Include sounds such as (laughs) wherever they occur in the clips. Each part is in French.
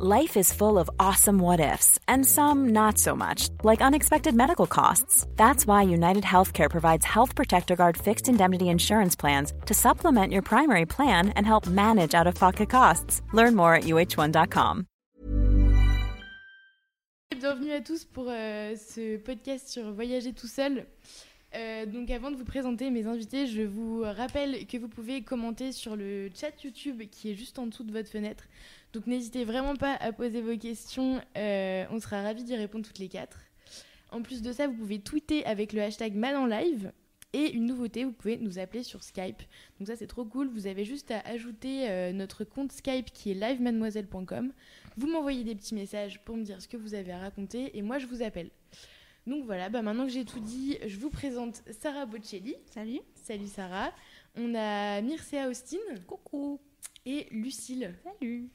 Life is full of awesome what ifs, and some not so much, like unexpected medical costs. That's why United Healthcare provides Health Protector Guard fixed indemnity insurance plans to supplement your primary plan and help manage out of pocket costs. Learn more at uh1.com. Bienvenue à tous pour euh, ce podcast sur Voyager tout seul. Euh, donc avant de vous présenter mes invités, je vous rappelle que vous pouvez commenter sur le chat YouTube qui est juste en dessous de votre fenêtre. Donc n'hésitez vraiment pas à poser vos questions, euh, on sera ravis d'y répondre toutes les quatre. En plus de ça, vous pouvez tweeter avec le hashtag MadEnLive. Et une nouveauté, vous pouvez nous appeler sur Skype. Donc ça c'est trop cool, vous avez juste à ajouter euh, notre compte Skype qui est livemademoiselle.com. Vous m'envoyez des petits messages pour me dire ce que vous avez à raconter et moi je vous appelle. Donc voilà, bah maintenant que j'ai tout dit, je vous présente Sarah Bocelli. Salut. Salut Sarah. On a Mircea Austin. Coucou. Et Lucille. Salut.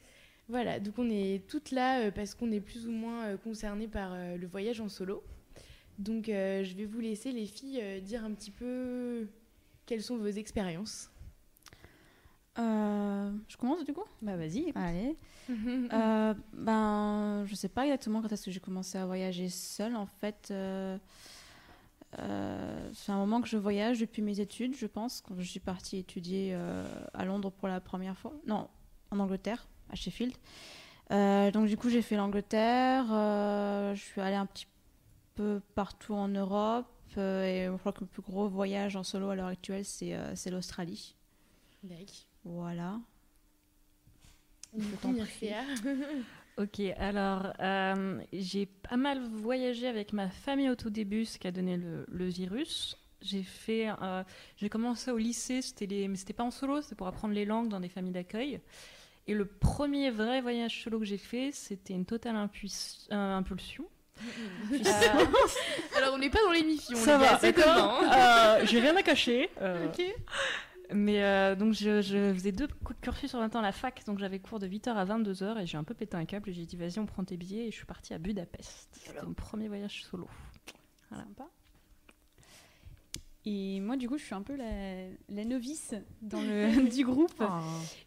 Voilà, donc on est toutes là euh, parce qu'on est plus ou moins euh, concernées par euh, le voyage en solo. Donc je vais vous laisser les filles dire un petit peu quelles sont vos expériences. Euh, je commence du coup? Bah vas-y. Allez. (laughs) Euh, ben, je sais pas exactement quand est-ce que j'ai commencé à voyager seule. En fait, euh, c'est un moment que je voyage depuis mes études, je pense, quand je suis partie étudier à Londres pour la première fois. Non, en Angleterre, à Sheffield. Euh, donc du coup, j'ai fait l'Angleterre. euh, je suis allée un petit peu partout en Europe. euh, et je crois que le plus gros voyage en solo à l'heure actuelle, c'est euh, c'est l'Australie. Voilà. (laughs) Ok, alors euh, j'ai pas mal voyagé avec ma famille au tout début, ce qui a donné le, le virus. J'ai fait, euh, j'ai commencé au lycée, c'était les, mais c'était pas en solo, c'était pour apprendre les langues dans des familles d'accueil. Et le premier vrai voyage solo que j'ai fait, c'était une totale euh, impulsion. Alors on n'est pas dans l'émission. Ça va, c'est d'accord. Euh, J'ai rien à cacher. euh, Ok. Mais euh, donc je, je faisais deux cursus en même temps à la fac, donc j'avais cours de 8h à 22h et j'ai un peu pété un câble et j'ai dit vas-y on prend tes billets et je suis partie à Budapest. C'était mon premier voyage solo. Voilà. Sympa. Et moi, du coup, je suis un peu la, la novice dans le, (laughs) (laughs) du groupe, Oh.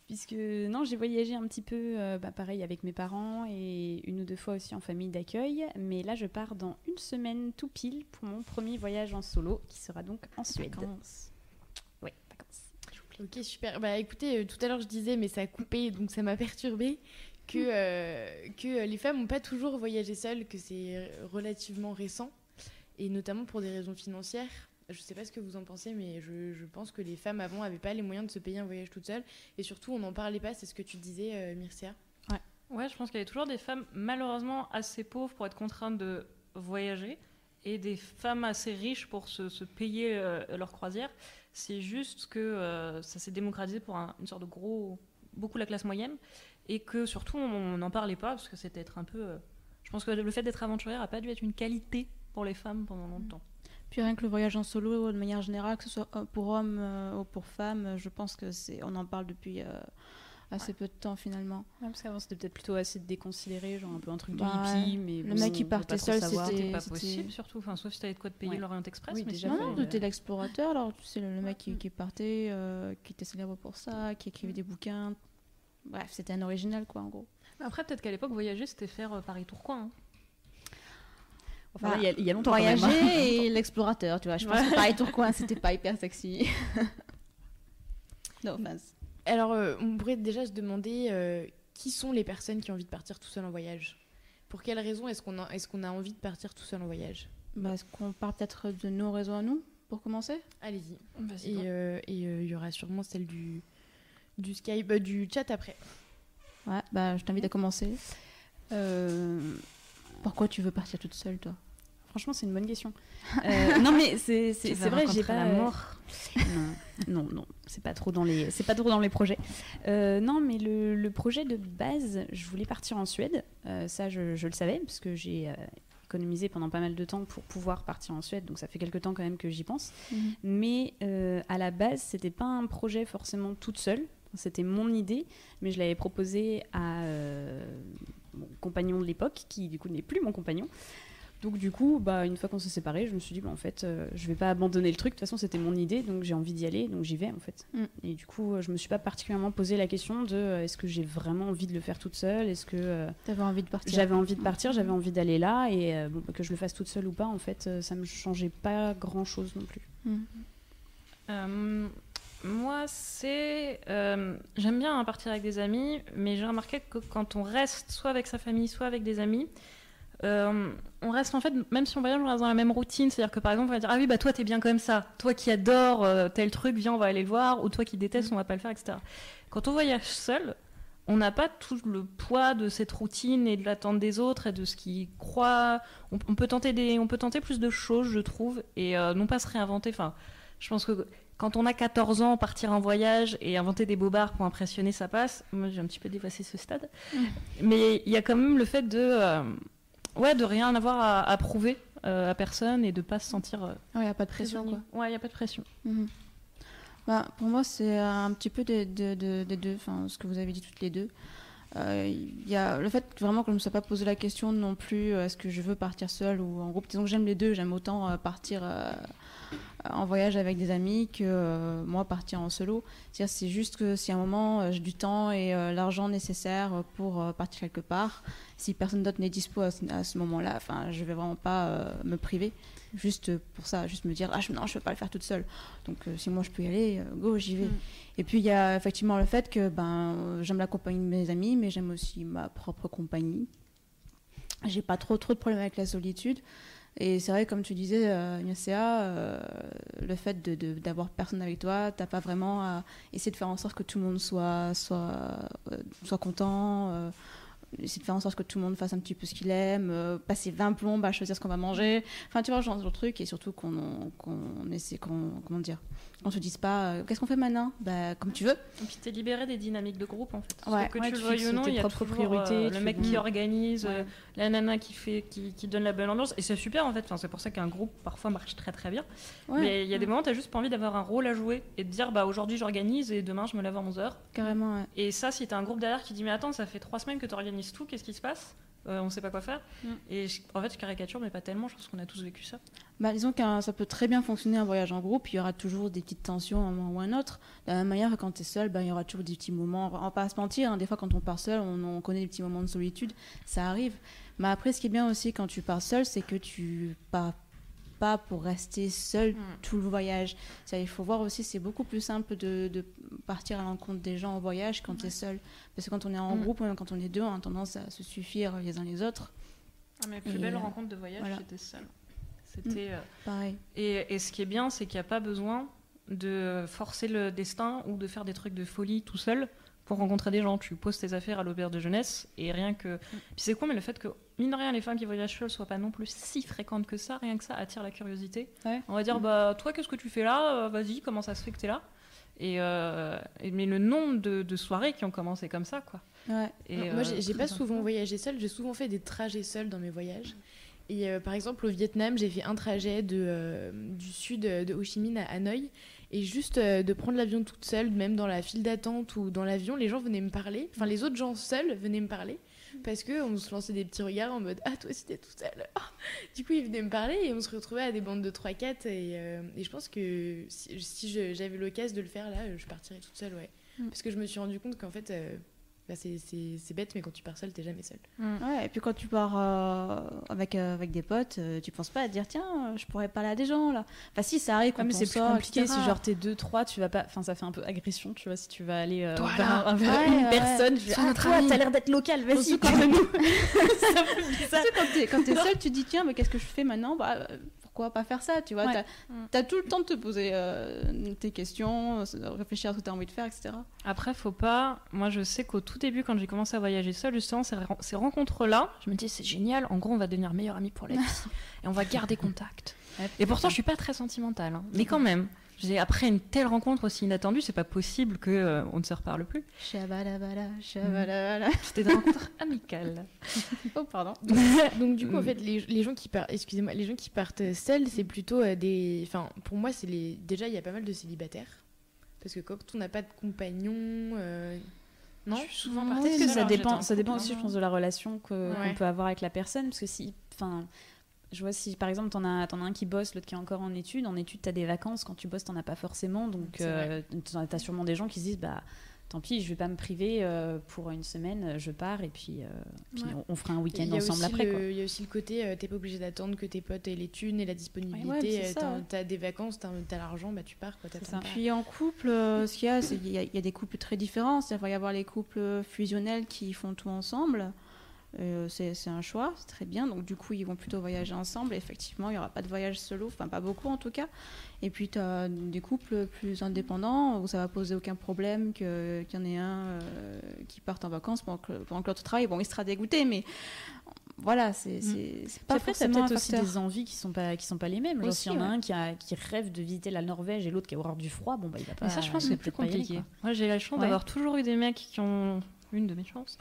puisque non, j'ai voyagé un petit peu, euh, bah, pareil, avec mes parents et une ou deux fois aussi en famille d'accueil. Mais là, je pars dans une semaine tout pile pour mon premier voyage en solo, qui sera donc en Suède. Vacances. Oui, vacances. Ok, super. Bah écoutez, euh, tout à l'heure je disais, mais ça a coupé, donc ça m'a perturbé que, euh, que les femmes n'ont pas toujours voyagé seules, que c'est relativement récent, et notamment pour des raisons financières. Je sais pas ce que vous en pensez, mais je, je pense que les femmes avant n'avaient pas les moyens de se payer un voyage toute seule, et surtout on n'en parlait pas, c'est ce que tu disais, euh, Mircea. Ouais, je pense qu'il y avait toujours des femmes malheureusement assez pauvres pour être contraintes de voyager et des femmes assez riches pour se, se payer euh, leur croisière. C'est juste que euh, ça s'est démocratisé pour un- une sorte de gros, beaucoup la classe moyenne et que surtout on n'en parlait pas parce que c'était être un peu. euh, je pense que le fait d'être aventurière a pas dû être une qualité pour les femmes pendant longtemps. Puis rien que le voyage en solo, de manière générale, que ce soit pour hommes euh, ou pour femmes, je pense que c'est, on en parle depuis euh, assez peu de temps finalement. Ouais, parce qu'avant c'était peut-être plutôt assez déconsidéré, genre un peu un truc de Bah, hippie, mais le bon, mec qui partait seul, c'était- C'était pas c'était- possible surtout, enfin, sauf si t'avais de quoi te payer Ouais. l'Orient Express. Oui, mais déjà, Non, non, euh, t'étais l'explorateur, alors tu sais, le, le mec qui, qui partait, euh, qui était célèbre pour ça, qui écrivait des bouquins. Bref, c'était un original, quoi, en gros. Après, peut-être qu'à l'époque, voyager, c'était faire euh, Paris-Tourcoing. hein. Enfin, il y a- il y, a longtemps quand même, Voyager hein. (laughs) et l'explorateur, tu vois. Je pense que pareil, Tourcoing, c'était pas hyper sexy. (laughs) no offense. Alors euh, on pourrait déjà se demander euh, qui sont les personnes qui ont envie de partir tout seul en voyage? Pour quelles raisons est-ce qu'on a, est qu'on a envie de partir tout seul en voyage? Bah, Est-ce qu'on part peut-être de nos réseaux à nous, pour commencer? Allez-y. Vas-y, Et euh, euh, il y aura sûrement celle du, du Skype, euh, du chat après. Ouais, bah, je t'invite à commencer. Euh, Pourquoi tu veux partir toute seule, toi? Franchement, c'est une bonne question. (laughs) Euh, non, mais c'est vrai, j'ai pas la euh, mort. (laughs) non, non, non, c'est pas trop dans les, c'est pas trop dans les projets. Euh, non, mais le, le projet de base, je voulais partir en Suède. Euh, ça, je, je le savais parce que j'ai économisé pendant pas mal de temps pour pouvoir partir en Suède. Donc ça fait quelques temps quand même que j'y pense. Mais euh, à la base, c'était pas un projet forcément toute seule. C'était mon idée, mais je l'avais proposé à mon compagnon de l'époque, qui du coup n'est plus mon compagnon, Donc du coup, bah, une fois qu'on s'est séparés, je me suis dit, bah, en fait, euh, je vais pas abandonner le truc. De toute façon, c'était mon idée, donc j'ai envie d'y aller, donc j'y vais en fait. Mm. Et du coup, je me suis pas particulièrement posé la question de euh, est-ce que j'ai vraiment envie de le faire toute seule? Est-ce que euh, T'avais envie de partir? j'avais envie de partir J'avais envie d'aller là et euh, bon, que je le fasse toute seule ou pas, en fait, euh, ça me changeait pas grand-chose non plus. Mm. Moi, c'est. euh, J'aime bien hein, partir avec des amis, mais j'ai remarqué que quand on reste soit avec sa famille, soit avec des amis, euh, on reste en fait, même si on voyage, on reste dans la même routine. C'est-à-dire que par exemple, on va dire Ah oui, bah toi, t'es bien comme ça. Toi qui adore euh, tel truc, viens, on va aller le voir. Ou toi qui détestes, on va pas le faire, etc. Quand on voyage seul, on n'a pas tout le poids de cette routine et de l'attente des autres et de ce qu'ils croient. On, on peut tenter des, on peut tenter plus de choses, je trouve, et euh, non pas se réinventer. Enfin, je pense que quand on a 14 ans, partir en voyage et inventer des bobards pour impressionner, ça passe. Moi, j'ai un petit peu dépassé ce stade. Mais il y a quand même le fait de, euh, ouais, de rien avoir à, à prouver euh, à personne et de pas se sentir euh, Il n'y a pas de pression, quoi. Ouais, il y a pas de pression. Mhm. Bah, pour moi, c'est un petit peu des, des- des- des deux, enfin, ce que vous avez dit toutes les deux. Euh, y a le fait vraiment que je ne me sois pas posé la question non plus euh, est-ce que je veux partir seule ou en groupe. Disons que j'aime les deux, j'aime autant partir en voyage avec des amis que euh, moi partir en solo. C'est-à-dire, C'est juste que si à un moment euh, j'ai du temps et euh, l'argent nécessaire pour euh, partir quelque part, si personne d'autre n'est dispo à ce, moment-là, enfin, je vais vraiment pas euh, me priver. Juste pour ça, juste me dire ah je, non je peux pas le faire toute seule. Donc euh, si moi je peux y aller, euh, go j'y vais. Mm. Et puis il y a effectivement le fait que ben euh, j'aime la compagnie de mes amis, mais j'aime aussi ma propre compagnie. J'ai pas trop trop de problèmes avec la solitude. Et c'est vrai, comme tu disais, euh, euh, le fait de- de- d'avoir personne avec toi, t'as pas vraiment à essayer de faire en sorte que tout le monde soit, soit, euh, soit content, euh, essayer de faire en sorte que tout le monde fasse un petit peu ce qu'il aime, euh, passer 20 plombes à choisir ce qu'on va manger. Enfin, tu vois, genre de truc, et surtout qu'on qu'on essaie, qu'on, comment dire, qu'on se dise pas, euh, qu'est-ce qu'on fait maintenant? Bah, comme tu veux. Et puis t'es libéré des dynamiques de groupe en fait. Ouais. que, que Ouais, tu tu le veuilles fixes ou non, il y a propres toujours, priorités, euh, le mec fais- qui Mm. organise, euh, Ouais. la nana qui fait, qui, qui donne la belle ambiance. Et c'est super en fait. Enfin, c'est pour ça qu'un groupe parfois marche très très bien. Ouais, Mais il y a des moments, t'as juste pas envie d'avoir un rôle à jouer et de dire bah aujourd'hui j'organise et demain je me lève à 11h. carrément. ouais. Et ça, si t'as un groupe derrière qui dit mais attends, ça fait trois semaines que t'organises tout, qu'est-ce qui se passe Euh, On sait pas quoi faire. Mm. Et je- en fait, je caricature, mais pas tellement. Je pense qu'on a tous vécu ça. Bah, disons que ça peut très bien fonctionner un voyage en groupe. Il y aura toujours des petites tensions à un moment ou à un autre. De la même manière que quand tu es seul, bah, il y aura toujours des petits moments. On va pas se mentir, hein, des fois quand on part seul, on, on connaît des petits moments de solitude. Ça arrive. Mais après, ce qui est bien aussi quand tu pars seul, c'est que tu pars pas pour rester seul Mm. tout le voyage. Ça, il faut voir aussi, c'est beaucoup plus simple de, de partir à l'encontre des gens en voyage quand tu es seul. Parce que quand on est en Mm. groupe, même quand on est deux, on a tendance à se suffire les uns les autres. Ah, mes plus Et, belles euh, rencontres de voyage, voilà. j'étais seule. C'était. euh, Pareil. Et, et ce qui est bien, c'est qu'il n'y a pas besoin de forcer le destin ou de faire des trucs de folie tout seul pour rencontrer des gens. Tu poses tes affaires à l'auberge de jeunesse et rien que. Puis c'est con, mais le fait que, mine de rien, les femmes qui voyagent seules soient pas non plus si fréquentes que ça, rien que ça attire la curiosité. Ouais. On va dire, bah, toi, qu'est-ce que tu fais là? Euh, Vas-y, comment ça se fait que t'es là? Et, euh, et- mais le nombre de, de soirées qui ont commencé comme ça, quoi. Ouais. Et, Non, euh, Moi, j'ai très pas souvent voyagé seule, j'ai souvent fait des trajets seuls dans mes voyages. Et euh, par exemple, au Vietnam, j'ai fait un trajet de, euh, du sud de Ho Chi Minh à Hanoï. Et juste euh, de prendre l'avion toute seule, même dans la file d'attente ou dans l'avion, les gens venaient me parler. Enfin, les autres gens seuls venaient me parler. Parce qu'on se lançait des petits regards en mode Ah, toi aussi t'es toute seule. Ah. Du coup, ils venaient me parler et on se retrouvait à des bandes de 3-4. Et, euh, et je pense que si, j'avais l'occasion de le faire là, je partirais toute seule, ouais. Mm. Parce que je me suis rendu compte qu'en fait, euh, bah, c'est- c'est c'est bête, mais quand tu pars seule, t'es jamais seule. Ouais, et puis quand tu pars euh, avec, euh, avec des potes, euh, tu penses pas à te dire tiens, euh, je pourrais parler à des gens là. Enfin, si, ça arrive quand Ouais, mais c'est plus compliqué etc. si genre t'es deux, trois, tu vas pas. Enfin, ça fait un peu agression, tu vois, si tu vas aller euh, Toi, vers, un- vers Ouais, une ouais. personne. Sois ah, toi, t'as l'air d'être local, vas-y, quand- parle-nous. Tu sais, quand t'es, quand t'es seul, tu te dis tiens, mais qu'est-ce que je fais maintenant? Bah, Pourquoi pas faire ça Tu vois, Ouais. t'as, Mm. tout le temps de te poser euh, tes questions, euh, réfléchir à ce que t'as envie de faire, etc. Après, faut pas. Moi, je sais qu'au tout début, quand j'ai commencé à voyager seule, justement, ces, ces rencontres-là, je me dis, c'est génial. En gros, on va devenir meilleurs amis pour la vie. (laughs) et on va garder contact. Et pourtant, je suis pas très sentimentale. hein. Mais quand même, dis, après une telle rencontre aussi inattendue, c'est pas possible que euh, on ne se reparle plus. Shabalabala, shabalabala. C'était une rencontre amicale. (laughs) Oh, pardon. (laughs) Donc du coup, en Mm. fait, les, les gens qui partent, excusez-moi, les gens qui partent seuls, c'est plutôt euh, des, enfin, pour moi, c'est les, déjà, il y a pas mal de célibataires, parce que quand on n'a pas de compagnon, euh, non, Je suis souvent Peut-être que ça dépend, ça dépend aussi, je pense, de la relation Ouais. qu'on peut avoir avec la personne. Parce que si. Enfin. Je vois si par exemple t'en as, en as un qui bosse, l'autre qui est encore en études. En études, t'as des vacances. Quand tu bosses, t'en as pas forcément. Donc euh, t'as sûrement des gens qui se disent bah tant pis, je vais pas me priver euh, pour une semaine. Je pars et puis, euh, puis Ouais. on, on fera un week-end ensemble après. il y a aussi le côté, euh, t'es pas obligé d'attendre que tes potes aient les thunes et la disponibilité. Ouais, euh, t'as, t'as des vacances, t'as, t'as l'argent, bah tu pars. Quoi, ça. Puis en couple, euh, ce qu'il y a, c'est qu'il y, y a des couples très différents. Il va y avoir les couples fusionnels qui font tout ensemble. Euh, c'est c'est un choix, c'est très bien. Donc du coup, ils vont plutôt voyager ensemble. Et effectivement, il n'y aura pas de voyage solo, enfin pas beaucoup en tout cas. Et puis tu as des couples plus indépendants où ça va poser aucun problème qu'il y en ait un euh, qui parte en vacances pendant que, pendant que l'autre travaille. Bon, il sera dégoûté, mais voilà, c'est Puis pas après, forcément peut-être aussi des envies qui sont pas qui sont pas les mêmes. Genre, s'il y en a ouais. un qui, a, qui rêve de visiter la Norvège et l'autre qui a horreur du froid, bon bah il va pas. Mais ça, je pense que c'est plus aller, compliqué. Moi, j'ai la chance Ouais. d'avoir toujours eu des mecs qui ont une de mes chances,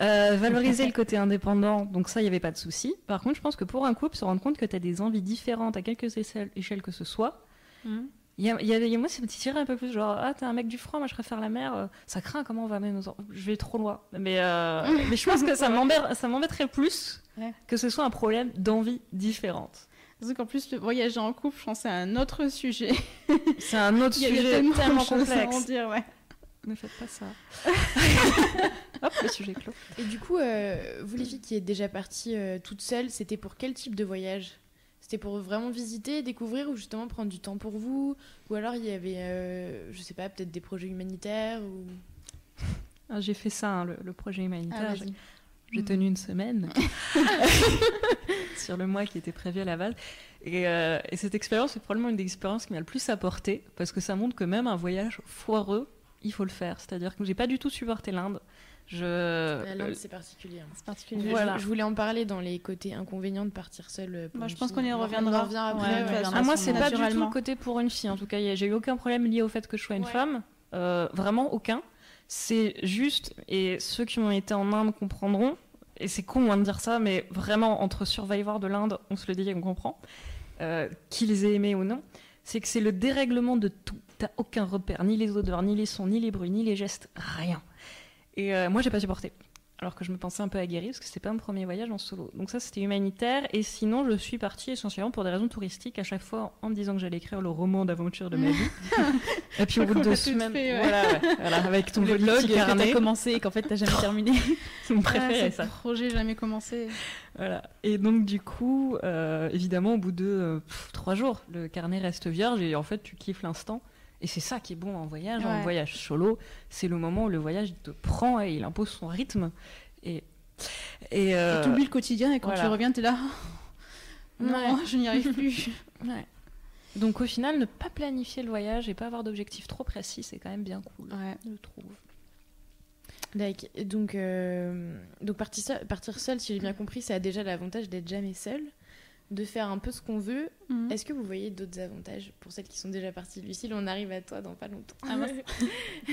euh, valoriser le côté (laughs) indépendant. Donc ça, il n'y avait pas de souci. Par contre, je pense que pour un couple, se rendre compte que tu as des envies différentes à quelques échelles, que ce soit, il y a, y a- y a- moi, ça me tirait un peu plus genre, ah, t'es un mec du froid, moi je préfère la mer, euh, ça craint, comment on va amener nos enfants Je vais trop loin. Mais, euh, (laughs) mais je pense que ça m'embête- ça m'embêterait plus Ouais. que ce soit un problème d'envie différente. Parce qu'en plus, le voyager en couple, je pense que c'est un autre sujet. C'est un autre (laughs) sujet tellement tellement complexe. dire, ouais. Ne faites pas ça. (laughs) Hop, le sujet clos. Et du coup, euh, vous les filles qui êtes déjà parties euh, toutes seules, c'était pour quel type de voyage? C'était pour vraiment visiter, découvrir ou justement prendre du temps pour vous? Ou alors il y avait, euh, je sais pas, peut-être des projets humanitaires ou... (laughs) Ah, J'ai fait ça, hein, le, le projet humanitaire. Ah, J'ai-. J'ai tenu une semaine (laughs) sur le mois qui était prévu à la base. Et, euh, et cette expérience, c'est probablement une des expériences qui m'a le plus apporté parce que ça montre que même un voyage foireux, il faut le faire. C'est-à-dire que j'ai pas du tout supporté l'Inde. Je... La L'Inde, c'est particulier. hein. C'est particulier. Je- Voilà. Je, je voulais en parler dans les côtés inconvénients de partir seule. euh, pour une je pense qu'on y reviendra. On revient après. Ouais, ouais. Ah, moi, c'est pas du tout le côté pour une fille. En tout cas, j'ai eu aucun problème lié au fait que je sois une Ouais. femme. Euh, vraiment aucun. C'est juste, et ceux qui ont été en Inde comprendront, et c'est con hein, de dire ça, mais vraiment, entre survivors de l'Inde, on se le dit et on comprend, euh, qu'ils aient aimé ou non, c'est que c'est le dérèglement de tout. T'as aucun repère, ni les odeurs, ni les sons, ni les bruits, ni les gestes, rien. Et euh, moi, j'ai pas supporté. Alors que je me pensais un peu aguerrie, parce que c'était pas mon premier voyage en solo. Donc ça, c'était humanitaire. Et sinon, je suis partie essentiellement pour des raisons touristiques, à chaque fois en me disant que j'allais écrire le roman d'aventure de ma vie. (laughs) et puis au bout de semaines, fait, ouais. voilà, voilà, avec ton Le blog que t'as commencé et qu'en fait t'as jamais terminé. (laughs) c'est mon Ah, préféré, ce ça. projet jamais commencé. Voilà. Et donc, du coup, euh, évidemment, au bout de euh, pff, trois jours, le carnet reste vierge et en fait, tu kiffes l'instant. Et c'est ça qui est bon en voyage. En voyage solo, c'est le moment où le voyage te prend et il impose son rythme. Et, et euh, Tu oublies le quotidien et quand voilà. tu reviens, tu es là. (laughs) Non, Ouais. je n'y arrive plus. (laughs) ouais. Donc, au final, ne pas planifier le voyage et pas avoir d'objectif trop précis, c'est quand même bien cool. Ouais. Je trouve. Donc, euh, donc partir, seul, partir seul, si j'ai bien compris, ça a déjà l'avantage d'être jamais seul, de faire un peu ce qu'on veut. Mhm. Est-ce que vous voyez d'autres avantages pour celles qui sont déjà parties Lucille, on arrive à toi dans pas longtemps. Ah. (laughs)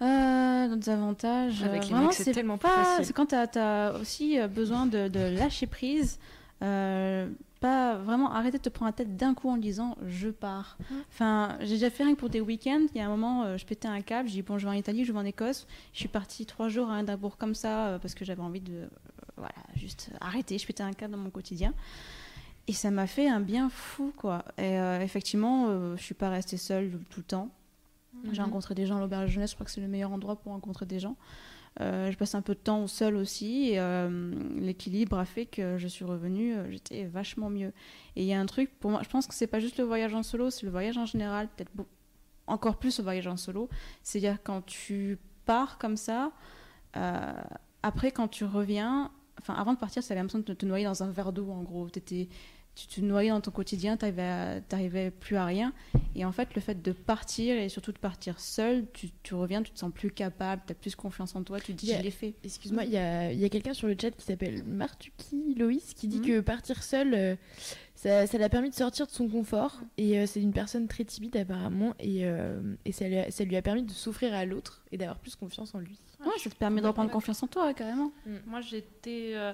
Euh, D'autres avantages. Avec euh, les vraiment, mecs, c'est tellement pas- facile. C'est quand tu as, aussi euh, besoin de, de lâcher prise. euh, pas vraiment arrêter de te prendre la tête d'un coup en disant je pars. Enfin, j'ai déjà fait rien que pour des week-ends. Il y a un moment, euh, je pétais un câble. J'ai dit bon, je vais en Italie, je vais en Écosse. Je suis partie trois jours à Edinburgh comme ça euh, parce que j'avais envie de, euh, voilà, juste arrêter. Je pétais un câble dans mon quotidien. Et ça m'a fait un bien fou, quoi. Et euh, effectivement, euh, je suis pas restée seule tout le temps. J'ai rencontré des gens à l'auberge jeunesse, je crois que c'est le meilleur endroit pour rencontrer des gens. Euh, je passe un peu de temps seule aussi, et euh, l'équilibre a fait que je suis revenue, euh, j'étais vachement mieux. Et il y a un truc, pour moi, je pense que c'est pas juste le voyage en solo, c'est le voyage en général, peut-être encore plus le voyage en solo. C'est-à-dire quand tu pars comme ça, euh, après quand tu reviens, enfin avant de partir, tu avais l'impression de te, te noyer dans un verre d'eau en gros. T'étais- tu te noyais dans ton quotidien, tu n'arrivais plus à rien. Et en fait, le fait de partir et surtout de partir seul, tu, tu reviens, tu te sens plus capable, tu as plus confiance en toi, tu te dis je l'ai fait. Excuse-moi, il y a, a quelqu'un sur le chat qui s'appelle Martuki Loïs qui dit Mhm. que partir seul, euh, ça ça l'a permis de sortir de son confort. Et euh, c'est une personne très timide apparemment. Et, euh, et ça, lui a, ça lui a permis de s'offrir à l'autre et d'avoir plus confiance en lui. Ouais, ça te permet de reprendre confiance en toi, ouais, carrément. Moi, j'étais euh,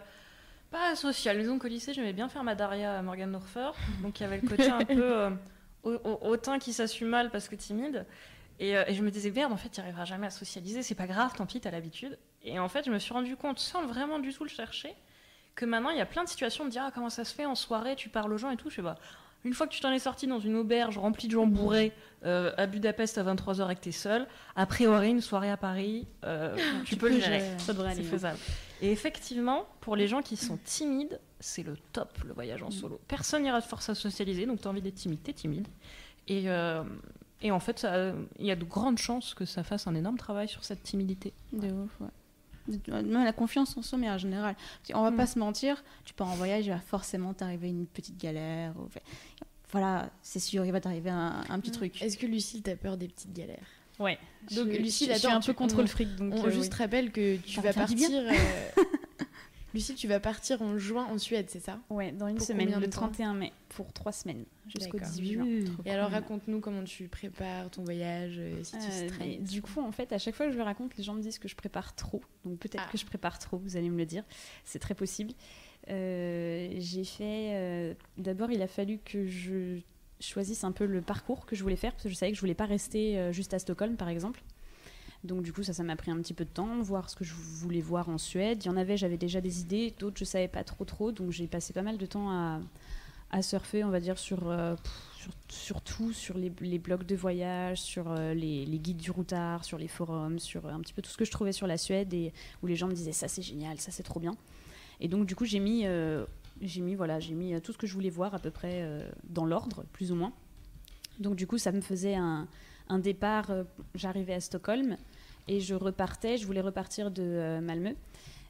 pas sociale. Disons qu'au lycée, j'aimais bien faire ma Daria à Morgan Norfer. Donc, il y avait le côté un (laughs) peu euh, au- au- hautain qui s'assume mal parce que timide. Et, euh, et je me disais, merde, en fait, tu arriveras jamais à socialiser. C'est pas grave, tant pis, t'as l'habitude. Et en fait, je me suis rendu compte, sans vraiment du tout le chercher, que maintenant il y a plein de situations de dire ah, comment ça se fait en soirée, tu parles aux gens et tout. Je sais pas. Une fois que tu t'en es sorti dans une auberge remplie de gens bourrés euh, à Budapest à 23h et que t'es seul, a priori, une soirée à Paris, euh, tu, peux le gérer. Ça devrait aller. C'est faisable. Et effectivement, pour les gens qui sont timides, c'est le top le voyage en solo. Personne n'ira te forcer à socialiser, donc tu as envie d'être timide, t'es timide. Et, euh, et en fait, il y a de grandes chances que ça fasse un énorme travail sur cette timidité. De ouf, ouais. Même la confiance en soi, mais en général. On va Mm. pas se mentir, tu pars en voyage, il va forcément t'arriver une petite galère. ou- Voilà, c'est sûr, il va t'arriver un, un petit truc. Est-ce que Lucille, t'as peur des petites galères? Ouais. Donc, je, Lucille, je suis attends, un peu contre on- le fric. Donc, On euh, juste oui. rappelle que tu vas partir. euh, (laughs) Lucille, tu vas partir en juin en Suède, c'est ça? Ouais, dans une Pour semaine, le temps? 31 mai, pour trois semaines, jusqu'au D'accord. 18 juin. Et alors raconte-nous comment tu prépares ton voyage, euh, si tu Euh, stresses. mais du coup, en fait, à chaque fois que je le raconte, les gens me disent que je prépare trop. Donc peut-être Ah. que je prépare trop, vous allez me le dire. C'est très possible. Euh, J'ai fait. euh, D'abord, il a fallu que je choisisse un peu le parcours que je voulais faire, parce que je savais que je voulais pas rester juste à Stockholm, par exemple. Donc du coup, ça, ça m'a pris un petit peu de temps, voir ce que je voulais voir en Suède. Il y en avait, j'avais déjà des idées, d'autres, je savais pas trop trop. Donc j'ai passé pas mal de temps à, à surfer, on va dire, sur, euh, sur, surtout sur les, les blogs de voyage, sur euh, les, guides du routard, sur les forums, sur un petit peu tout ce que je trouvais sur la Suède et où les gens me disaient ça c'est génial, ça c'est trop bien. Et donc du coup j'ai mis, euh, j'ai mis voilà, j'ai mis euh, tout ce que je voulais voir à peu près euh, dans l'ordre, plus ou moins. Donc du coup ça me faisait un, un départ. euh, J'arrivais à Stockholm et je repartais. Je voulais repartir de euh, Malmö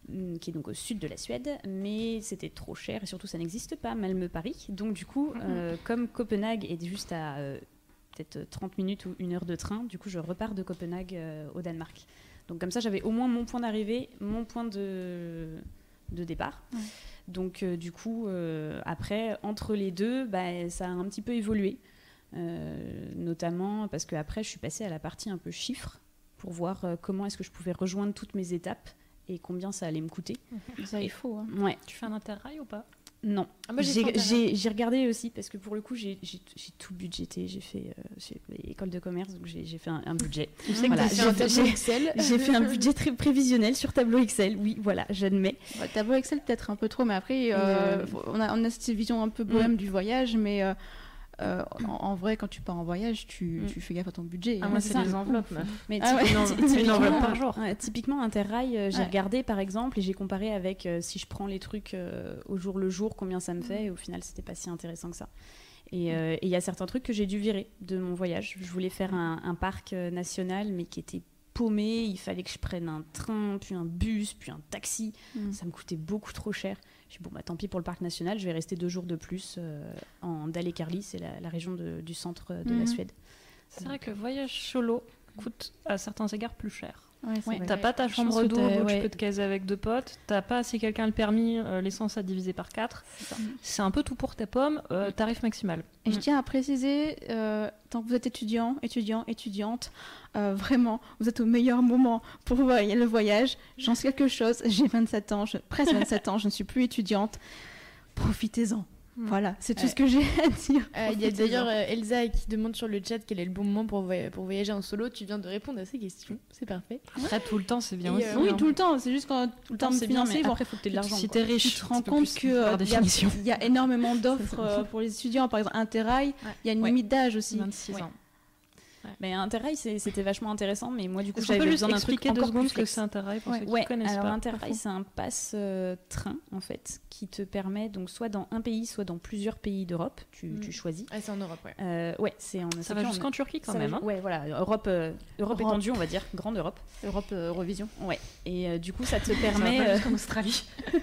hum, qui est donc au sud de la Suède, mais c'était trop cher et surtout ça n'existe pas, Malmö-Paris. Donc du coup, euh, comme Copenhague est juste à euh, peut-être 30 minutes ou une heure de train, du coup je repars de Copenhague euh, au Danemark. Donc comme ça j'avais au moins mon point d'arrivée, mon point de, de départ. Ouais. Donc du coup, après, entre les deux, bah, ça a un petit peu évolué. Euh, notamment parce qu'après je suis passée à la partie un peu chiffres pour voir euh, comment est-ce que je pouvais rejoindre toutes mes étapes et combien ça allait me coûter. Ça, il faut. hein. Ouais, Tu fais un interrail ou pas? Non. Ah, moi, j'ai regardé aussi parce que pour le coup, j'ai tout budgété. J'ai fait euh, école de commerce, donc j'ai j'ai fait un, un budget. Voilà, t'as fait un (laughs) j'ai- fait un budget très prévisionnel sur tableau Excel. Oui, voilà, j'admets. Ouais, tableau Excel peut-être un peu trop, mais après, euh, euh, on, a, on a cette vision un peu bohème du voyage, mais euh, en, en vrai, quand tu pars en voyage, tu, Mm. tu fais gaffe à ton budget. Ah, hein. moi, c'est des enveloppes, meuf. (laughs) Mais Ah ouais. Une enveloppe- (laughs) une typiquement, enveloppe par jour. ouais, typiquement, Interrail, euh, j'ai Ouais. regardé par exemple et j'ai comparé avec euh, si je prends les trucs euh, au jour le jour, combien ça me fait. Et au final, c'était pas si intéressant que ça. Et euh, il y a certains trucs que j'ai dû virer de mon voyage. Je voulais faire un, un parc national, mais qui était paumé. Il fallait que je prenne un train, puis un bus, puis un taxi. Mm. Ça me coûtait beaucoup trop cher. Je dis, bon, bah, tant pis pour le parc national, je vais rester deux jours de plus euh, en Dalekarli, c'est la, la région de- du centre de la Mhm. Suède. C'est vrai que le voyage solo coûte à certains égards plus cher. Ouais, Ouais. T'as pas ta chambre double où ouais. tu peux te caser avec deux potes. T'as pas, si quelqu'un a le permis, euh, l'essence à diviser par 4. C'est un peu tout pour ta pomme. euh, tarif maximal. Et je tiens à préciser, euh, tant que vous êtes étudiant, étudiant, étudiante, euh, vraiment, vous êtes au meilleur moment pour le voyage. J'en sais quelque chose, j'ai 27 ans, je- presque 27 ans, je ne suis plus étudiante. Profitez-en. Mm. Voilà, c'est tout Ouais. ce que j'ai (laughs) à dire. Euh, Il y a d'ailleurs euh, Elsa qui demande sur le chat quel est le bon moment pour, voy- pour voyager en solo. Tu viens de répondre à ces questions, c'est parfait. Après, tout le temps, c'est bien Et, aussi. euh, Oui, hein. tout le temps, c'est juste quand tout le temps c'est bien, mais bon, après, faut que tu aies de l'argent. Si t'es riche, tu te rends compte plus, que par euh, il y, a- y énormément (laughs) d'offres euh, pour les étudiants, par exemple Interrail, il y a une Ouais. limite d'âge aussi. 26 Ouais. ans. Mais Interrail, c'était vachement intéressant, mais moi, du coup, j'avais besoin d'un truc encore secondes plus ce que c'est Interrail pour Ouais. ceux qui Ouais, ne connaissent alors pas Interrail, c'est un pass euh, train, en fait, qui te permet, donc, soit dans un pays, soit dans plusieurs pays d'Europe, tu, Mm. tu choisis. Ah, c'est en Europe, ouais. Euh, ouais, c'est en Ça va jusqu'en Turquie quand même. hein. Ouais, voilà, Europe, euh, Europe, Europe. étendue, on va dire, grande Europe. Europe Eurovision. Ouais, et du coup, ça te permet... jusqu'en Australie. (laughs)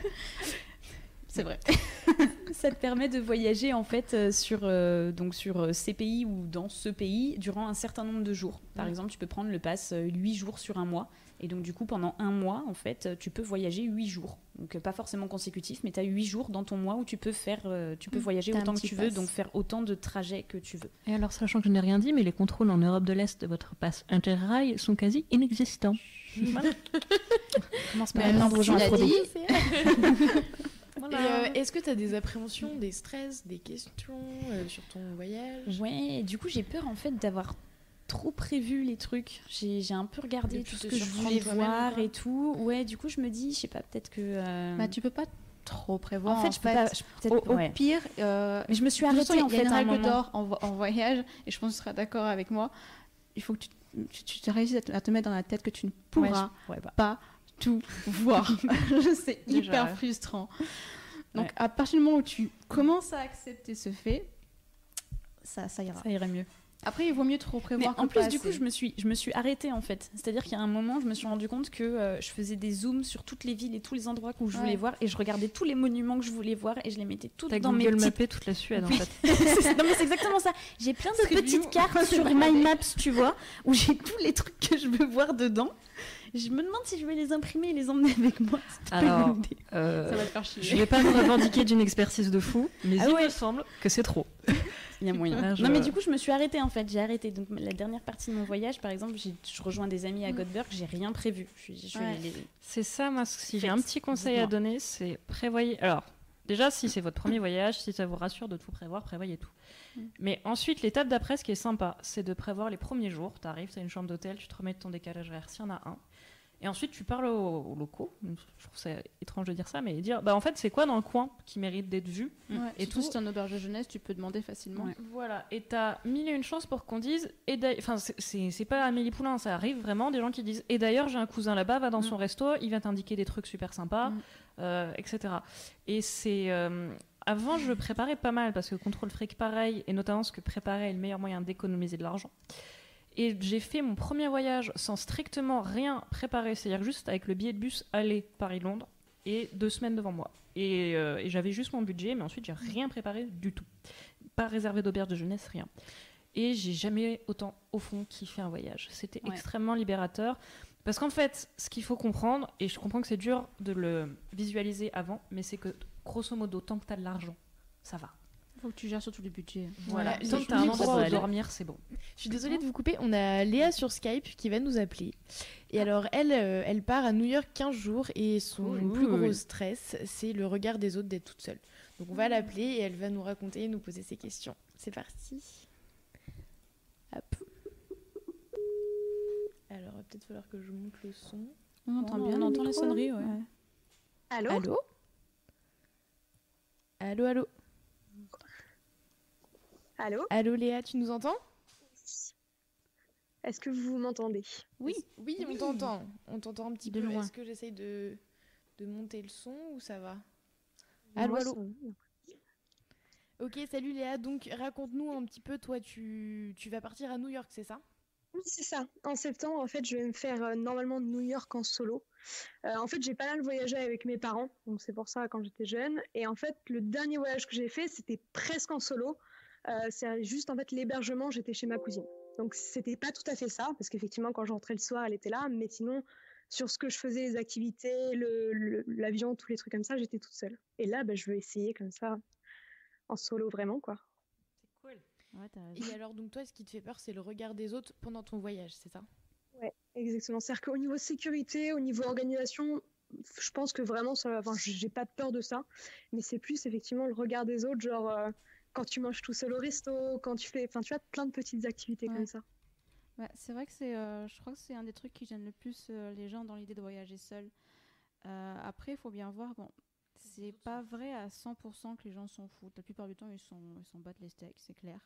C'est vrai. (laughs) ça te permet de voyager en fait euh, sur, euh, donc sur euh, ces pays ou dans ce pays durant un certain nombre de jours. Par Mm. exemple, tu peux prendre le pass 8 jours sur un mois. Et donc du coup, pendant un mois, en fait, tu peux voyager 8 jours. Donc pas forcément consécutif, mais tu as 8 jours dans ton mois où tu peux faire, tu peux Mm. voyager autant que tu veux, donc faire autant de trajets que tu veux. Et alors, sachant que je n'ai rien dit, mais les contrôles en Europe de l'Est de votre passe Interrail sont quasi inexistants. Commence alors, apprendre aux gens à Voilà. Euh, Est-ce que tu as des appréhensions, des stress, des questions euh, sur ton voyage? Ouais, du coup, j'ai peur en fait d'avoir trop prévu les trucs. J'ai un peu regardé Et tout ce que je voulais voir et tout. Ouais, du coup, je me dis, je sais pas, peut-être que. euh, Bah, tu peux pas trop prévoir. En fait, je peux fait. pas. je- Au, au ouais. pire, euh, Mais je me suis arrêtée en il y a fait une à un règle d'or en, vo- en voyage, et je pense que tu seras d'accord avec moi. Il faut que tu, tu, tu te réussisses à te, à te mettre dans la tête que tu ne Ouais, pourras je- ouais, bah. pas tout voir. (laughs) C'est hyper frustrant. Donc, Ouais. à partir du moment où tu commences à accepter ce fait, ça, ça ira. Ça irait mieux. Après, il vaut mieux trop Mais prévoir. en que plus, du coup, je me suis, je me suis arrêtée en fait. C'est-à-dire qu'il y a un moment, je me suis rendu compte que euh, je faisais des zooms sur toutes les villes et tous les endroits où je voulais Ouais. voir et je regardais tous les monuments que je voulais voir et je les mettais toutes dans mes Google petites mappé toute la Suède en fait. (laughs) C'est- non mais c'est exactement ça. J'ai plein de petites View. cartes (laughs) sur My. Maps, tu vois, où j'ai tous les trucs que je veux voir dedans. Je me demande si je vais les imprimer et les emmener avec moi. (laughs) Alors, euh, Ça va te faire chier. je vais pas me revendiquer d'une expertise de fou, mais Ah il ouais. me semble que c'est trop. Il y a moyen. Là, je- Non mais du coup, je me suis arrêtée en fait. J'ai arrêté. Donc la dernière partie de mon voyage, par exemple, j'ai- je rejoins des amis à Mm. Göteborg. J'ai rien prévu. Je je Ouais. C'est ça, moi, si j'ai un petit conseil à donner, c'est prévoyez. Alors, déjà, si c'est votre premier voyage, si ça vous rassure de tout prévoir, prévoyez tout. Mm. Mais ensuite, l'étape d'après, ce qui est sympa, c'est de prévoir les premiers jours. Tu arrives, tu as une chambre d'hôtel, tu te remets de ton décalage horaire s'il y en a un. Et ensuite, tu parles aux, aux locaux. Je trouve ça étrange de dire ça, mais dire bah, en fait, c'est quoi dans le coin qui mérite d'être vu Ouais, Et tout- si t'es en auberge de jeunesse, tu peux demander facilement. Ouais. Voilà, et t'as mille et une chances pour qu'on dise, et d'ailleurs, enfin, c'est- c'est c'est pas Amélie Poulain, ça arrive vraiment, des gens qui disent, et d'ailleurs, j'ai un cousin là-bas, va dans Mm. son resto, il va t'indiquer des trucs super sympas, Mm. euh, etc. Et c'est. euh, avant, je préparais pas mal, parce que contrôle fric, pareil, et notamment ce que préparer est le meilleur moyen d'économiser de l'argent. Et j'ai fait mon premier voyage sans strictement rien préparer, c'est-à-dire juste avec le billet de bus aller Paris-Londres et deux semaines devant moi. Et, euh, et j'avais juste mon budget, mais ensuite j'ai rien préparé du tout. Pas réservé d'auberge de jeunesse, rien. Et j'ai jamais autant, au fond, kiffé un voyage. C'était Ouais. extrêmement libérateur. Parce qu'en fait, ce qu'il faut comprendre, et je comprends que c'est dur de le visualiser avant, mais c'est que grosso modo, tant que tu as de l'argent, ça va. Faut que tu gères surtout le budget. Voilà. Ouais, tant que tu as un endroit où dormir, c'est bon. Je suis désolée de vous couper. On a Léa sur Skype qui va nous appeler. Et alors, elle, euh, elle part à New York 15 jours et son Cool. plus gros stress, c'est le regard des autres d'être toute seule. Donc, on va l'appeler et elle va nous raconter et nous poser ses questions. C'est parti. Hop. Alors, il va peut-être falloir que je monte le son. On entend On bien. le entend les sonneries, là ouais. Allô? Allô? Allô, allô? Allô Allô, Léa, tu nous entends Est-ce que vous m'entendez? Oui. Oui, on t'entend. On t'entend un petit De peu. loin. Est-ce que j'essaye de, de monter le son ou ça va? Allô, allô Ok, salut Léa. Donc, raconte-nous un petit peu, toi, tu, tu vas partir à New York, c'est ça? Oui, c'est ça. En septembre, en fait, je vais me faire euh, normalement New York en solo. Euh, en fait, j'ai pas mal voyagé avec mes parents, donc c'est pour ça quand j'étais jeune. Et en fait, le dernier voyage que j'ai fait, c'était presque en solo. Euh, c'est juste en fait l'hébergement, j'étais chez ma cousine. Donc c'était pas tout à fait ça, parce qu'effectivement, quand je rentrais le soir, elle était là. Mais sinon, sur ce que je faisais, les activités, le- le- l'avion, tous les trucs comme ça, j'étais toute seule. Et là, bah, je veux essayer comme ça, en solo vraiment, quoi. C'est cool. Ouais. Et alors, donc, toi, ce qui te fait peur, c'est le regard des autres pendant ton voyage, c'est ça? Ouais, exactement. C'est-à-dire qu'au niveau sécurité, au niveau organisation, je pense que vraiment, ça, enfin, j'ai pas peur de ça. Mais c'est plus effectivement le regard des autres, genre euh, quand tu manges tout seul au resto, quand tu fais, enfin, tu as plein de petites activités Ouais. comme ça. Ouais, c'est vrai que c'est, euh, je crois que c'est un des trucs qui gêne le plus euh, les gens dans l'idée de voyager seul. Euh, après, il faut bien voir, bon, c'est pas vrai à 100% que les gens s'en foutent. La plupart du temps, ils s'en ils s'en battent les steaks, c'est clair.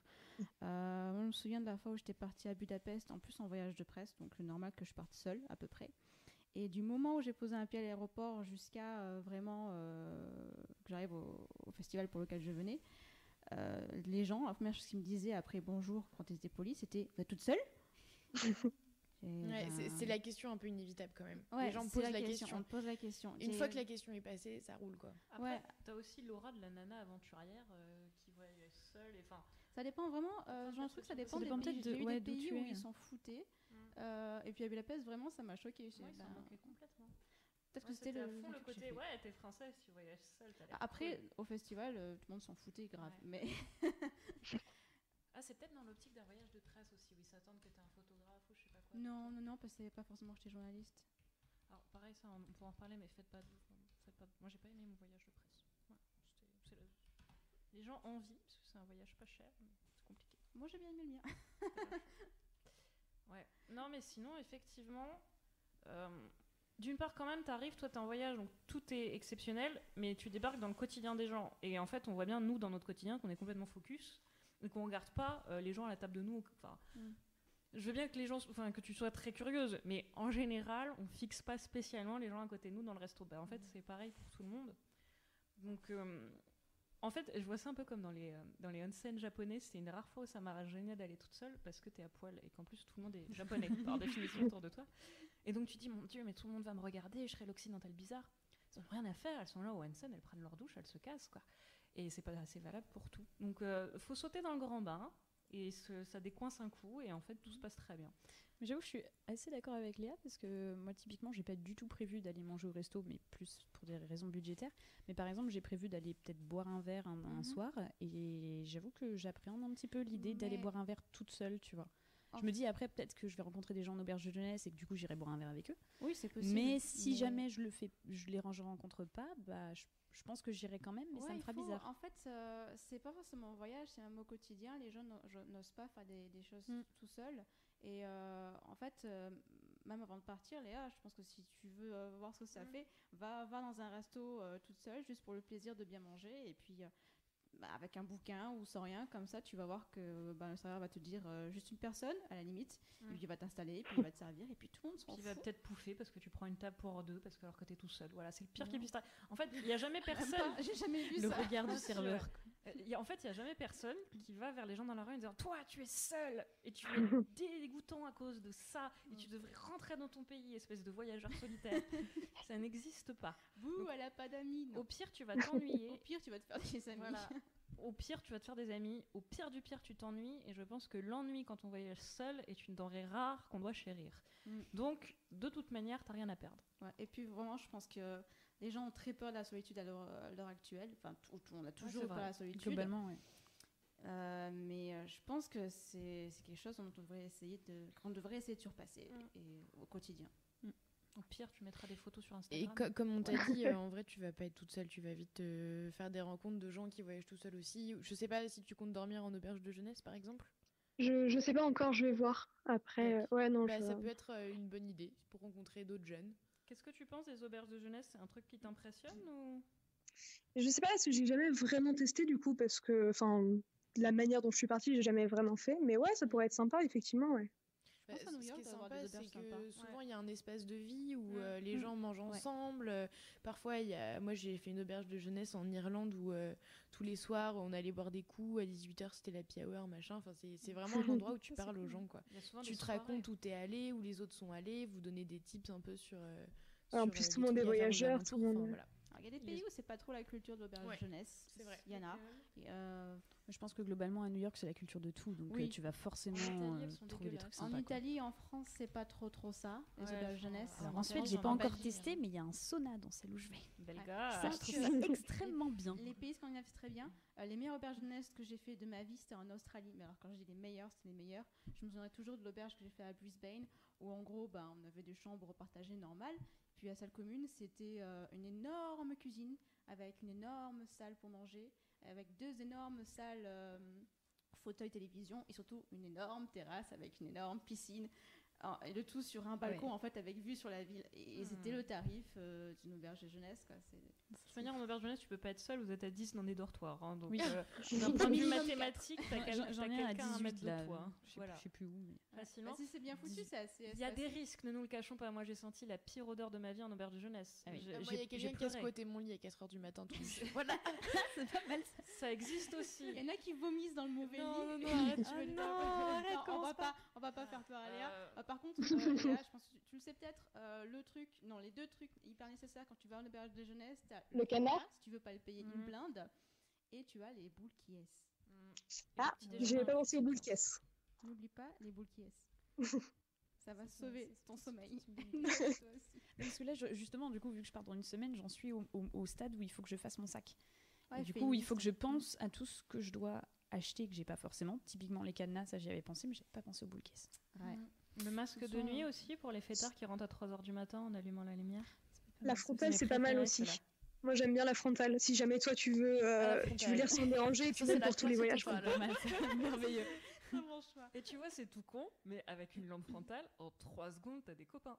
Euh, moi, je me souviens de la fois où j'étais partie à Budapest, en plus en voyage de presse, donc normal que je parte seule, à peu près. Et du moment où j'ai posé un pied à l'aéroport jusqu'à euh, vraiment euh, que j'arrive au, au festival pour lequel je venais, euh, les gens, la première chose qu'ils me disaient après bonjour quand ils étaient polis, c'était Vous êtes toute seule (laughs) Ouais, ben, c'est la question un peu inévitable quand même. ouais, Les gens posent la, question. On te pose la question. Une fois que la question est passée, ça roule quoi. Après, Ouais. t'as aussi l'aura de la nana aventurière euh, qui voyage seule. et Enfin, Ça dépend vraiment. Euh, j'ai l'impression que ça dépend, Ça dépend des pays. de- J'ai eu ouais, des pays où ils s'en foutaient. Mm. Euh, et puis à Budapest, vraiment, ça m'a choqué. s'en moquaient complètement. Peut-être que c'était le, fond le côté, ouais, t'es française, tu voyages seule. Après, au festival, euh, tout le monde s'en foutait grave. Mais (laughs) (laughs) Ah, c'est peut-être dans l'optique d'un voyage de presse aussi, où ils s'attendent que t'es un photographe ou je sais pas quoi. non, non, non, parce que c'est pas forcément que j'étais journaliste. Alors, pareil, ça, on, pourra en parler, mais faites pas de. Faites pas de- Moi, j'ai pas aimé mon voyage de presse. Le- Les gens ont envie, parce que c'est un voyage pas cher, mais c'est compliqué. Moi, j'ai bien aimé le mien. (laughs) Ouais. Non, mais sinon, effectivement, euh, d'une part, quand même, t'arrives, toi, t'es en voyage, donc tout est exceptionnel, mais tu débarques dans le quotidien des gens. Et en fait, on voit bien, nous, dans notre quotidien, qu'on est complètement focus, et qu'on regarde pas euh, les gens à la table de nous. Enfin, Mm. Je veux bien que les gens, enfin, que tu sois très curieuse, mais en général, on fixe pas spécialement les gens à côté de nous dans le resto. Bah, en fait, c'est pareil pour tout le monde. Donc, euh, en fait, je vois ça un peu comme dans les, euh, dans les onsen japonais. C'est une rare fois où ça m'a gêné d'aller toute seule parce que t'es à poil et qu'en plus tout le monde est japonais par (laughs) définition autour de toi. Et donc tu dis, mon Dieu, mais tout le monde va me regarder, je serai l'occidental bizarre. Elles ont rien à faire, elles sont là au onsen, elles prennent leur douche, elles se cassent, quoi. Et c'est pas assez valable pour tout. Donc, euh, faut sauter dans le grand bain. Et ce- ça décoince un coup, et en fait, tout se passe très bien. Mais j'avoue, je suis assez d'accord avec Léa parce que moi, typiquement, j'ai pas du tout prévu d'aller manger au resto, mais plus pour des raisons budgétaires. Mais par exemple, j'ai prévu d'aller peut-être boire un verre un, un Mhm. soir, et j'avoue que j'appréhende un petit peu l'idée d'aller boire un verre toute seule, tu vois. Je me dis après peut-être que je vais rencontrer des gens en auberge de jeunesse et que du coup j'irai boire un verre avec eux. Oui, c'est possible. Mais si Mais- jamais je le fais, je les rencontre pas, bah je, je pense que j'irai quand même, mais ça me fera faut- bizarre. En fait, euh, c'est pas forcément un voyage, c'est même au quotidien. Les gens n'osent pas faire des, des choses Mm. tout seuls. Et euh, en fait, euh, même avant de partir, Léa, je pense que si tu veux euh, voir ce que ça Mm. fait, va, va dans un resto euh, toute seule, juste pour le plaisir de bien manger. Et puis, euh, bah, avec un bouquin ou sans rien, comme ça, tu vas voir que bah, le serveur va te dire euh, juste une personne, à la limite. Et puis, il va t'installer, puis il va te servir, et puis tout le monde s'en il va peut-être pouffer parce que tu prends une table pour deux, parce que alors que t'es tout seul. Voilà, c'est le pire qui puisse. En fait, il n'y a jamais (laughs) personne. J'ai jamais vu Le ça. regard du serveur. Euh, il y a- en fait, il n'y a jamais personne qui va vers les gens dans la rue en disant Toi, tu es seul et tu es (laughs) dégoûtant à cause de ça et tu devrais rentrer dans ton pays, espèce de voyageur solitaire. (laughs) ça n'existe pas. Bouh, Donc, elle a pas d'amis. Au pire, tu vas (laughs) Au t'ennuyer. pire, tu vas te faire des amis. Voilà. Au pire, tu vas te faire des amis. Au pire du pire, tu t'ennuies. Et je pense que l'ennui quand on voyage seul est une denrée rare qu'on doit chérir. Mm. Donc, de toute manière, t'as rien à perdre. Ouais, et puis vraiment, je pense que les gens ont très peur de la solitude à l'heure l'heure actuelle. Enfin, on a toujours peur de la solitude. Globalement, ouais. Euh, mais euh, je pense que c'est quelque chose dont on devrait essayer de, qu'on devrait essayer de surpasser Mm. et, au quotidien. Au pire, tu mettras des photos sur Et Instagram. co- comme on t'a dit, euh, (laughs) en vrai, tu vas pas être toute seule. Tu vas vite euh, faire des rencontres de gens qui voyagent tout seuls aussi. Je sais pas si tu comptes dormir en auberge de jeunesse, par exemple. Je, je sais pas encore, je vais voir. Après, euh, ouais, non, Bah, je... ça peut être euh, une bonne idée pour rencontrer d'autres jeunes. Qu'est-ce que tu penses des auberges de jeunesse? C'est un truc qui t'impressionne ou? Je sais pas, parce que j'ai jamais vraiment testé du coup, parce que, enfin, la manière dont je suis partie, j'ai jamais vraiment fait. Mais ouais, ça pourrait être sympa, effectivement, ouais. Je pense Bah, à New ce qui est sympa, c'est que souvent il y a un espace de vie où Mm. euh, les Mm. gens mangent ensemble. Parfois, il y a... moi j'ai fait une auberge de jeunesse en Irlande où euh, tous les soirs on allait boire des coups. À 18h, c'était la happy hour, machin. Enfin, c'est vraiment un endroit où tu (laughs) parles aux gens. quoi. Tu te soirées. racontes où t'es allé, où les autres sont allés, vous donnez des tips un peu sur. euh, en plus, tout le monde est voyageur, tout le alentours. monde- Enfin, voilà. Alors, il y a des pays où c'est pas trop la culture de l'auberge Ouais, jeunesse. c'est vrai. Il y en a. Et, euh, Je pense que globalement à New York c'est la culture de tout, donc Oui. euh, tu vas forcément En Italie, euh, trouver des trucs en sympas. quoi. Italie, en France, c'est pas trop trop ça. Les Ouais, auberges jeunesse. Alors En en Suède, France, j'ai pas en encore testé, hein. mais il y a un sauna dans celle où je vais. Bel Ouais. gars. Ça, je trouve ça (laughs) extrêmement bien. Les pays scandinaves, c'est très bien. Euh, les meilleures auberges jeunesse que j'ai fait de ma vie, c'était en Australie. Mais alors, quand je dis les meilleures, c'était les meilleures. Je me souviens toujours de l'auberge que j'ai fait à Brisbane, où en gros, bah, on avait des chambres partagées normales. La salle commune, c'était euh, une énorme cuisine avec une énorme salle pour manger, avec deux énormes salles euh, fauteuil télévision et surtout une énorme terrasse avec une énorme piscine. Et le tout sur un balcon en fait avec vue sur la ville et, et Hmm. c'était le tarif euh, d'une auberge de jeunesse quoi. C'est- De toute manière, en auberge jeunesse, tu peux pas être seul, vous êtes à 10 dans des dortoirs. hein, donc, Oui. euh, (laughs) D'un point de vue mathématique, t'as quel- J'en t'as j'en ai un à quelqu'un à mettre 18 de là. toi. hein. Je sais Voilà. plus- je sais plus où. mais- Facilement. Bah, si c'est bien foutu, c'est assez. Il y a des risques, ne nous le cachons pas. Moi, j'ai senti la pire odeur de ma vie en auberge de jeunesse. Ah oui. J'ai- Euh, Moi, il y a quelqu'un qui a squatté mon lit à 4h du matin. Tout (laughs) Voilà, c'est pas mal ça. Ça existe aussi. Il y en a qui vomissent dans le mauvais Non, lit. non, non, (laughs) arrête, tu Ah vas les non, Non, on va pas, on va pas faire peur à Léa. Euh, Ah, par contre, euh, (laughs) Léa, je pense que tu, tu le sais peut-être, euh, le truc, non, les deux trucs hyper nécessaires quand tu vas en auberge de jeunesse, t'as Le canard si tu veux pas le payer Mhm. une blinde, et tu as les boules qui est. mm. Ah, le J'ai déjeuner. pas pensé aux boules de caisse. N'oublie pas les boules qui est. (laughs) Ça va sauver ton sommeil. Parce que là, je- justement, du coup, vu que je pars dans une semaine, j'en suis au, au- au stade où il faut que je fasse mon sac. Ouais, du coup, il faut que je pense à tout ce que je dois acheter que j'ai pas forcément. Typiquement, les cadenas, ça j'y avais pensé, mais j'avais pas pensé aux boules caisses. Ouais. Le masque de nuit aussi pour les fêtards qui rentrent à 3h du matin en allumant la lumière. La frontale, c'est pas mal aussi. Moi, j'aime bien la frontale. Si jamais toi, tu veux, euh, Ah, la tu veux lire sans déranger, et puis c'est pour tous les voyages. Pas mal, (laughs) merveilleux. Et tu vois, c'est tout con, mais avec une lampe frontale, en 3 secondes, t'as des copains.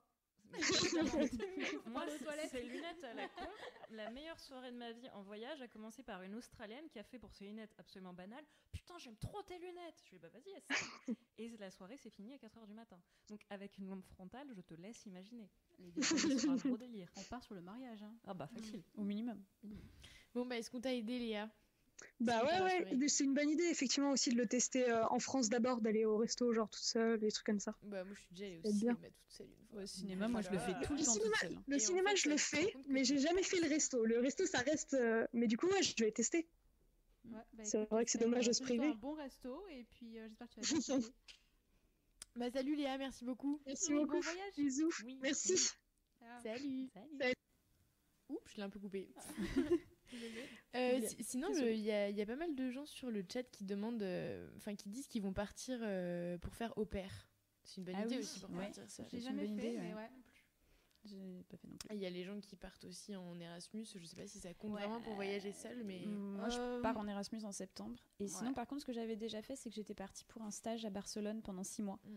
(laughs) Moi, c'est- ces lunettes à la con. La meilleure soirée de ma vie en voyage a commencé par une Australienne qui a fait pour ses lunettes absolument banales Putain, j'aime trop tes lunettes Je lui ai dit Bah vas-y, essaie. Et la soirée s'est finie à 4h du matin. Donc, avec une lampe frontale, je te laisse imaginer. Les C'est un gros délire. On part sur le mariage. hein. Ah bah, facile. Au minimum. Bon, bah, est-ce qu'on t'a aidé, Léa? Bah ouais, ouais, c'est une bonne idée effectivement aussi de le tester euh, en France d'abord, d'aller au resto genre toute seule, des trucs comme ça. Bah, moi, je suis déjà allée au bien. cinéma toute seule une fois. Au cinéma, moi, je le fais tout le Le temps toute cinéma, seule. le Et en cinéma fait, je le fais, mais j'ai jamais fait le resto. Le resto ça reste, euh, mais du coup ouais, je vais tester. Ouais, bah, C'est vrai que c'est dommage de se priver. un bon resto et puis euh, j'espère que tu vas (laughs) bien. Bah, salut Léa, merci beaucoup. Merci Oui, beaucoup. bon voyage. Bisous. Oui. Merci. Salut. Salut. Oups, je l'ai un peu coupé. (laughs) Euh, si- sinon, il y, a- il y a pas mal de gens sur le chat qui demandent, euh, enfin qui disent qu'ils vont partir euh, pour faire au pair. C'est une bonne Ah idée oui, aussi pour ouais. partir seul. J'ai jamais fait, idée, mais ouais. ouais. J'ai pas fait non plus. Ah, Il y a les gens qui partent aussi en Erasmus. Je sais pas si ça compte Ouais. vraiment pour voyager seul, mais Moi, je pars en Erasmus en septembre. Et sinon, par contre, ce que j'avais déjà fait, c'est que j'étais partie pour un stage à Barcelone pendant six mois. Mm.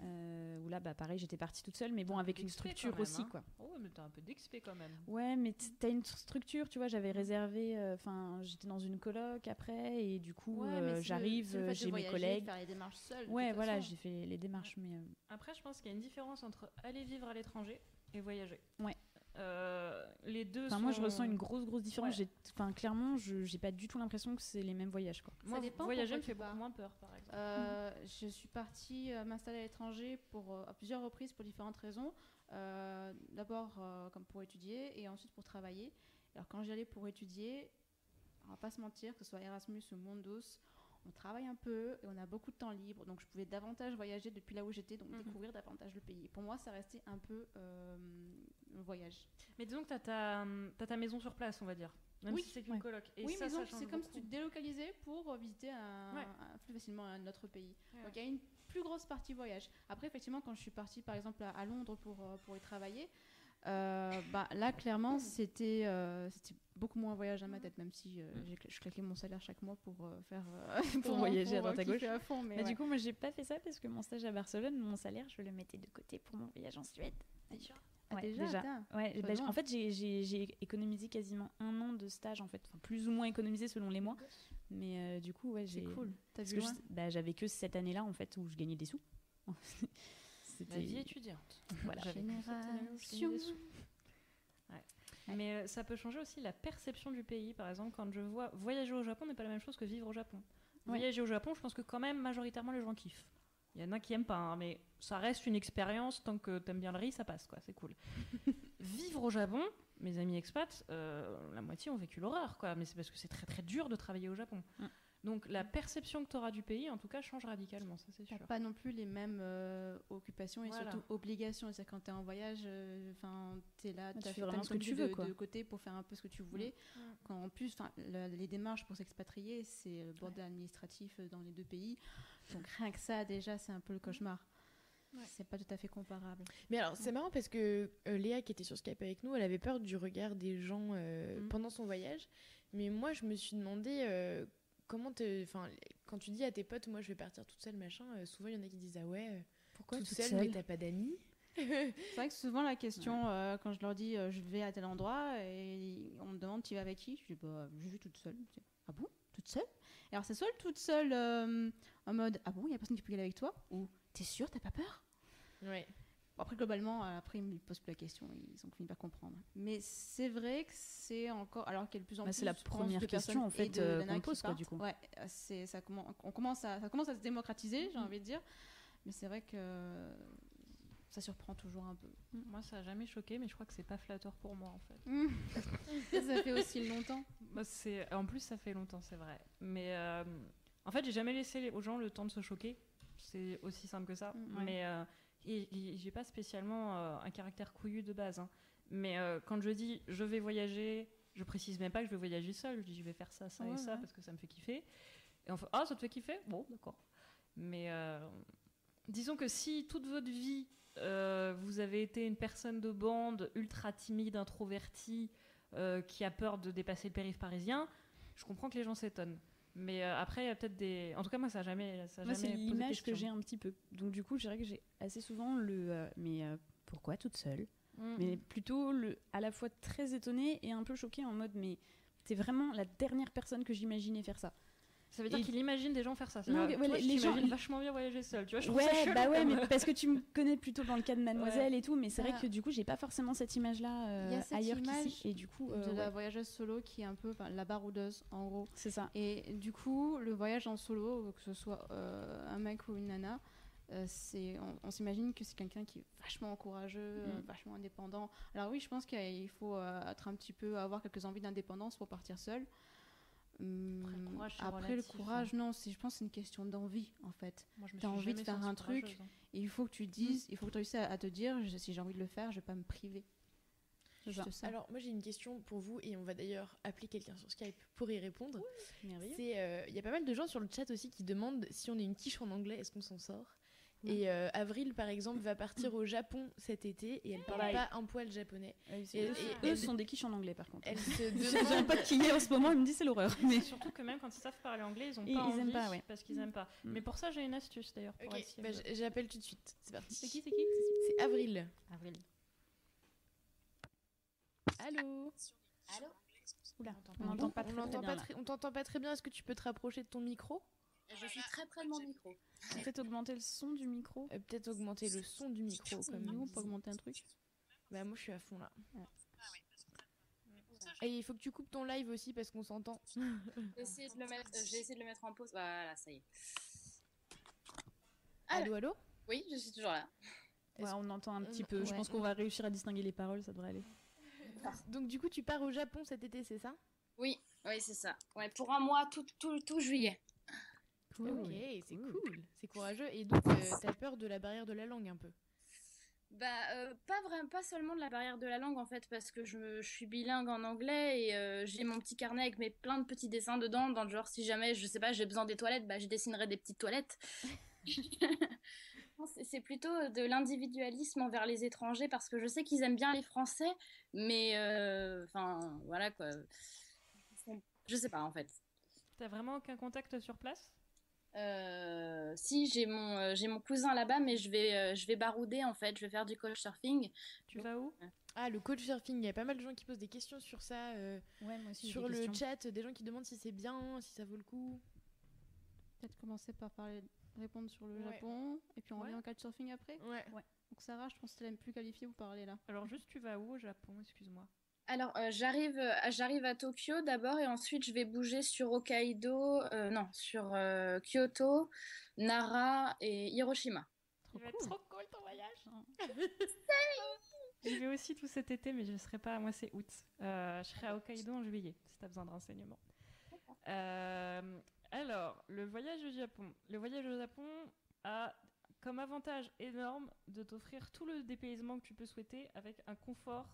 Euh, où là, bah, pareil, j'étais partie toute seule, mais bon, avec une structure même, aussi, hein. quoi. Oh, mais t'as un peu d'XP quand même. Ouais, mais t'as une structure, tu vois. J'avais réservé, euh, enfin, j'étais dans une coloc après, et du coup, Ouais, euh, j'arrive, de j'ai mes collègues. Faire les démarches seules. de Ouais, voilà, j'ai fait les démarches, mais. euh, Après, je pense qu'il y a une différence entre aller vivre à l'étranger et voyager. Ouais. Euh, les deux Enfin, sont... moi, je ressens une grosse, grosse différence. Ouais. J'ai- Enfin, clairement, je j'ai pas du tout l'impression que c'est les mêmes voyages, quoi. Moi, Ça dépend voyager me fait beaucoup moins peur, par exemple. Euh, (laughs) je suis partie euh, m'installer à l'étranger pour à plusieurs reprises pour différentes raisons. Euh, D'abord euh, comme pour étudier et ensuite pour travailler. Alors quand j'y allais pour étudier, on va pas se mentir, que ce soit Erasmus ou Mondos, on travaille un peu et on a beaucoup de temps libre, donc je pouvais davantage voyager depuis là où j'étais, donc Mhm. découvrir davantage le pays. Pour moi, ça restait un peu euh, un voyage. Mais disons que ta, t'as ta maison sur place, on va dire. Même Oui. si c'est qu'une Ouais. coloc. Et oui, ça, mais c'est comme si tu te délocalisais pour visiter un, Ouais. un- plus facilement un autre pays. Ouais. Donc il y a une plus grosse partie voyage. Après, effectivement, quand je suis partie par exemple à, à Londres pour, euh, pour y travailler, bah, là clairement c'était euh, c'était beaucoup moins voyage dans ma tête, même si euh, cla- je claquais mon salaire chaque mois pour euh, faire euh, (laughs) Pour voyager à pour, euh, droite à gauche. à fond. Mais Bah, ouais. Du coup, moi, j'ai pas fait ça parce que mon stage à Barcelone, mon salaire, je le mettais de côté pour mon voyage en Suède. Ah, Ouais, déjà. Ouais, bah, en fait, j'ai- économisé quasiment un an de stage, en fait, enfin, plus ou moins économisé selon les mois. Mais euh, du coup, ouais, c'est j'ai. cool. T'as vu je- bah, j'avais que cette année-là, en fait, où je gagnais des sous. (laughs) (laughs) La vie étudiante. (laughs) Voilà. Ouais. Mais euh, ça peut changer aussi la perception du pays. Par exemple, quand je vois voyager au Japon n'est pas la même chose que vivre au Japon. Ouais. Voyager au Japon, je pense que quand même majoritairement les gens kiffent. Il y en a qui aiment pas, hein, mais ça reste une expérience. Tant que t'aimes bien le riz, ça passe, quoi. C'est cool. (laughs) vivre au Japon, mes amis expats, euh, la moitié ont vécu l'horreur, quoi. Mais c'est parce que c'est très très dur de travailler au Japon. Mm. Donc la perception que tu auras du pays, en tout cas, change radicalement, ça c'est T'as sûr. pas non plus les mêmes euh, occupations et Voilà. surtout obligations. C'est-à-dire quand t'es en voyage, euh, enfin t'es là, tu t'as fais fait vraiment ce que tu veux, de, quoi. de côté pour faire un peu ce que tu voulais. Mm. Quand en plus, les démarches pour s'expatrier, c'est le bordel administratif euh, dans les deux pays. Donc rien que ça déjà, c'est un peu le cauchemar. C'est pas tout à fait comparable. Mais alors, c'est marrant parce que euh, Léa, qui était sur Skype avec nous, elle avait peur du regard des gens euh, pendant son voyage. Mais moi, je me suis demandé euh, comment te. Enfin, quand tu dis à tes potes, moi, je vais partir toute seule, machin, euh, souvent, il y en a qui disent Ah ouais, euh, Pourquoi toute, toute seule, seule mais t'as pas d'amis? (laughs) C'est vrai que souvent la question, euh, quand je leur dis euh, je vais à tel endroit et on me demande tu vas avec qui, je dis bah je vais toute seule. Dis, ah bon? Toute seule? Et Alors c'est soit toute seule euh, en mode ah bon, il y a personne qui peut y aller avec toi? Ou t'es sûre, t'as pas peur? Ouais. Bon, Après, globalement, après, ils me posent plus la question, ils ont fini par comprendre. Mais c'est vrai que c'est encore. Alors qu'il y a de plus en Bah, plus. c'est la première de question, en fait, euh, qu'on pose, quoi, du coup. Ouais, c'est, ça, commence, on commence à, ça commence à se démocratiser, j'ai envie de dire. Mais c'est vrai que ça surprend toujours un peu. Moi, ça a jamais choqué, mais je crois que c'est pas flatteur pour moi en fait. (laughs) ça fait aussi longtemps. Bah. En plus, ça fait longtemps, c'est vrai. Mais euh, en fait, j'ai jamais laissé aux gens le temps de se choquer. C'est aussi simple que ça. Mm. Mais euh, et- et j'ai pas spécialement euh, un caractère couillu de base. hein. Mais euh, quand je dis je vais voyager, je précise même pas que je vais voyager seul. Je dis je vais faire ça, ça Ouais, et ça ouais. parce que ça me fait kiffer. Et on fait ah, ça te fait kiffer? Bon, d'accord. Mais euh, disons que si toute votre vie, vous avez été une personne de bande ultra timide, introvertie, qui a peur de dépasser le périph' parisien, je comprends que les gens s'étonnent. Mais euh, après, il y a peut-être des. En tout cas, moi, ça n'a jamais, ça a Moi, c'est l'image que j'ai un petit peu. Donc, du coup, je dirais que j'ai assez souvent le. euh, mais euh, pourquoi toute seule? Mm. Mais plutôt le, à la fois très étonnée et un peu choquée en mode mais t'es vraiment la dernière personne que j'imaginais faire ça. Ça veut dire Et- qu'il imagine des gens faire ça. Non, C'est-à-dire, ouais, toi, les- je les gens- vachement bien voyager seul. Tu vois, je ça Ouais, bah ouais, mais parce que tu me connais plutôt dans le cas de (laughs) Mademoiselle et tout, mais c'est vrai que du coup j'ai pas forcément cette image-là euh, Il y a cette ailleurs image qu'ici. Et du coup, euh, de la voyageuse solo qui est un peu la baroudeuse en gros. c'est ça. Et du coup, le voyage en solo, que ce soit euh, un mec ou une nana, euh, c'est, on, on s'imagine que c'est quelqu'un qui est vachement courageux, euh, Mm. vachement indépendant. Alors oui, je pense qu'il faut euh, être un petit peu avoir quelques envies d'indépendance pour partir seul. Hum, Après, le courage, c'est Après, relatif, le courage, non, c'est, je pense que c'est une question d'envie en fait. T'as suis envie de faire un truc, courageuse, hein. Et il faut que tu dises, il faut que tu réussisses à, à te dire, je- si j'ai envie de le faire, je vais pas me priver. Juste ça. Alors, moi j'ai une question pour vous et on va d'ailleurs appeler quelqu'un sur Skype pour y répondre. Euh, il y a pas mal de gens sur le chat aussi qui demandent si on est une quiche en anglais, est-ce qu'on s'en sort? Et euh, Avril, par exemple, va partir au Japon cet été et elle parle pas un poil japonais. Et, Et- eux, et- eux sont des quiches en anglais par contre. Elle (laughs) se demande. pote qui y est en ce moment, il me dit c'est l'horreur. Mais... Et surtout que même quand ils savent parler anglais, ils ont Ils- pas ils envie aiment pas, ouais. parce qu'ils aiment pas. Mm. Mais pour ça, j'ai une astuce d'ailleurs. pour Ok, essayer bah, de- j'appelle tout de suite. C'est parti. C'est qui C'est qui C'est Avril. Avril. Allô Allô Oula, On n'entend pas très, bien, pas on t'entend pas très bien. Est-ce que tu peux te rapprocher de ton micro? Je suis très près de mon micro. Peut-être augmenter le son du micro. Euh, Peut-être augmenter le son du micro. Comme Nous, on peut augmenter un truc. Bah moi je suis à fond là. Et il faut que tu coupes ton live aussi parce qu'on s'entend. De le mettre, euh, je vais essayer de le mettre en pause. Voilà, ça y est. Allô, allô Oui, je suis toujours là. Ouais, on entend un petit peu. Je ouais. pense qu'on va réussir à distinguer les paroles, ça devrait aller. Donc du coup tu pars au Japon cet été, c'est ça? Oui, oui, c'est ça. Ouais, pour un mois, tout, tout, tout juillet. Ok, c'est cool. C'est courageux. Et donc euh, (laughs) t'as peur de la barrière de la langue un peu? Bah, euh, pas vraiment, pas seulement de la barrière de la langue en fait, parce que je, suis bilingue en anglais et euh, j'ai mon petit carnet avec mes plein de petits dessins dedans, dans le genre si jamais, je sais pas, j'ai besoin des toilettes, bah je dessinerai des petites toilettes. (laughs) C'est- plutôt de l'individualisme envers les étrangers parce que je sais qu'ils aiment bien les Français, mais euh, enfin voilà quoi. Je sais pas en fait. T'as vraiment aucun contact sur place? Euh, si j'ai mon euh, j'ai mon cousin là-bas, mais je vais euh, je vais barouder en fait, je vais faire du couchsurfing. Tu vas où Ah, le coach surfing, il y a pas mal de gens qui posent des questions sur ça, euh, Ouais, moi aussi. sur le chat, des gens qui demandent si c'est bien, si ça vaut le coup. Peut-être commencer par parler, répondre sur le Ouais. Japon, et puis on Ouais. revient au couchsurfing après. Ouais. Donc Sarah, je pense que t'es la plus qualifiée pour parler là. Alors juste, tu vas où au Japon? Excuse-moi. Alors, euh, j'arrive, euh, j'arrive à Tokyo d'abord et ensuite je vais bouger sur Hokkaido, euh, non, sur euh, Kyoto, Nara et Hiroshima. Il va être trop cool ton voyage. (laughs) J'y vais aussi tout cet été, mais je ne serai pas. Moi, c'est août. Euh, je serai à Hokkaido en juillet, si tu as besoin de renseignements. Euh, alors, le voyage au Japon. Le voyage au Japon a comme avantage énorme de t'offrir tout le dépaysement que tu peux souhaiter avec un confort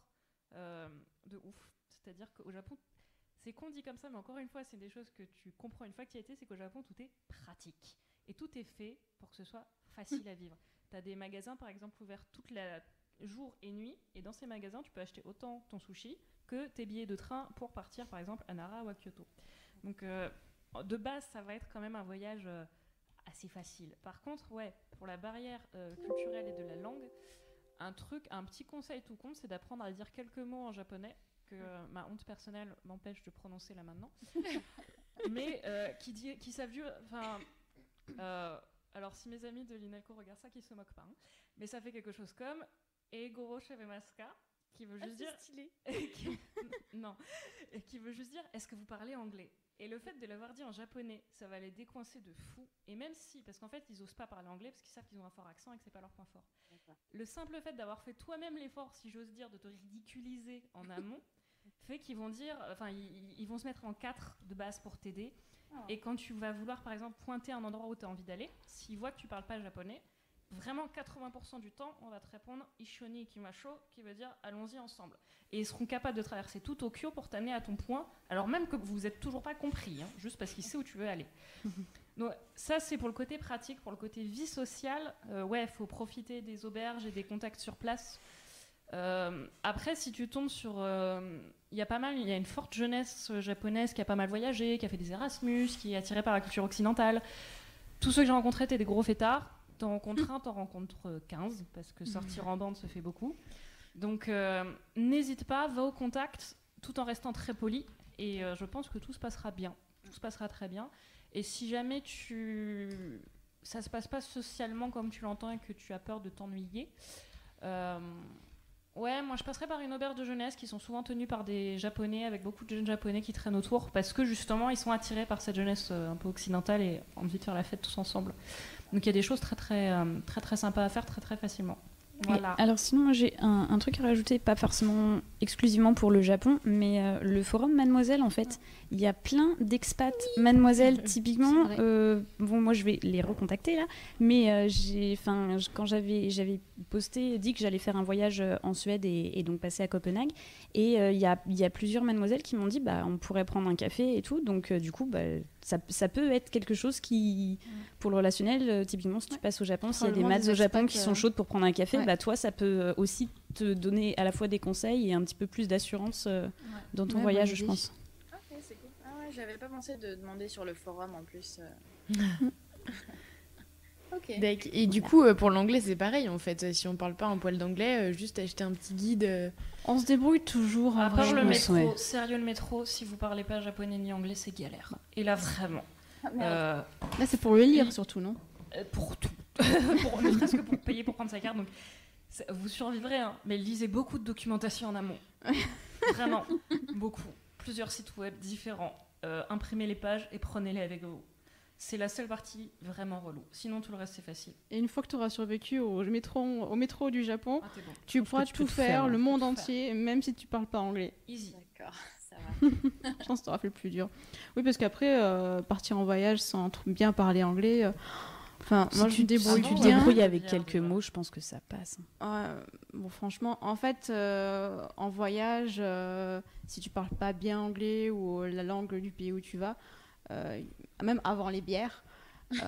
de ouf. C'est-à-dire qu'au Japon, c'est con dit comme ça, mais encore une fois, c'est des choses que tu comprends une fois que tu y été, c'est qu'au Japon, tout est pratique. Et tout est fait pour que ce soit facile à vivre. (laughs) Tu as des magasins, par exemple, ouverts toute la jour et nuit, et dans ces magasins, tu peux acheter autant ton sushi que tes billets de train pour partir, par exemple, à Nara ou à Kyoto. Donc, euh, de base, ça va être quand même un voyage euh, assez facile. Par contre, ouais, pour la barrière euh, culturelle et de la langue, un truc, un petit conseil tout compte, c'est d'apprendre à dire quelques mots en japonais que euh, ma honte personnelle m'empêche de prononcer là maintenant, (laughs) mais euh, qui, dit, qui savent dire, enfin, euh, alors si mes amis de l'INALCO regardent ça, qu'ils se moquent pas, hein, mais ça fait quelque chose comme Egoro Shevemaska, qui veut juste dire stylé. (laughs) qui- (laughs) non, et qui veut juste dire est-ce que vous parlez anglais? Et le fait de l'avoir dit en japonais, ça va les décoincer de fou. Et même si, parce qu'en fait, ils osent pas parler anglais parce qu'ils savent qu'ils ont un fort accent et que c'est pas leur point fort. Le simple fait d'avoir fait toi-même l'effort, si j'ose dire, de te ridiculiser en (laughs) amont, fait qu'ils vont dire, enfin, ils, ils vont se mettre en quatre de base pour t'aider. Ah. Et quand tu vas vouloir, par exemple, pointer un endroit où tu as envie d'aller, s'ils voient que tu parles pas japonais, vraiment 80% du temps, on va te répondre Ishoni Ikimasho, qui veut dire allons-y ensemble. Et ils seront capables de traverser tout Tokyo pour t'amener à ton point, alors même que vous n'êtes toujours pas compris, hein, juste parce qu'il sait où tu veux aller. (laughs) Donc, ça, c'est pour le côté pratique, pour le côté vie sociale. euh, ouais, il faut profiter des auberges et des contacts sur place. Euh, après, si tu tombes sur. euh, Il y a pas mal, il y a une forte jeunesse euh, japonaise qui a pas mal voyagé, qui a fait des Erasmus, qui est attirée par la culture occidentale. Tous ceux que j'ai rencontrés étaient des gros fêtards. T'en rencontres un, t'en rencontres 15, parce que sortir en bande se fait beaucoup. Donc euh, n'hésite pas, va au contact, tout en restant très poli, et euh, je pense que tout se passera bien. Tout se passera très bien. Et si jamais tu ça se passe pas socialement comme tu l'entends et que tu as peur de t'ennuyer, euh, ouais, moi je passerai par une auberge de jeunesse qui sont souvent tenues par des japonais avec beaucoup de jeunes japonais qui traînent autour parce que justement ils sont attirés par cette jeunesse euh, un peu occidentale et envie de faire la fête tous ensemble. Donc il y a des choses très très euh, très très sympas à faire très très facilement. Voilà. Et alors sinon, moi j'ai un, un truc à rajouter, pas forcément exclusivement pour le Japon, mais euh, le forum Mademoiselle, en fait, il y a plein d'expats Mademoiselle, (laughs) typiquement. euh, bon, moi je vais les recontacter là, mais euh, j'ai, enfin, quand j'avais, j'avais posté, dit que j'allais faire un voyage en Suède et, et donc passer à Copenhague, et il y, a, il y a plusieurs Mademoiselles qui m'ont dit, bah, on pourrait prendre un café et tout, donc du coup, bah, ça, ça peut être quelque chose qui, pour le relationnel, euh, typiquement, si tu passes au Japon, s'il y a des maths au Japon qui sont chaudes pour prendre un café, ouais. bah toi, ça peut euh, aussi te donner à la fois des conseils et un petit peu plus d'assurance euh, dans ton Ouais, voyage, je pense. Ok, c'est cool. Ah ouais, j'avais pas pensé de demander sur le forum en plus. (laughs) Et du coup, euh, pour l'anglais, c'est pareil en fait. Si on parle pas un poil d'anglais, euh, juste acheter un petit guide. euh, On se débrouille toujours. À part vrai. le métro, ouais. sérieux le métro, si vous parlez pas japonais ni anglais, c'est galère. Et là vraiment, Ah, euh, Là, c'est pour le lire surtout, non? Euh, pour tout, (laughs) pour, ne serait-ce que pour payer pour prendre sa carte. Donc, vous survivrez, hein, mais lisez beaucoup de documentation en amont. Vraiment, (laughs) beaucoup. Plusieurs sites web différents. Euh, imprimez les pages et prenez-les avec vous. C'est la seule partie vraiment relou. Sinon, tout le reste, c'est facile. Et une fois que tu auras survécu au métro, au métro du Japon, Ah, bon. tu pourras tu tout faire, faire, le hein. monde entier, même si tu parles pas anglais. Easy. D'accord, ça va. (laughs) Je pense que tu auras fait le plus dur. Oui, parce qu'après, euh, partir en voyage sans bien parler anglais. euh, Enfin, Si moi, tu, je débrouille si tu bien. débrouilles avec Bien, quelques mots, je pense que ça passe. Euh, bon, franchement, en fait, euh, en voyage, euh, si tu parles pas bien anglais ou la langue du pays où tu vas, même avant les bières,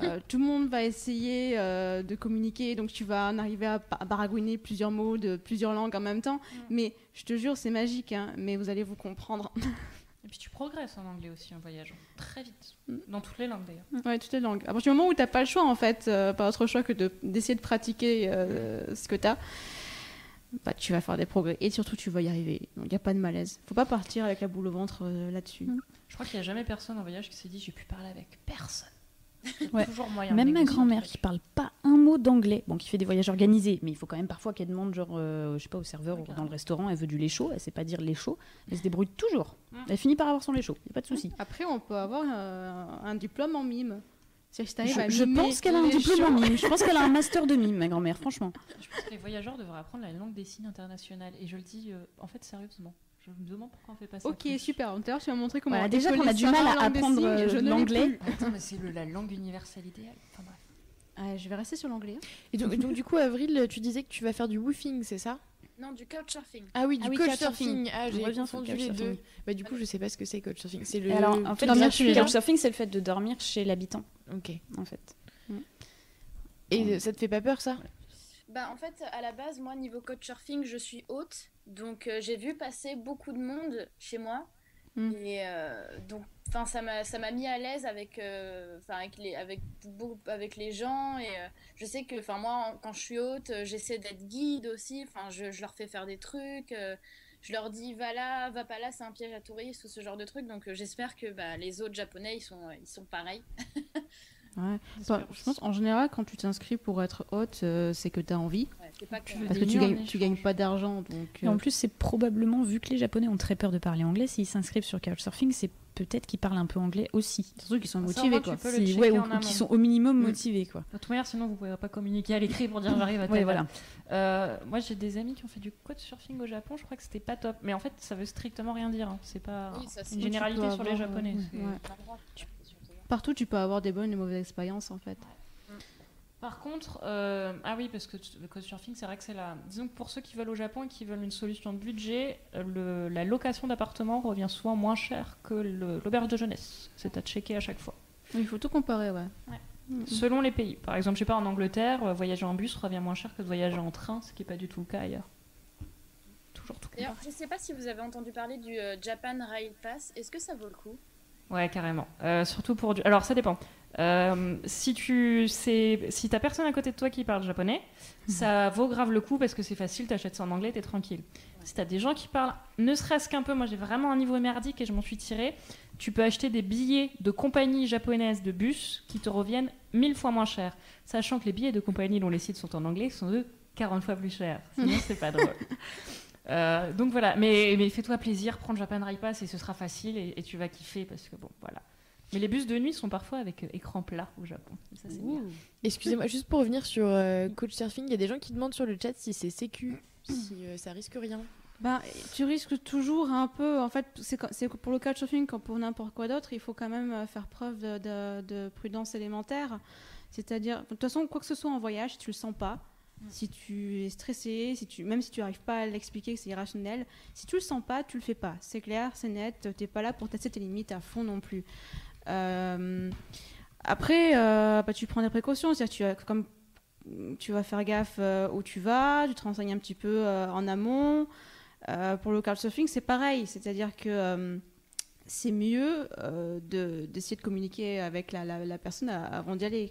euh, (laughs) tout le monde va essayer euh, de communiquer, donc tu vas en arriver à, baragouiner plusieurs mots de plusieurs langues en même temps. Mais je te jure, c'est magique, hein, mais vous allez vous comprendre. Et puis, tu progresses en anglais aussi en voyageant. Très vite. Mm. Dans toutes les langues, d'ailleurs. Ouais, toutes les langues. À partir du moment où tu n'as pas le choix, en fait, euh, pas autre choix que de- d'essayer de, pratiquer euh, ce que tu as, bah, tu vas faire des progrès. Et surtout, tu vas y arriver. Donc, il n'y a pas de malaise. faut pas partir avec la boule au ventre euh, là-dessus. Mm. Je crois qu'il n'y a jamais personne en voyage qui s'est dit j'ai pu parler avec personne. Il y a Ouais. toujours moyen de Même ma grand-mère qui parle pas un mot d'anglais, bon, qui fait des voyages organisés, mais il faut quand même parfois qu'elle demande, genre, euh, je sais pas, au serveur ou dans le restaurant, elle veut du lait chaud, elle sait pas dire lait chaud, elle se débrouille toujours. Mm. Elle finit par avoir son lait chaud, y a pas de souci. Après, on peut avoir euh, un diplôme en mime. Si Je, je mimer pense qu'elle a un diplôme en (laughs) mime. Je pense qu'elle a un master de mime, ma grand-mère, franchement. Je pense que les voyageurs devraient apprendre la langue des signes internationale. Et je le dis euh, en fait sérieusement. Je me demande pourquoi on fait pas ça. Ok, super. Tout à l'heure, tu m'as montré comment. Voilà, déjà qu'on a du mal à langue des apprendre, signes, euh, je ne l'ai l'anglais. Attends, mais c'est la langue universelle idéale. Enfin bref. Ouais, je vais rester sur l'anglais. hein. Et donc, donc, du coup, Avril, tu disais que tu vas faire du woofing, c'est ça? Non, du couchsurfing. Ah oui, du Ah oui, couchsurfing. couchsurfing. Ah, j'ai confondu les deux. Bah du coup, je sais pas ce que c'est couchsurfing. C'est le. Alors, en fait, dormir chez couchsurfing, c'est le fait de dormir chez l'habitant, Ok. en fait. Et ça te fait pas peur ça? Bah en fait, à la base, moi, niveau couchsurfing, je suis hôte. Donc euh, j'ai vu passer beaucoup de monde chez moi. Mm. Et euh, donc, enfin, ça m'a ça m'a mis à l'aise avec, euh, enfin, avec les avec avec les gens. Et euh, je sais que, enfin, moi, quand je suis hôte, j'essaie d'être guide aussi. Enfin, je, leur fais faire des trucs. je leur dis va là, va pas là, c'est un piège à touristes ou ce genre de trucs. Donc j'espère que bah, les autres japonais ils sont ils sont pareils. (laughs) Ouais. Enfin, je pense en général, quand tu t'inscris pour être hôte, euh, c'est que tu as envie. Ouais, pas que- Parce que tu en gagnes, tu gagnes échange. pas d'argent. Donc, Et euh, en plus, c'est probablement, vu que les Japonais ont très peur de parler anglais, s'ils s'inscrivent sur Couchsurfing, c'est peut-être qu'ils parlent un peu anglais aussi. surtout qu'ils sont motivés. Quoi. Si- ouais, ou, en qui sont au minimum Mm. motivés, quoi. De toute manière, sinon vous pouvez pas communiquer à l'écrit pour dire (laughs) j'arrive à Ouais, voilà. Euh, moi j'ai des amis qui ont fait du couchsurfing au Japon, je crois que c'était pas top. Mais en fait ça veut strictement rien dire. hein. C'est pas Oui, ça, c'est- une généralité sur les japonais. ouais. Partout, tu peux avoir des bonnes et mauvaises expériences en fait. Par contre, euh, ah oui, parce que le couchsurfing, c'est vrai que c'est la. Disons que pour ceux qui veulent au Japon et qui veulent une solution de budget, euh, le- la location d'appartement revient souvent moins cher que l'auberge de jeunesse. C'est à checker à chaque fois. Il faut tout comparer, ouais. Selon les pays. Par exemple, je sais pas, en Angleterre, euh, voyager en bus revient moins cher que de voyager en train, ce qui n'est pas du tout le cas ailleurs. Toujours tout D'ailleurs, je sais pas si vous avez entendu parler du Japan Rail Pass. Est-ce que ça vaut le coup? Ouais, carrément. Euh, surtout pour du. Alors, ça dépend. Euh, si tu sais, si t'as personne à côté de toi qui parle japonais, Mhm. ça vaut grave le coup parce que c'est facile, t'achètes ça en anglais, t'es tranquille. Si t'as des gens qui parlent, ne serait-ce qu'un peu, moi j'ai vraiment un niveau merdique et je m'en suis tirée, tu peux acheter des billets de compagnies japonaises de bus qui te reviennent mille fois moins cher. Sachant que les billets de compagnies dont les sites sont en anglais sont eux 40 fois plus chers. Sinon, (laughs) c'est pas drôle. Euh, donc voilà, mais, mais fais-toi plaisir, prends le Japan Rail Pass et ce sera facile et, et tu vas kiffer parce que bon, voilà. Mais les bus de nuit sont parfois avec euh, écran plat au Japon. Et Ça, c'est bien. Excusez-moi, juste pour revenir sur euh, coach surfing, il y a des gens qui demandent sur le chat si c'est sécu, si euh, ça risque rien. Ben, tu risques toujours un peu, en fait, c'est pour le couchsurfing comme pour n'importe quoi d'autre, il faut quand même faire preuve de, de- de prudence élémentaire. C'est-à-dire, de toute façon, quoi que ce soit en voyage, tu le sens pas, si tu es stressé, même si tu n'arrives pas à l'expliquer, que c'est irrationnel, si tu le sens pas, tu le fais pas. C'est clair, c'est net, tu n'es pas là pour tester tes limites à fond non plus. Euh, après, euh, bah, tu prends des précautions, c'est-à-dire tu comme tu vas faire gaffe euh, où tu vas, tu te renseignes un petit peu en amont. Pour le couchsurfing, c'est pareil, c'est-à-dire que c'est mieux de- d'essayer de communiquer avec la, personne avant d'y aller.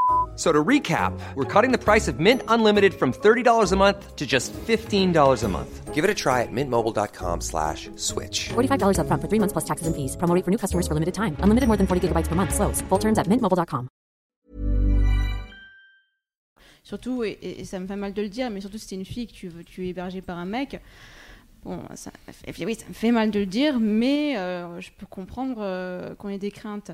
So to recap, we're cutting the price of Mint Unlimited from $30 a month to just $15 a month. Give it a try at mintmobile.com slash switch. $45 upfront for three months plus taxes and fees. Promo rate for new customers for limited time. Unlimited more than 40 gigabytes per month. Slows. Full terms at mintmobile.com. surtout, et, et- et ça me fait mal de le dire, mais surtout si t'es une fille que tu, veux, tu es hébergée par un mec, bon, ça, oui, ça me fait mal de le dire, mais euh, je peux comprendre euh, qu'on ait des craintes.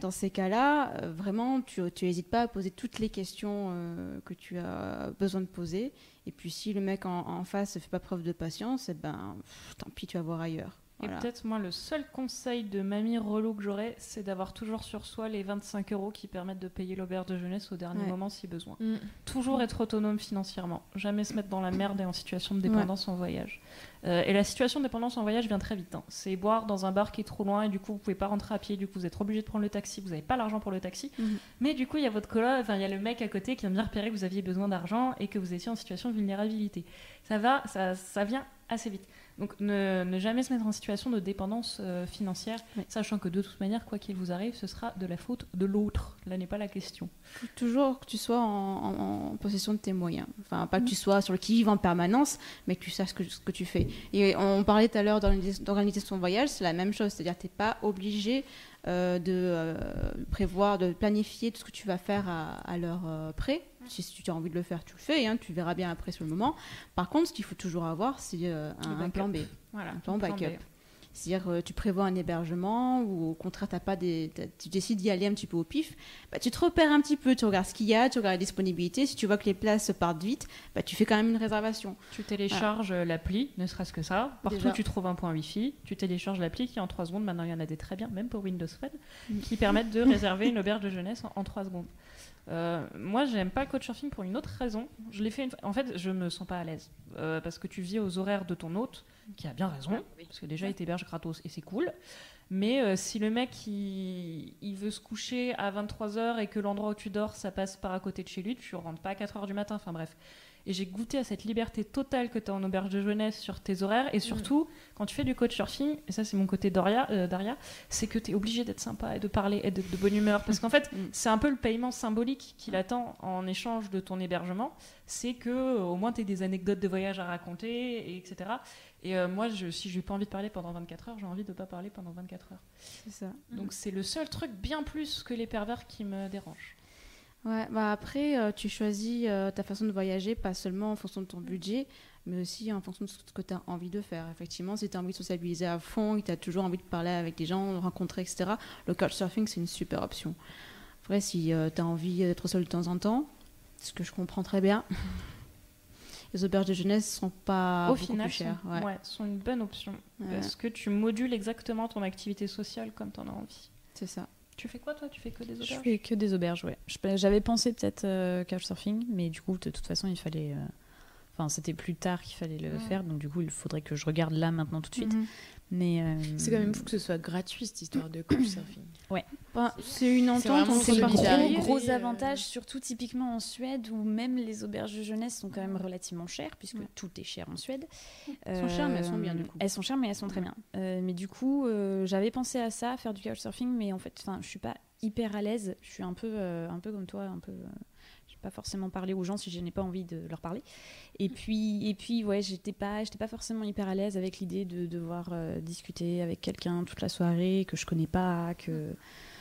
Dans ces cas-là, euh, vraiment, tu n'hésites pas à poser toutes les questions euh, que tu as besoin de poser. Et puis, si le mec en, face ne fait pas preuve de patience, eh ben, tant pis, tu vas voir ailleurs. Et peut-être moi le seul conseil de mamie relou que j'aurais, c'est d'avoir toujours sur soi les 25 euros qui permettent de payer l'auberge de jeunesse au dernier Ouais. moment si besoin. Mm. Toujours être autonome financièrement, jamais se mettre dans la merde et en situation de dépendance en voyage. Euh, et la situation de dépendance en voyage vient très vite. hein. C'est boire dans un bar qui est trop loin et du coup vous pouvez pas rentrer à pied, du coup vous êtes obligé de prendre le taxi, vous n'avez pas l'argent pour le taxi. Mhm. Mais du coup il y a votre coloc, enfin il y a le mec à côté qui vient bien repérer que vous aviez besoin d'argent et que vous étiez en situation de vulnérabilité. Ça va, ça, ça vient assez vite. Donc ne, ne jamais se mettre en situation de dépendance euh, financière, sachant que de toute manière, quoi qu'il vous arrive, ce sera de la faute de l'autre. Là n'est pas la question. Toujours que tu sois en, en- en possession de tes moyens. Enfin, pas que Mm. tu sois sur le qui-vive en permanence, mais que tu saches ce que, ce que tu fais. Et on parlait tout à l'heure d'organiser son voyage, c'est la même chose. C'est-à-dire que tu n'es pas obligé euh, de euh, prévoir, de planifier tout ce que tu vas faire à, à l'heure près. Si, si tu as envie de le faire, tu le fais. hein, tu verras bien après sur le moment. Par contre, ce qu'il faut toujours avoir, c'est euh, un, plan B. Voilà. Un plan un plan backup. B. C'est-à-dire, euh, tu prévois un hébergement ou au contraire, t'as pas des, tu décides d'y aller un petit peu au pif. Bah, tu te repères un petit peu, tu regardes ce qu'il y a, tu regardes la disponibilité. Si tu vois que les places partent vite, bah, tu fais quand même une réservation. Tu télécharges euh, l'appli, ne serait-ce que ça. Partout Déjà. tu trouves un point Wi-Fi, tu télécharges l'appli qui en 3 secondes, maintenant il y en a des très bien, même pour Windows Phone, Mm. qui permettent de (laughs) réserver une auberge de jeunesse en, 3 secondes. Euh, moi, j'aime pas le couchsurfing pour une autre raison. Je l'ai fait une fois- En fait, je me sens pas à l'aise Euh, parce que tu vis aux horaires de ton hôte, qui a bien raison, parce que déjà il t'héberge gratos et c'est cool. Mais euh, si le mec il, il veut se coucher à 23h et que l'endroit où tu dors ça passe par à côté de chez lui, tu rentres pas à 4h du matin. Enfin bref. Et j'ai goûté à cette liberté totale que tu as en auberge de jeunesse sur tes horaires. Et surtout, quand tu fais du coach surfing, et ça c'est mon côté Doria, euh, Daria, c'est que tu es obligé d'être sympa et de parler et d'être de bonne humeur. Parce qu'en fait, (laughs) Mm. c'est un peu le paiement symbolique qu'il attend en échange de ton hébergement. C'est que euh, au moins tu des anecdotes de voyage à raconter, et etc. Et euh, moi, je, si j'ai pas envie de parler pendant 24 heures, j'ai envie de pas parler pendant 24 heures. C'est ça. Donc c'est le seul truc bien plus que les pervers qui me dérange. Ouais, bah après, euh, tu choisis euh, ta façon de voyager, pas seulement en fonction de ton budget, mais aussi en fonction de ce que tu as envie de faire. Effectivement, si tu as envie de sociabiliser à fond, que tu as toujours envie de parler avec des gens, de rencontrer, etc., le couchsurfing, c'est une super option. Après, si tu as envie d'être seul de temps en temps, ce que je comprends très bien, (laughs) les auberges de jeunesse sont pas Au beaucoup final, plus chères. sont, Ouais. ouais, sont une bonne option. Ouais, Parce que tu modules exactement ton activité sociale comme tu en as envie. c'est ça. Tu fais quoi toi? Tu fais que des Je auberges? fais que des auberges, ouais. Je- J'avais pensé peut-être euh, couchsurfing, mais du coup, de toute façon, il fallait, euh, Enfin, c'était plus tard qu'il fallait le Ouais. faire, donc du coup, il faudrait que je regarde là maintenant tout de suite. Mhm. Mais euh, C'est quand même fou que ce soit gratuit cette histoire de couchsurfing. Enfin, (coughs) c'est une entente. C'est un pas gros, gros euh, avantage, surtout typiquement en Suède, où même les auberges de jeunesse sont quand même relativement chères, puisque Ouais. tout est cher en Suède. Elles sont chères, mais elles sont bien, du Euh, coup. Elles sont chères, mais elles sont très bien. Euh, mais du coup, euh, j'avais pensé à ça, faire du couchsurfing, mais en fait, enfin, je suis pas hyper à l'aise. Je suis un peu, euh, un peu comme toi, un peu. Pas forcément parler aux gens si je n'ai pas envie de leur parler. Et puis, et puis, ouais, j'étais pas, j'étais pas forcément hyper à l'aise avec l'idée de devoir euh, discuter avec quelqu'un toute la soirée que je connais pas, que.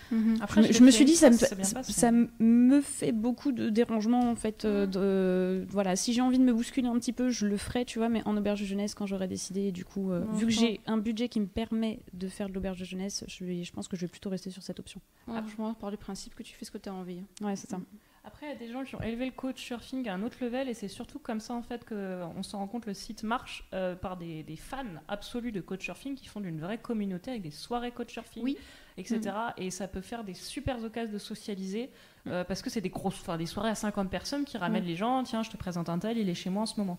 Mhm. Après, je, me- je suis dit, ça me, ça, me fait beaucoup de dérangements, en fait. euh, de, voilà, si j'ai envie de me bousculer un petit peu, je le ferai, tu vois, mais en auberge de jeunesse, quand j'aurai décidé, du coup, euh, vu que j'ai un budget qui me permet de faire de l'auberge de jeunesse, je, vais, je pense que je vais plutôt rester sur cette option. Ouais, franchement, par du principe que tu fais ce que tu as envie. Ouais, c'est ça. Après, il y a des gens qui ont élevé le coach surfing à un autre level et c'est surtout comme ça en fait qu'on se rend compte le site marche euh, par des, des fans absolus de coach surfing qui font d'une vraie communauté avec des soirées coach surfing, Oui. etc. Et ça peut faire des super occasions de socialiser euh, parce que c'est des grosses, enfin des soirées à 50 personnes qui ramènent les gens. Tiens, je te présente un tel, il est chez moi en ce moment.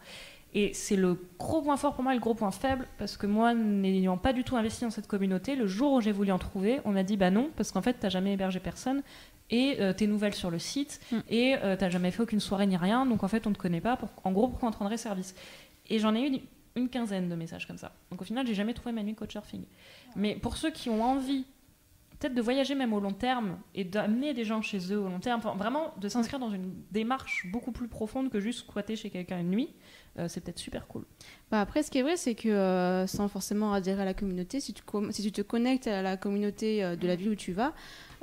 Et c'est le gros point fort pour moi et le gros point faible parce que moi, n'ayant pas du tout investi dans cette communauté, le jour où j'ai voulu en trouver, on m'a dit bah non parce qu'en fait t'as jamais hébergé personne et euh, t'es nouvelle sur le site Mm. et euh, t'as jamais fait aucune soirée ni rien donc en fait on te connaît pas pour- en gros pourquoi on te rendrait service. Et j'en ai eu une, une quinzaine de messages comme ça. Donc au final j'ai jamais trouvé ma nuit coach surfing mais pour ceux qui ont envie peut-être de voyager même au long terme et d'amener des gens chez eux au long terme enfin, vraiment de s'inscrire dans une démarche beaucoup plus profonde que juste squatter chez quelqu'un une nuit euh, c'est peut-être super cool. Bah après, ce qui est vrai, c'est que euh, sans forcément adhérer à la communauté, si tu, si tu te connectes à la communauté euh, de la ville où tu vas,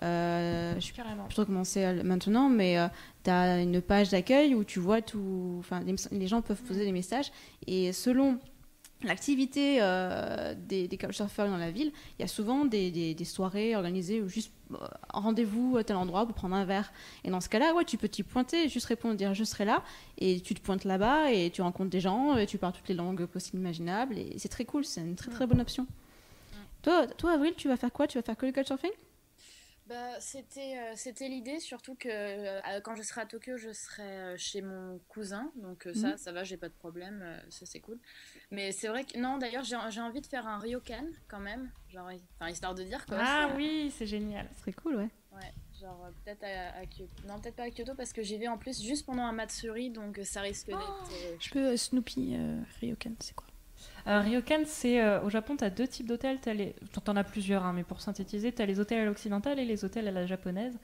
euh, je suis carrément plutôt commencer maintenant, mais tu as une page d'accueil où tu vois tout. Enfin, les, les gens peuvent poser des messages et selon l'activité euh, des, des couchsurfers dans la ville, il y a souvent des, des- des soirées organisées ou juste euh, un rendez-vous à tel endroit pour prendre un verre. Et dans ce cas-là, ouais, tu peux t'y pointer, juste répondre, dire je serai là, et tu te pointes là-bas et tu rencontres des gens, et tu parles toutes les langues possibles imaginables, et c'est très cool, c'est une très très bonne option. Toi, toi, Avril, tu vas faire quoi? Tu vas faire que le couchsurfing? Bah, c'était euh, c'était l'idée, surtout que euh, quand je serai à Tokyo, je serai euh, chez mon cousin. Donc euh, ça, Mhm. ça va, j'ai pas de problème, euh, ça c'est cool. Mais c'est vrai que non, d'ailleurs, j'ai j'ai envie de faire un ryokan quand même, genre, enfin histoire de dire quoi. ah oui c'est génial Ce serait cool, ouais. Ouais, genre euh, peut-être à, à Kyoto. Non, peut-être pas à Kyoto parce que j'y vais en plus juste pendant un Matsuri, donc euh, ça risque d'être. euh, Je peux Snoopy Ryokan, c'est quoi? Euh, ryokan, c'est euh, au Japon, tu as deux types d'hôtels. Les- T'en as plusieurs, hein, mais pour synthétiser, tu as les hôtels à l'occidentale et les hôtels à la japonaise.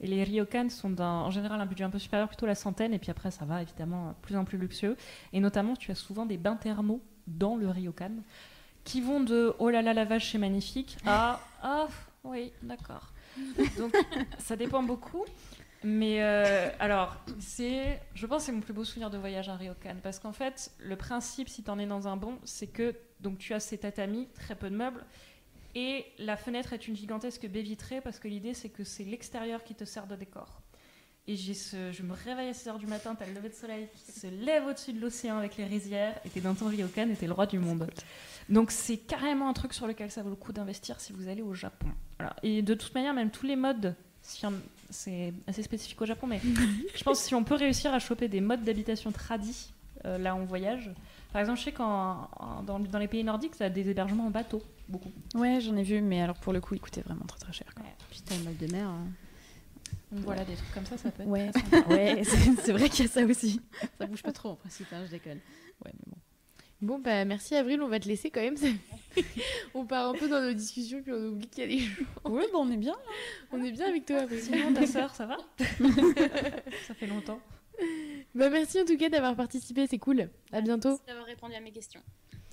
Et les ryokan sont en général un budget un peu supérieur, plutôt la centaine, et puis après ça va évidemment euh, plus en plus luxueux. Et notamment, tu as souvent des bains thermaux dans le ryokan qui vont de oh là là, la vache, c'est magnifique à ah oui, d'accord. Donc ça dépend beaucoup. Mais euh, alors, c'est, je pense que c'est mon plus beau souvenir de voyage à Ryokan. Parce qu'en fait, le principe, si tu en es dans un bon, c'est que donc, tu as ces tatamis, très peu de meubles, et la fenêtre est une gigantesque baie vitrée, parce que l'idée, c'est que c'est l'extérieur qui te sert de décor. Et j'ai je me réveille à 6h du matin, t'as le lever de soleil qui se lève au-dessus de l'océan avec les rizières, et t'es dans ton ryokan et t'es le roi du monde. Donc c'est carrément un truc sur lequel ça vaut le coup d'investir si vous allez au Japon. Et de toute manière, même tous les modes, si on- c'est assez spécifique au Japon, mais (laughs) je pense que si on peut réussir à choper des modes d'habitation tradis, euh, là on voyage. Par exemple, je sais qu'en en- dans, dans les pays nordiques, t'as des hébergements en bateau, beaucoup. Ouais, j'en ai vu, mais alors pour le coup, il coûtait vraiment très très cher. quoi. Puis t'as le mal de mer. hein. Donc voilà, des trucs comme ça, ça peut être Ouais, (laughs) ouais c'est c'est vrai qu'il y a ça aussi. Ça bouge pas trop en principe, hein, je déconne. Ouais, mais bon. Bon, bah merci Avril, on va te laisser quand même. ça- (laughs) on part un peu dans nos discussions, puis on oublie qu'il y a des gens. Ouais, bon, on est bien. On est bien avec toi, Avril. Sinon, ta ça va (laughs) Ça fait longtemps. Bah merci en tout cas d'avoir participé, c'est cool. À bientôt. Merci d'avoir répondu à mes questions.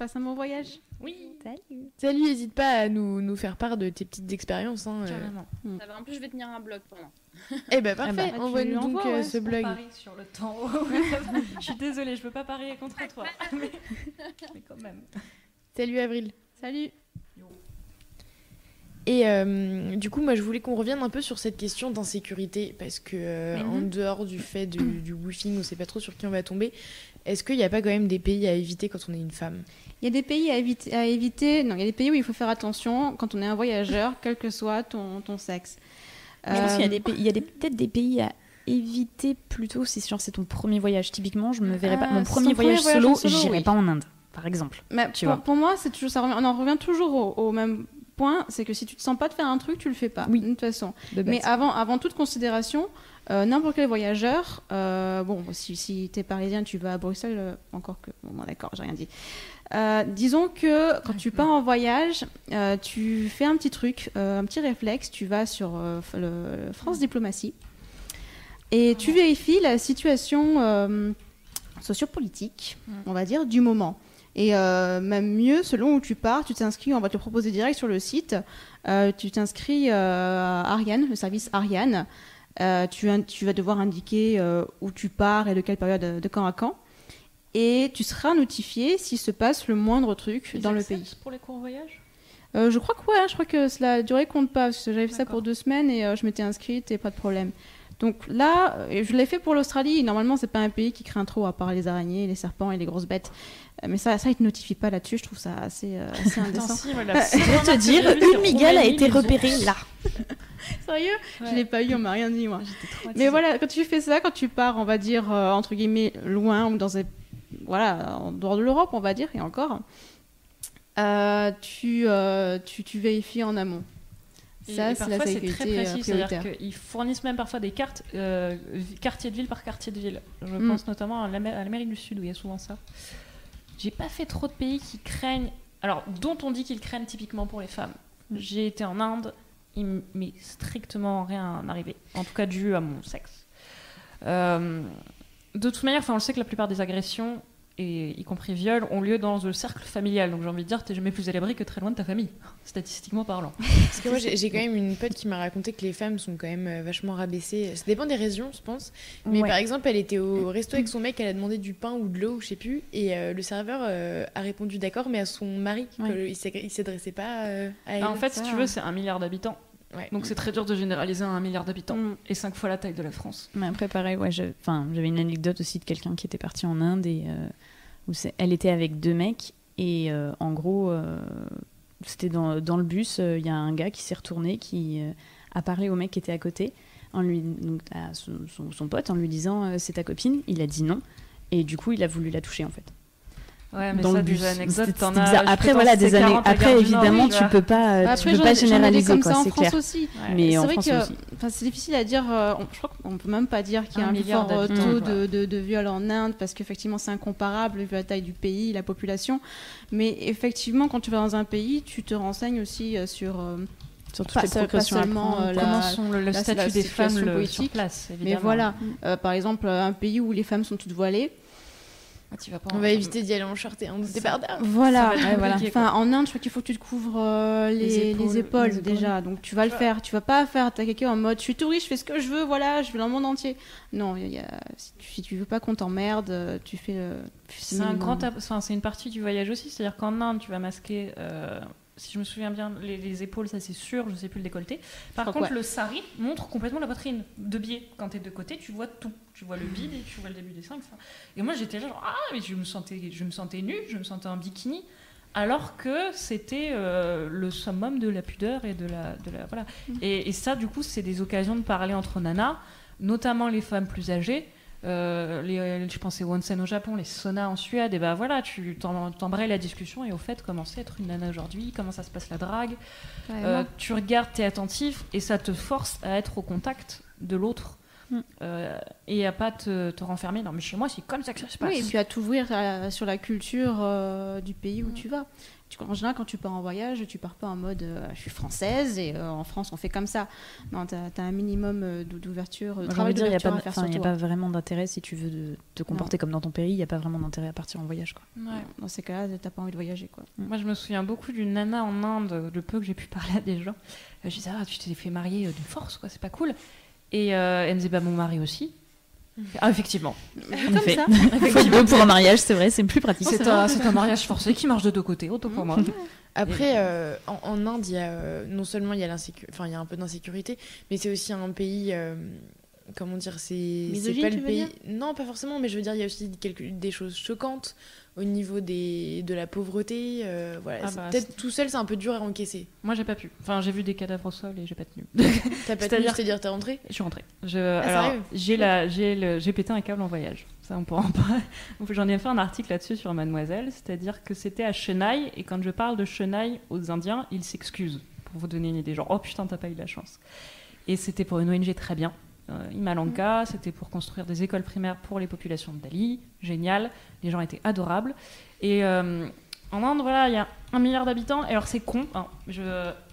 Passe un bon voyage. Oui, Salut. Salut, n'hésite pas à nous, nous faire part de tes petites expériences. Hein, euh. Ça va, en plus, je vais tenir un blog pendant. Eh bah parfait, bah, tu envoie-nous lui donc euh, ouais, ce On blog. parie sur le temps. (laughs) je suis désolée, je peux pas parier contre toi. (laughs) Mais, mais quand même. Salut Avril. Salut. Et euh, du coup, moi, je voulais qu'on revienne un peu sur cette question d'insécurité, parce que euh, en dehors du fait du, du woofing, on sait pas trop sur qui on va tomber, est-ce qu'il n'y a pas quand même des pays à éviter quand on est une femme? Il y a des pays à éviter, à éviter. Non, il y a des pays où il faut faire attention quand on est un voyageur, quel que soit ton, ton sexe. Je pense qu'il y a, Euh, des il y a des- peut-être des pays à éviter plutôt si genre c'est ton premier voyage. Typiquement, je me verrais pas. Ah, Mon premier voyage solo, en solo, j'irais oui. pas en Inde, par exemple. Mais Tu pour, vois. pour moi, c'est toujours, ça revient- on en revient toujours au, au même point, c'est que si tu te sens pas de faire un truc, tu le fais pas. Oui. De toute façon. De. Mais avant, avant toute considération, euh, n'importe quel voyageur, euh, bon, si, si tu es parisien, tu vas à Bruxelles, euh, encore que. Bon, bon, d'accord, j'ai rien dit. Euh, disons que quand tu pars en voyage, euh, tu fais un petit truc, euh, un petit réflexe, tu vas sur euh, le France Diplomatie et tu vérifies la situation euh, sociopolitique, on va dire, du moment. Et euh, même mieux, selon où tu pars, tu t'inscris, on va te proposer direct sur le site, euh, tu t'inscris euh, à Ariane, le service Ariane. Tu, vas devoir indiquer où tu pars et de quelle période de, quand à quand. Et tu seras notifié s'il se passe le moindre truc Ils dans le pays. Pour les courts voyages? Euh, je crois que ouais, je crois que la durée compte pas. Parce que j'avais fait ça pour deux semaines et euh, je m'étais inscrite et pas de problème. Donc là, euh, je l'ai fait pour l'Australie. Normalement, c'est pas un pays qui craint trop, à part les araignées, les serpents et les grosses bêtes. Euh, Mais ça, ça, ils te notifient pas là-dessus. Je trouve ça assez, euh, assez (laughs) indécent. si, voilà. Euh, Si Je te dire, une migale a été repérée là. (laughs) Sérieux? Je l'ai pas eu, on m'a rien dit moi. Mais voilà, quand tu fais ça, quand tu pars, on va dire euh, entre guillemets loin ou dans un, voilà, en dehors de l'Europe, on va dire, et encore, euh, tu, euh, tu, tu vérifies en amont. Ça, c'est la parfois, c'est sécurité très euh, précis, prioritaire. c'est-à-dire qu'ils fournissent même parfois des cartes, euh, quartier de ville par quartier de ville. Je Mm. pense notamment à l'Amé- à l'Amérique du Sud où il y a souvent ça. J'ai pas fait trop de pays qui craignent, alors dont on dit qu'ils craignent typiquement pour les femmes. Mm. J'ai été en Inde, il m'est strictement rien arrivé, en tout cas dû à mon sexe. Euh, de toute manière, on le sait que la plupart des agressions, et y compris viols, ont lieu dans le cercle familial. Donc j'ai envie de dire, t'es jamais plus à l'abri que très loin de ta famille, (laughs) statistiquement parlant. Parce que moi, j'ai quand même une pote qui m'a raconté que les femmes sont quand même euh, vachement rabaissées. Ça dépend des régions, je pense. Mais Ouais. par exemple, elle était au resto avec son mec, elle a demandé du pain ou de l'eau, je sais plus. Et euh, le serveur euh, a répondu d'accord, mais à son mari, Ouais. il s'adressait pas euh, à elle. Ah, en fait, si tu veux, c'est un milliard d'habitants. Ouais. Donc c'est très dur de généraliser à un milliard d'habitants. Mm. Et cinq fois la taille de la France. Mais après, pareil, ouais, j'avais une anecdote aussi de quelqu'un qui était parti en Inde et euh, elle était avec deux mecs et euh, en gros, euh, c'était dans, le bus, euh, il y a un gars qui s'est retourné, qui a parlé au mec qui était à côté, en lui, à son, son- pote, en lui disant c'est ta copine? Il a dit non et du coup, il a voulu la toucher en fait. Ouais, mais dans ça, le bus. des anecdotes, t'en c'était as- Après, voilà, des années. 40 à Après, évidemment, tu peux pas, euh, tu Après, peux pas généraliser comme quoi. ça en C'est France clair. aussi. Ouais. Mais C'est en vrai France que aussi. enfin, c'est difficile à dire. euh, on- je crois qu'on peut même pas dire qu'il y a Un fort taux quoi. de, de, de viol en Inde parce qu'effectivement c'est incomparable vu la taille du pays, la population. Mais effectivement, quand tu vas dans un pays, tu te renseignes aussi euh, sur euh, Sur toutes Pas les seul- pas précautions à seulement, prendre, quoi. la- Comment sont le, le la- statut la des femmes le- sur place, Mais évidemment. voilà, Mm. euh, par exemple, un pays où les femmes sont toutes voilées. Ah, tu vas pas On en- va éviter d'y aller en short et en débardeur. Voilà, ouais, voilà. Enfin, en Inde, je crois qu'il faut que tu te couvres euh, les, Les les épaules, épaules, les épaules. déjà. Donc tu vas le faire. Tu vas pas faire attaquer en mode je suis touriste, je fais ce que je veux, voilà, je vais dans le monde entier. Non, il y a- si, tu, si tu veux pas qu'on t'emmerde, euh, tu fais le. tu fais C'est un grand, enfin, c'est une partie du voyage aussi, c'est-à-dire qu'en Inde, tu vas masquer, euh, si je me souviens bien, les, les épaules, ça c'est sûr, je sais plus le décolleté. Par contre, ouais. le sari montre complètement la poitrine de biais. Quand t'es de côté, tu vois tout, tu vois le bide et tu vois le début des seins. etc. Et moi, j'étais genre, ah, mais je me sentais, je me sentais nue, je me sentais en bikini. Alors que c'était euh, le summum de la pudeur et de la, de la voilà. Et, et ça, du coup, c'est des occasions de parler entre nanas, notamment les femmes plus âgées. Euh, les, je pensais au onsen au Japon, les saunas en Suède, et ben voilà, tu t'em- t'embrayes la discussion et au fait, comment c'est être une nana aujourd'hui, comment ça se passe la drague. Euh, tu regardes, t'es attentif et ça te force à être au contact de l'autre Mm. euh, et à pas te, te renfermer. Non, mais chez moi, c'est comme ça que ça se passe. Oui, et puis à t'ouvrir sur la culture euh, du pays où Mm. tu vas. Tu, en général, quand tu pars en voyage, tu pars pas en mode euh, je suis française et euh, en France on fait comme ça. Non, tu as, un minimum euh, d'ou- d'ouverture, de travail de dire, il n'y a, d'ouverture pas, à faire il y a pas vraiment d'intérêt si tu veux de- te comporter comme dans ton pays, il n'y a pas vraiment d'intérêt à partir en voyage. Quoi. Ouais. Dans ces cas-là, t'as pas envie de voyager. Quoi. Moi, je me souviens beaucoup d'une nana en Inde, le peu que j'ai pu parler à des gens. Je disais, ah, tu t'es fait marier d'une force, quoi, c'est pas cool. Et euh, elle me disait, bah, mon mari aussi. Ah, effectivement. En effet, (laughs) il faut deux pour un mariage, c'est vrai, c'est plus pratique. C'est un, mariage forcé qui marche de deux côtés, autant pour moi. Après, euh, en, en Inde, il y a, euh, non seulement il y a l'insécu- enfin il y a un peu d'insécurité, mais c'est aussi un pays euh, comment dire, c'est pas tu le pays. Non, pas forcément, mais je veux dire, il y a aussi quelques, des choses choquantes au niveau des, de la pauvreté. euh, voilà, Ah bah, peut-être tout seul, c'est un peu dur à encaisser. Moi, j'ai pas pu. Enfin, j'ai vu des cadavres au sol et j'ai pas tenu. T'as pas tenu, (laughs) C'est-à-dire- t'es rentrée? Je suis rentrée. Je, Ah, alors, j'ai la, j'ai le, j'ai pété un câble en voyage. Ça, on pourra en parler. (laughs) J'en ai fait un article là-dessus sur Mademoiselle, c'est-à-dire que c'était à Chennai et quand je parle de Chennai aux Indiens, ils s'excusent pour vous donner une idée. Genre, oh putain, t'as pas eu de la chance. Et c'était pour une ONG très bien. Euh, Imalanka, c'était pour construire des écoles primaires pour les populations de Dali. Génial. Les gens étaient adorables. Et euh, en Inde, voilà, il y a un milliard d'habitants. Et alors, c'est con. hein.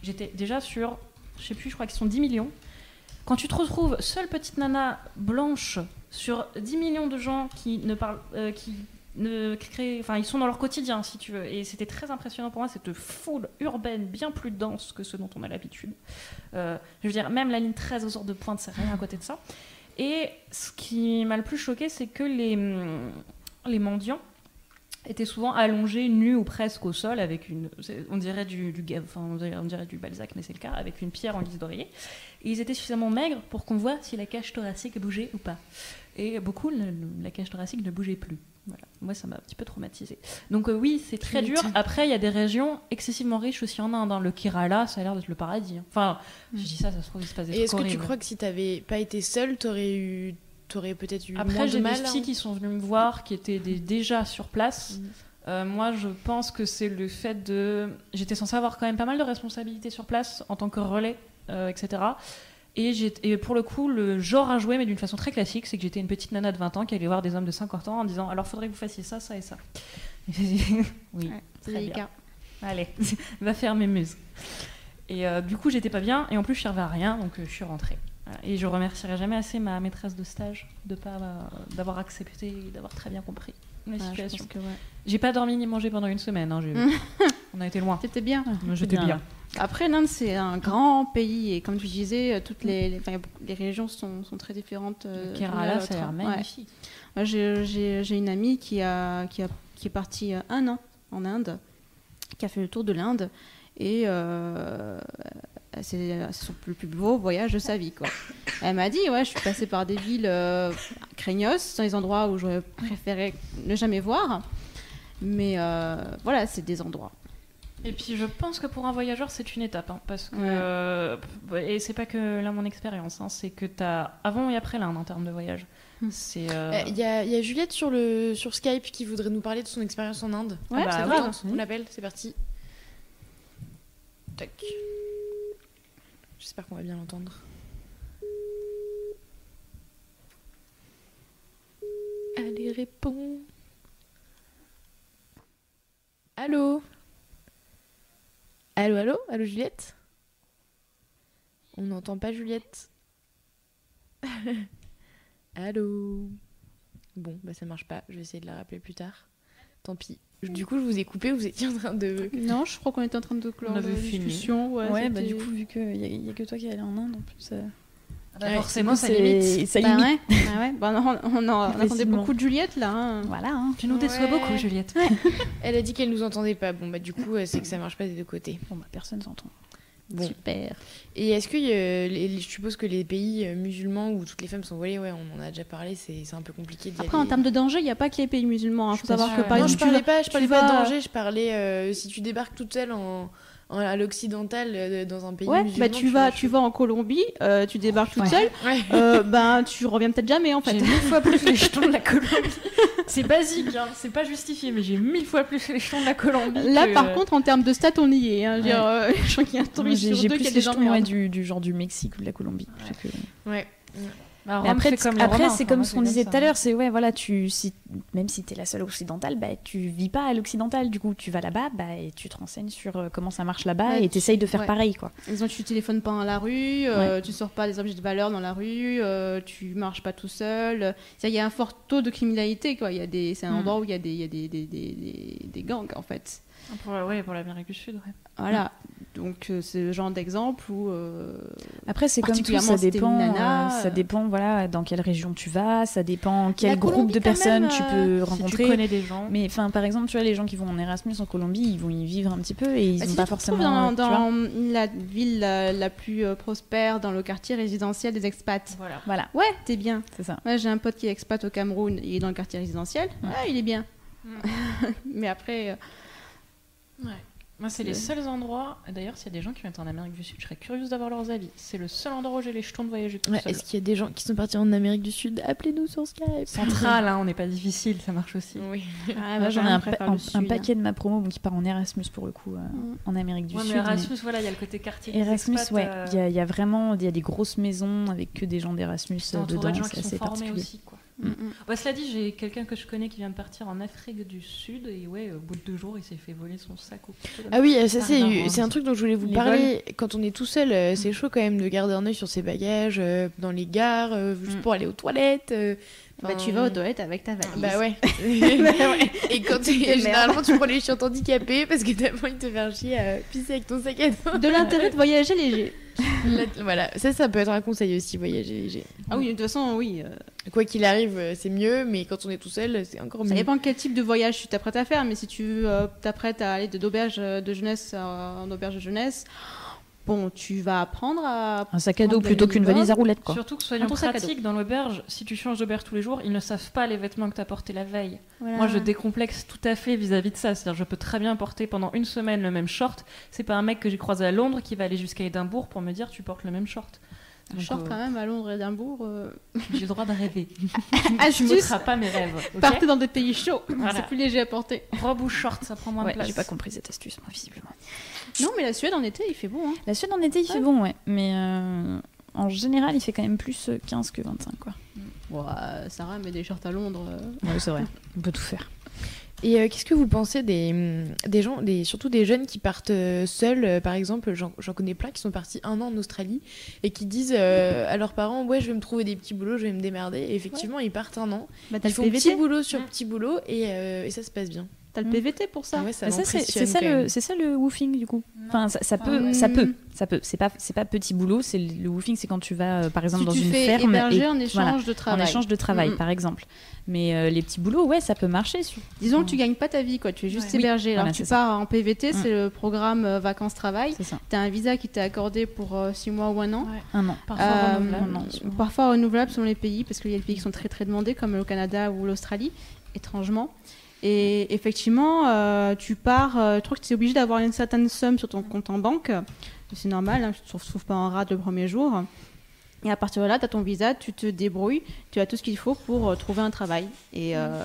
J'étais déjà sur, je sais plus, je crois qu'ils sont 10 millions. Quand tu te retrouves seule petite nana blanche sur 10 millions de gens qui ne parlent, euh, qui ils sont dans leur quotidien si tu veux, et c'était très impressionnant pour moi cette foule urbaine bien plus dense que ce dont on a l'habitude. Euh, je veux dire, même la ligne 13 aux heures de pointe, c'est rien à côté de ça. Et ce qui m'a le plus choqué, c'est que les, les mendiants étaient souvent allongés, nus ou presque au sol, avec une, on dirait du, enfin, on dirait, on dirait du Balzac, mais c'est le cas, avec une pierre en guise d'oreiller. Et ils étaient suffisamment maigres pour qu'on voit si la cage thoracique bougeait ou pas. Et beaucoup, le- la cage thoracique ne bougeait plus. Voilà. Moi, ça m'a un petit peu traumatisé. Donc euh, oui, c'est très dur. Après, il y a des régions excessivement riches aussi en Inde. hein. Le Kerala, ça a l'air d'être le paradis. hein. Enfin, je dis ça, ça se trouve, il se passe des Et est-ce que tu crois que si t'avais pas été seule, t'aurais eu, t'aurais peut-être eu moins Après, de j'ai mal des hein psys qui sont venus me voir, qui étaient des- déjà sur place. Mhm. Euh, moi, je pense que c'est le fait de. J'étais censée avoir quand même pas mal de responsabilités sur place en tant que relais, euh, etc. Et, j'ai- et pour le coup, le genre à jouer, mais d'une façon très classique, c'est que j'étais une petite nana de 20 ans qui allait voir des hommes de 50 ans en disant Alors, faudrait que vous fassiez ça, ça et ça. J'ai (laughs) oui, Ouais, très délicat. bien. Allez, (laughs) va faire mes muses. Et euh, du coup, j'étais pas bien, et en plus, je servais à rien, donc euh, je suis rentrée. Et je remercierai jamais assez ma maîtresse de stage de pas euh, d'avoir accepté, d'avoir très bien compris la Ouais, je situation. ouais. J'ai pas dormi ni mangé pendant une semaine. hein, (laughs) On a été loin. C'était bien. J'étais bien. Après, l'Inde, c'est un grand pays et comme tu disais, toutes les, les, régions sont, sont très différentes. euh, Kerala, ça a l'autre. l'air Ouais. magnifique. Moi, j'ai- une amie qui, a, qui, a, qui est partie euh, un an en Inde, qui a fait le tour de l'Inde et euh, c'est c'est son plus, plus beau voyage de sa vie. Quoi. (coughs) Elle m'a dit Ouais, je suis passée par des villes euh, craignos, dans les endroits où j'aurais préféré ne jamais voir. Mais euh, voilà, c'est des endroits. Et puis je pense que pour un voyageur, c'est une étape. hein, parce que. Ouais. euh, et c'est pas que là mon expérience. hein, c'est que t'as avant et après l'Inde en termes de voyage. Hmm. Euh, Euh, Il y, a, il y a Juliette sur, le, sur Skype qui voudrait nous parler de son expérience en Inde. Ouais, Ah bah, c'est grave. On l'appelle, c'est parti. Tac. J'espère qu'on va bien l'entendre. Allez, réponds. Allô? Allô, allô? Allô, Juliette? On n'entend pas Juliette. (laughs) allô? Bon, bah ça marche pas. Je vais essayer de la rappeler plus tard. Tant pis. Du coup, je vous ai coupé, vous étiez en train de. Non, je crois qu'on était en train de clore On avait la discussion. Ouais, Ouais, bah du coup, vu qu'il n'y a, que toi qui es allé en Inde en plus. euh, bah, Ouais, forcément, ça limite. Ça Bah limite. ouais, ouais, ouais. (laughs) Bah, on, on, en- on attendait beaucoup de Juliette là. hein. Voilà. hein. Tu nous déçois beaucoup, Juliette. (laughs) Elle a dit qu'elle nous entendait pas. Bon, bah, du coup, euh, c'est que ça marche pas des deux côtés. Bon, bah, personne s'entend. Bon. Super. Et est-ce que euh, les- je suppose que les pays euh, musulmans où toutes les femmes sont voilées, ouais, on en a déjà parlé, c'est un peu compliqué Après, aller. en termes de danger, il n'y a pas que les pays musulmans. Il faut savoir que Ouais. par non, je exemple, parlais pas, je tu parlais pas de danger, je parlais euh, si tu débarques toute seule en, en- à l'occidental euh, dans un pays Ouais, musulman. bah tu vas, tu vas en Colombie, euh, tu débarques toute Ouais. seule, Ouais. euh, (laughs) ben tu reviens peut-être jamais en fait. J'ai mille fois plus les jetons de la Colombie. (laughs) C'est basique, hein, c'est pas justifié, mais j'ai mille fois plus les jetons de la Colombie. Là, que- par contre, en termes de stats, on y est. Hein. Ouais. euh, (laughs) je crois qu'il y a un touriste sur deux qui plus a les des jetons ouais, emmerdes. du, du genre du Mexique ou de la Colombie. Que- Ouais. Bah, Mais après, c'est comme les après c'est comme ce qu'on disait tout à l'heure, c'est ouais, voilà, tu, si, même si tu es la seule occidentale, bah, tu vis pas à l'occidental, du coup tu vas là-bas bah, et tu te renseignes sur euh, comment ça marche là-bas Ouais, et tu essayes de faire ouais. pareil. quoi. Exemple, tu téléphones pas dans la rue, euh, tu sors pas des objets de valeur dans la rue, euh, tu marches pas tout seul. Il y a un fort taux de criminalité. quoi. Y a des, c'est un Mm. endroit où il y a des, y a des, des- des gangs en fait. Pour, la- ouais, pour l'Amérique du Sud, ouais. Voilà. Donc euh, c'est le genre d'exemple où. euh, Après, c'est comme tout, Particulièrement ça dépend. nana, euh, ça euh. dépend, voilà, dans quelle région tu vas, ça dépend quel groupe Colombie, de personnes même, tu euh, peux si tu rencontrer. Tu connais des gens. Mais enfin, par exemple, tu vois, les gens qui vont en Erasmus en Colombie, ils vont y vivre un petit peu et ils Bah, n'ont si pas tu te forcément. dans, dans la ville la, la plus euh, prospère, dans le quartier résidentiel des expats. Voilà. Voilà, Ouais, t'es bien. c'est ça. Moi, j'ai un pote qui est expat au Cameroun, il est dans le quartier résidentiel. Ouais. Ah, il est bien. Mm. (laughs) Mais après, euh, Moi, c'est les seuls endroits. D'ailleurs, s'il y a des gens qui vont être en Amérique du Sud, je serais curieuse d'avoir leurs avis. C'est le seul endroit où j'ai les jetons de voyager tout Ouais. Est-ce qu'il y a des gens qui sont partis en Amérique du Sud? Appelez-nous sur Skype. Central, (laughs) hein, on n'est pas difficile, ça marche aussi. Oui. (laughs) ah, Moi, bah, j'en quand ai un, pa- paquet de ma promo bon, qui part en Erasmus pour le coup, euh, Mm. en Amérique du Ouais, Sud. mais mais- Erasmus, voilà, il y a le côté quartier. Erasmus, expats, ouais. euh, Il y, a- il y a vraiment il y a des grosses maisons avec que des gens d'Erasmus euh, dedans. de gens C'est qui sont assez formés particulier. aussi, quoi. Mm, mm. Ouais, cela dit, j'ai quelqu'un que je connais qui vient de partir en Afrique du Sud et ouais, au bout de deux jours, il s'est fait voler son sac au. Ah oui, ça c'est un truc dont je voulais vous Les parler. Quand on est tout seul, euh, c'est chaud quand même de garder un œil sur ses bagages, euh, dans les gares, euh, juste Mm. pour aller aux toilettes. Bah, tu vas aux toilettes avec ta valise. Bah ouais. (laughs) Bah ouais. Et quand (laughs) tu généralement tu prends les chiottes handicapées parce que t'as pas envie de te faire chier à pisser avec ton sac à dos. De l'intérêt de voyager léger. (laughs) Là, voilà, ça ça peut être un conseil aussi, voyager léger. Ah oui, de toute façon, oui. euh, Quoi qu'il arrive, euh, c'est mieux, mais quand on est tout seul, c'est encore Ça mieux. dépend quel type de voyage tu t'apprêtes à faire, mais si tu euh, t'apprêtes à aller d'auberge de jeunesse en auberge de jeunesse, bon, tu vas apprendre à. Un sac à dos plutôt qu'une valise à roulettes quoi. Surtout que soyons pratiques, dans l'auberge, si tu changes d'auberge tous les jours, ils ne savent pas les vêtements que tu as portés la veille. Voilà. Moi, je décomplexe tout à fait vis-à-vis de ça. C'est-à-dire, je peux très bien porter pendant une semaine le même short. C'est pas un mec que j'ai croisé à Londres qui va aller jusqu'à Édimbourg pour me dire tu portes le même short. Donc, short euh, quand même à Londres et Édimbourg. euh, J'ai le droit de rêver. (laughs) tu Astuce, m'ôteras pas mes rêves. ok partez dans des pays chauds. Voilà. C'est plus léger à porter. Robe ou short, ça prend moins Ouais, de place. j'ai pas compris cette astuce moi visiblement. Non, mais la Suède en été, il fait beau. Hein. La Suède en été il fait bon ouais, mais euh, en général il fait quand même plus euh, 15 que 25 quoi. Bon, euh, Sarah met des shorts à Londres. euh. Ouais c'est vrai, (laughs) on peut tout faire. Et euh, qu'est-ce que vous pensez des, hum, des gens, des, surtout des jeunes qui partent euh, seuls euh, Par exemple, j'en connais plein qui sont partis un an en Australie et qui disent à leurs parents Ouais, je vais me trouver des petits boulots, je vais me démerder. Et effectivement, ils partent un an. Bah, Ils font petit boulot sur Mm. petit boulot et, et ça se passe bien. T'as le Mm. PVT pour ça. Ah ouais, ça Mais ça, c'est ça, le- ça woofing du coup. Enfin, ça, ça peut, Mm. ça peut, ça peut. C'est pas, c'est pas petit boulot. C'est le, le woofing, c'est quand tu vas, euh, par exemple, Tu, dans tu une fais ferme héberger et- en échange voilà, de en travail. échange de travail, par exemple. Mais euh, les petits boulots, ouais, ça peut marcher. sur- Disons que tu gagnes pas ta vie, quoi. Tu es juste Ouais. hébergé. Alors voilà, tu ça. pars en PVT, Mm. c'est le programme euh, vacances-travail. C'est ça. Tu as un visa qui t'est accordé pour 6 mois ou un an. Ouais. Un an. Parfois renouvelable. non, parfois renouvelable selon les pays, parce qu'il y a des pays qui sont très très demandés, comme le Canada ou l'Australie, étrangement. Et effectivement, euh, tu pars, euh, je trouve que tu es obligé d'avoir une certaine somme sur ton compte en banque. C'est normal, hein, tu ne te retrouves pas en rade le premier jour. Et à partir de là, tu as ton visa, tu te débrouilles, tu as tout ce qu'il faut pour euh, trouver un travail. Et euh,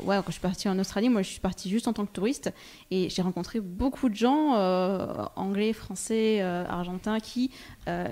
ouais, quand je suis partie en Australie, moi je suis partie juste en tant que touriste et j'ai rencontré beaucoup de gens, anglais, français, argentins, qui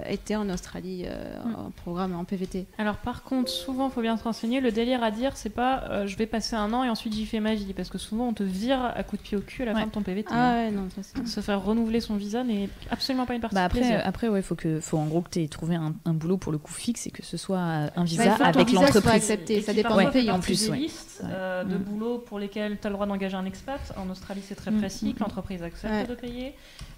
étaient en Australie euh, Mm. en programme en PVT. Alors par contre, souvent, faut bien se renseigner. Le délire à dire, c'est pas euh, je vais passer un an et ensuite j'y fais ma vie, parce que souvent on te vire à coup de pied au cul à la Ouais. fin de ton PVT. Ah ouais, non, ça. Se faire renouveler son visa n'est absolument pas une partie Bah de après, plaisir. après, ouais, faut que, faut en gros que tu aies trouvé un, un boulot pour le coup fixe et que ce soit euh, un Bah, visa ton avec l'entreprise. accepté. Ça dépend du pays en plus. des ouais. listes Ouais. euh, de Mm. boulots pour lesquels tu as le droit d'engager un expat. En Australie, c'est très Mm, précis, mm, l'entreprise accepte Ouais. de payer.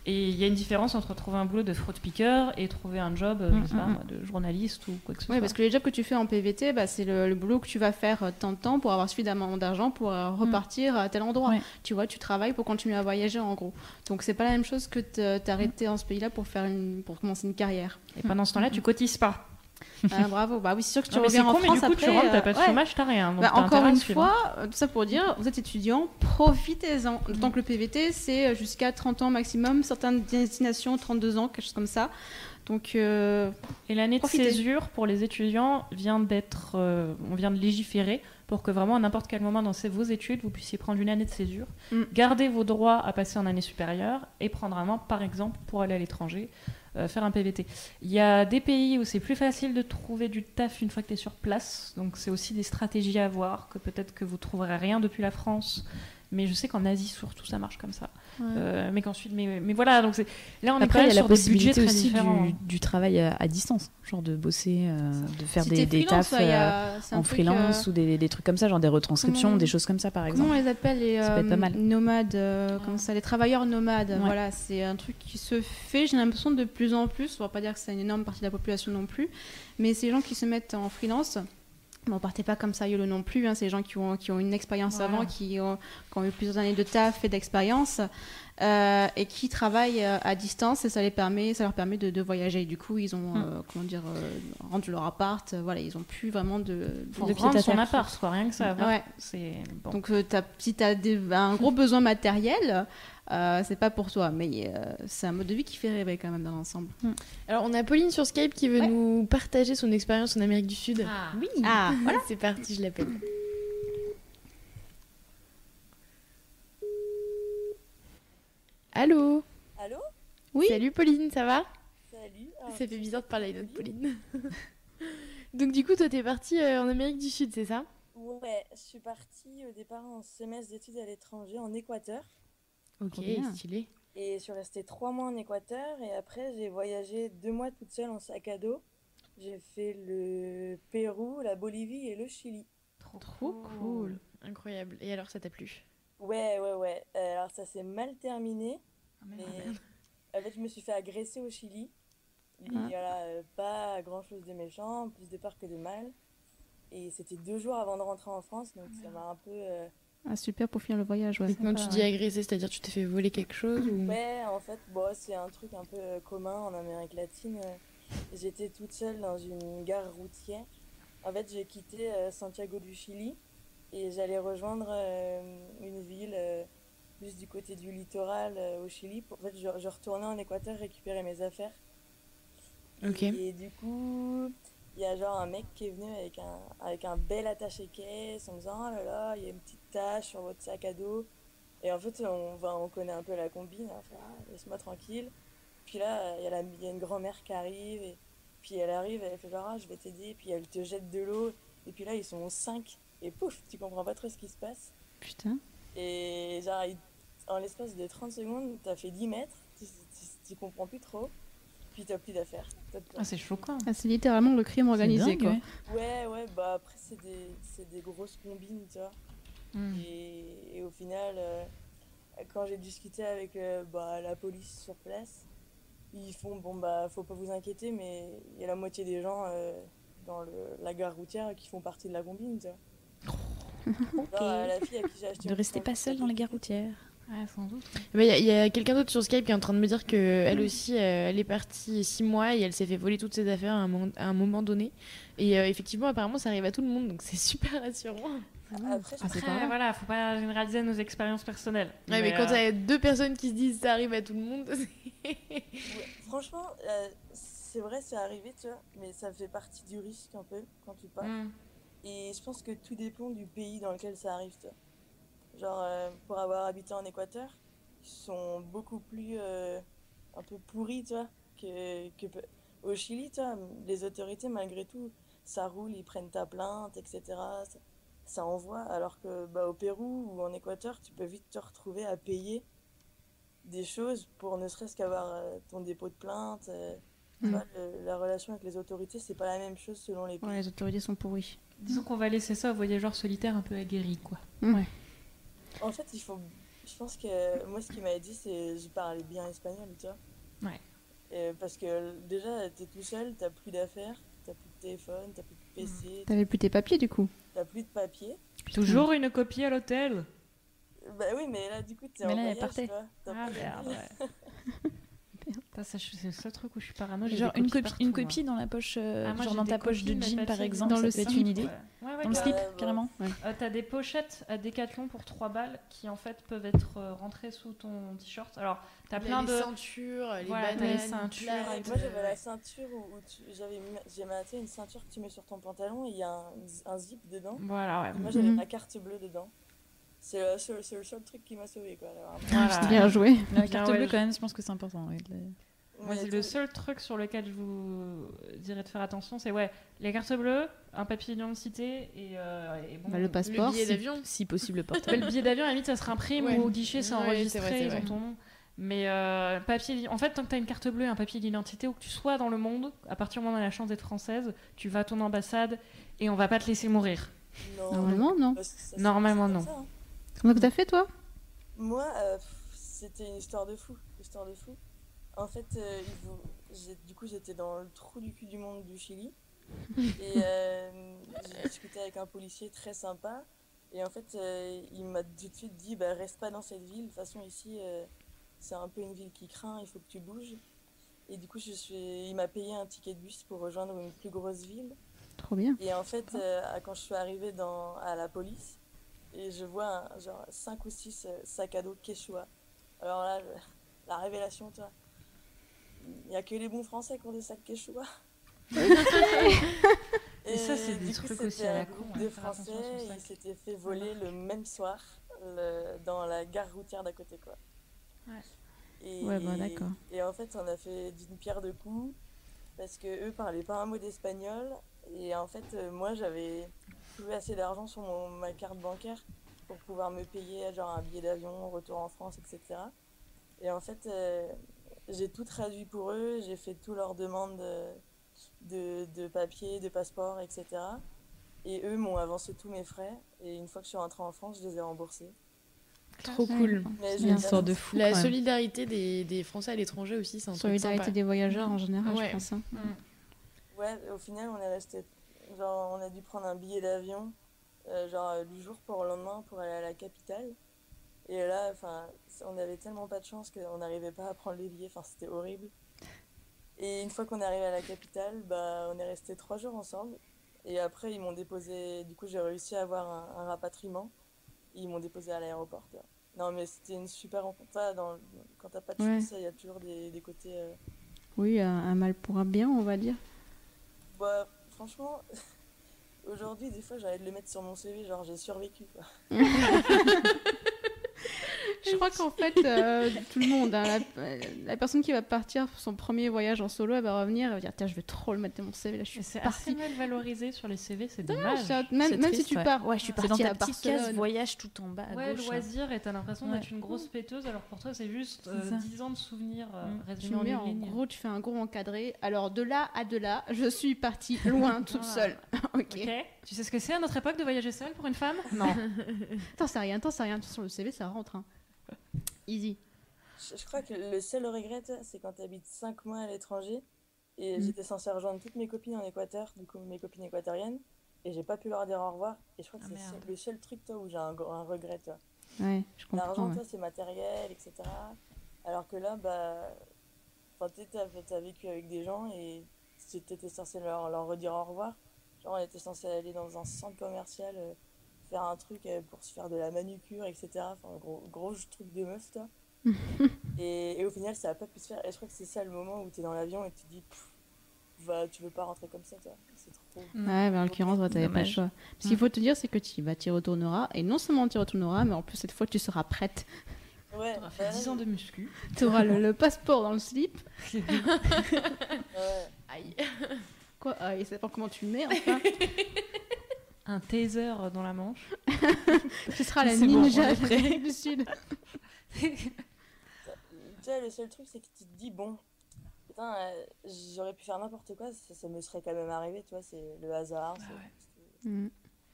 Et il y a une différence entre trouver un boulot de fraud piqueur et trouver un job euh, Mm, je sais pas, mm, moi, de journaliste ou quoi que ce Oui, soit. parce que les jobs que tu fais en PVT, bah, c'est le, le boulot que tu vas faire euh, tant de temps pour avoir suffisamment d'argent pour euh, repartir à tel endroit. Tu vois, tu travailles pour continuer à voyager en gros. Donc c'est pas la même chose que t'arrêter dans ce pays-là pour faire une, pour commencer une carrière. Et pendant ce temps-là, tu cotises pas. Ah, (laughs) bravo. Bah oui, c'est sûr que tu Non, mais reviens en con, mais France du coup, après. tu rentres, t'as euh, pas de ouais. chômage, t'as rien. donc Bah, encore une fois, euh, tout ça pour dire, vous êtes étudiant, profitez-en. D'autant que le PVT, c'est euh, jusqu'à 30 ans maximum, certaines destinations 32 ans, quelque chose comme ça. Donc, euh, Et l'année de césure pour les étudiants vient d'être, euh, on vient de légiférer pour que vraiment à n'importe quel moment dans ces- vos études, vous puissiez prendre une année de césure, Mm. garder vos droits à passer en année supérieure et prendre un an, par exemple, pour aller à l'étranger, euh, faire un PVT. Il y a des pays où c'est plus facile de trouver du taf une fois que tu es sur place, donc c'est aussi des stratégies à avoir, que peut-être que vous trouverez rien depuis la France, Mais je sais qu'en Asie, surtout, ça marche comme ça. Ouais. Euh, mais qu'ensuite, mais, mais voilà, donc c'est- là, on est Après, y même a la sur des budgets très aussi différents. du, du travail à, à distance, genre de bosser, euh, de faire Si des, des freelance, tafs euh, a- c'est en freelance euh, ou des, des trucs comme ça, genre des retranscriptions, comment- des choses comme ça par Comment on exemple. les appelle les, Ça pas mal. nomades, comme ça, les travailleurs nomades. Ouais. Voilà, c'est un truc qui se fait, j'ai l'impression, de plus en plus. On va pas dire que c'est une énorme partie de la population non plus, mais ces gens qui se mettent en freelance. Bon, partez pas comme ça, YOLO non plus. Hein, c'est des gens qui ont, qui ont une expérience Voilà. avant, qui ont, qui ont eu plusieurs années de taf et d'expérience, euh, et qui travaillent euh, à distance, et ça, les permet, ça leur permet de, de voyager. Du coup, ils ont, Mm. euh, comment dire, euh, rendu leur appart. voilà, ils ont plus vraiment de, de rendre son appart, quoi, rien que ça. Ouais. C'est bon. Donc, euh, t'as- si tu as un gros besoin matériel, euh, c'est pas pour toi. Mais euh, c'est un mode de vie qui fait rêver quand même dans l'ensemble. Alors, on a Pauline sur Skype qui veut Ouais. nous partager son expérience en Amérique du Sud. Oui. Ah, Voilà, (laughs) c'est parti, je l'appelle. Allô Allô Oui. Salut Pauline, ça va Salut. Ah, Ça fait bizarre de parler à notre Pauline. (laughs) Donc du coup, toi, t'es partie euh, en Amérique du Sud, c'est ça Ouais, je suis partie au départ en semestre d'études à l'étranger en Équateur. Ok, stylé. Et je suis restée trois mois en Équateur et après j'ai voyagé deux mois toute seule en sac à dos. J'ai fait le Pérou, la Bolivie et le Chili. Trop cool. Incroyable. Et alors, ça t'a plu Ouais, ouais, ouais. Euh, alors ça s'est mal terminé. mais en fait, je me suis fait agresser au Chili. Et Ah. voilà, euh, pas grand chose de méchant, plus de peur que de mal. Et c'était deux jours avant de rentrer en France, donc ça m'a un peu. euh, Ah, super pour finir le voyage. Ouais. Quand tu dis agressé, c'est-à-dire tu t'es fait voler quelque chose ou... Ouais, en fait, bon, c'est un truc un peu euh, commun en Amérique latine. J'étais toute seule dans une gare routière. En fait, j'ai quitté euh, Santiago du Chili et j'allais rejoindre euh, une ville euh, plus du côté du littoral euh, au Chili. En fait, je, je retournais en Équateur récupérer mes affaires. Et du coup, il y a genre un mec qui est venu avec un, avec un bel attaché-caisse en me disant Oh là là, il y a une petite tache sur votre sac à dos. Et en fait, on, va, on connaît un peu la combine. Fait, Ah, laisse-moi tranquille. Puis là, il y, a la- il y a une grand-mère qui arrive. Et puis elle arrive, elle fait genre Ah, je vais t'aider. Puis elle te jette de l'eau. Et puis là, ils sont cinq. Et pouf, tu comprends pas trop ce qui se passe. Putain. Et genre, en l'espace de 30 secondes, t'as fait 10 mètres. Tu, tu, tu comprends plus trop. Puis t'as plus d'affaires. Ah, c'est choquant. Ah, c'est littéralement le crime organisé. dingue, quoi. ouais. Ouais, ouais, bah après, c'est des, c'est des grosses combines, tu vois. Mm. Et, et au final, euh, quand j'ai discuté avec euh, bah, la police sur place, ils font bon, bah, faut pas vous inquiéter, mais il y a la moitié des gens euh, dans le, la gare routière qui font partie de la combine, tu vois. Genre, euh, la fille à qui j'ai acheté Ne mon restez petit pas sac seul à dans les gares routières. Ouais, sans doute. Il y a, quelqu'un d'autre sur Skype qui est en train de me dire qu'elle aussi, euh, elle est partie six mois et elle s'est fait voler toutes ses affaires à un moment, à un moment donné. Et euh, effectivement, apparemment, ça arrive à tout le monde, donc c'est (laughs) super rassurant. Après, je Ah, c'est Après, pas vrai. voilà, faut pas généraliser nos expériences personnelles. Ouais, mais, quand euh, t'as deux personnes qui se disent ça arrive à tout le monde, (laughs) Ouais, franchement, euh, c'est vrai, c'est arrivé, tu vois, mais ça fait partie du risque un peu quand tu pars. mm. Et je pense que tout dépend du pays dans lequel ça arrive. Genre, euh, pour avoir habité en Équateur, ils sont beaucoup plus euh, un peu pourris, tu vois, que, au Chili, tu vois, les autorités, malgré tout, ça roule, ils prennent ta plainte, etc. Ça, ça envoie, alors que bah, au Pérou ou en Équateur, tu peux vite te retrouver à payer des choses pour ne serait-ce qu'avoir euh, ton dépôt de plainte. euh, tu Mm. vois, le- la relation avec les autorités, c'est pas la même chose selon les pays. Ouais, les autorités sont pourries. Disons qu'on va laisser ça aux voyageurs solitaires un peu aguerris, quoi. En fait, il faut. Je pense que moi, ce qui m'a aidé, c'est je parlais bien espagnol, tu vois. Ouais. Et parce que déjà, t'es tout seul, t'as plus d'affaires, t'as plus de téléphone, t'as plus de PC, T'avais plus tes papiers du coup. t'as plus de papier. Toujours une copie à l'hôtel. Bah oui, mais là, du coup, t'es en là, voyage, tu vois. Ah merde, ouais. (laughs) C'est le seul truc où je suis parano. Genre une copie, partout, une copie dans la poche, euh, Ah, moi, genre dans ta poche copies, de jean par exemple, dans ça le peut être une idée. Ouais, ouais, ouais, Dans le slip, carrément. Euh, T'as des pochettes à Décathlon pour 3 balles qui en fait peuvent être euh, rentrées sous ton t-shirt. Alors t'as plein les de. ceintures, les Voilà, bananes, les ceintures Moi, j'avais euh, la ceinture où, où tu- j'avais j'ai maté une ceinture que tu mets sur ton pantalon et il y a un, un zip dedans. Voilà, ouais. Et moi, j'avais Mhm. ma carte bleue dedans. C'est le, seul- c'est le seul truc qui m'a sauvé, quoi. Voilà. Bien joué. La carte bleue, quand même, je pense que c'est important. Moi, c'est le seul truc sur lequel je vous dirais de faire attention, c'est ouais, les cartes bleues, un papier d'identité et, euh, et bon, Bah, le passeport, billet si- d'avion. si possible le (laughs) portable. le billet d'avion, à la limite, ça se imprime Ouais. ou au guichet, c'est enregistré, vrai, ils ont ton nom. Mais euh, papier, en fait, tant que tu as une carte bleue et un papier d'identité, où que tu sois dans le monde, à partir du moment où tu as la chance d'être française, tu vas à ton ambassade et on va pas te laisser mourir. Non, Normalement, non. Ça, Normalement, non. ça, hein. Comment t'as fait, toi? Moi, euh, c'était une histoire de fou. Histoire de fou. En fait, euh, ils du coup, j'étais dans le trou du cul du monde du Chili. (laughs) Et euh, j'ai discuté avec un policier très sympa. Et en fait, euh, il m'a tout de suite dit bah, reste pas dans cette ville. De toute façon, ici, c'est un peu une ville qui craint, il faut que tu bouges. Et du coup, je suis... il m'a payé un ticket de bus pour rejoindre une plus grosse ville. Trop bien. Et en fait, quand je suis arrivée dans, à la police, et je vois un, genre 5 ou 6 sacs à dos Quechua. Alors là, je- la révélation, toi. Il n'y a que les bons Français qui ont des sacs Quechua. Et ça, c'est des coup, trucs aussi à la con, groupe hein, Français, ils s'étaient fait voler le même soir le- dans la gare routière d'à côté, quoi. Ouais. Et, Ouais, bah, d'accord. Et en fait, on a fait d'une pierre deux coups parce que eux parlaient pas un mot d'espagnol et en fait, euh, moi, j'avais plus assez d'argent sur mon- ma carte bancaire pour pouvoir me payer genre un billet d'avion, retour en France, etc. Et en fait, euh, j'ai tout traduit pour eux, j'ai fait toutes leurs demandes de, de, de papier, de passeport, etc. Et eux m'ont avancé tous mes frais et une fois que je suis rentrée en France, je les ai remboursés. Trop cool. C'est bien sorte de fou. La quand même. solidarité des, des Français à l'étranger aussi, c'est un truc Solidarité sympa. des voyageurs en général, Ouais. je pense. hein. Ouais, au final, on est resté. Genre, on a dû prendre un billet d'avion, euh, genre du jour pour le lendemain pour aller à la capitale. Et là, enfin, on avait tellement pas de chance qu'on n'arrivait pas à prendre billets. Enfin, c'était horrible. Et une fois qu'on est arrivé à la capitale, bah, on est resté trois jours ensemble. Et après, ils m'ont déposé. Du coup, j'ai réussi à avoir un, un rapatriement. Ils m'ont déposé à l'aéroport. Non, mais c'était une super rencontre. Dans- quand t'as pas de chance, il y a toujours des, des côtés. euh, Oui, un, mal pour un bien, on va dire. Bah, franchement, (laughs) aujourd'hui, des fois, de le mettre sur mon CV, genre j'ai survécu, quoi. (laughs) Je crois qu'en fait, euh, tout le monde, hein, la, la personne qui va partir pour son premier voyage en solo, elle va revenir, elle va dire Tiens, je vais trop le mettre dans mon CV, là, je suis Et c'est partie. assez mal valorisé sur les CV, c'est Ah, dommage. ça- même C'est même si triste, tu ouais. pars, ouais, je suis C'est partie dans à ta petite Barcelone. case voyage tout en bas à Ouais, gauche. loisir, et t'as l'impression Ouais. d'être une grosse péteuse, alors pour toi, c'est juste C'est ça. 10 ans de souvenirs euh, Mm. Tu résumés en mets en gros, tu fais un gros encadré. Alors de là à de là, je suis partie loin (laughs) toute Voilà. seule. (laughs) ok. Ok. Tu sais ce que c'est à notre époque de voyager seule pour une femme? Non. (laughs) T'en sais rien, t'en sais rien. Sur le CV, ça rentre. hein. (laughs) Easy. Je, je crois que le seul regret, c'est quand t'habites 5 mois à l'étranger, et Mm. j'étais censée rejoindre toutes mes copines en Équateur, du coup, mes copines équatoriennes, et j'ai pas pu leur dire au revoir, et je crois que Ah, c'est le seul truc, toi, où j'ai un, un regret, toi. Ouais, je comprends. L'argent, ouais. toi, c'est matériel, etc. Alors que là, bah. Enfin, tu t'as vécu avec des gens et tu étais censé leur, leur redire au revoir. Genre, on était censé aller dans un centre commercial, euh, faire un truc euh, pour se faire de la manucure, etc. Enfin, un gros, gros truc de meuf, toi. (laughs) et, et au final, ça a pas pu se faire. Et je crois que c'est ça le moment où t'es dans l'avion et tu te dis, Pff, va, tu veux pas rentrer comme ça, toi. C'est trop. Ouais, mais en l'occurrence, ouais, t'avais pas le choix. Ce qu'il faut te dire, c'est que tu vas, t'y retourneras. Et non seulement tu y retourneras, mais en plus, cette fois, tu seras prête. Ouais, T'auras fait bah, 10 ans de muscu. Tu auras le, le (laughs) passeport dans le slip. ouais. (laughs) Aïe. Quoi Ah, il sait pas comment tu le mets, enfin. Un taser dans la manche. (laughs) tu seras la bon, ninja on est prêt. d'Amérique du Sud. (laughs) Tu vois, le seul truc, c'est que tu te dis, bon, putain, euh, j'aurais pu faire n'importe quoi, ça, ça me serait quand même arrivé, tu vois, c'est le hasard. c'est- Mm.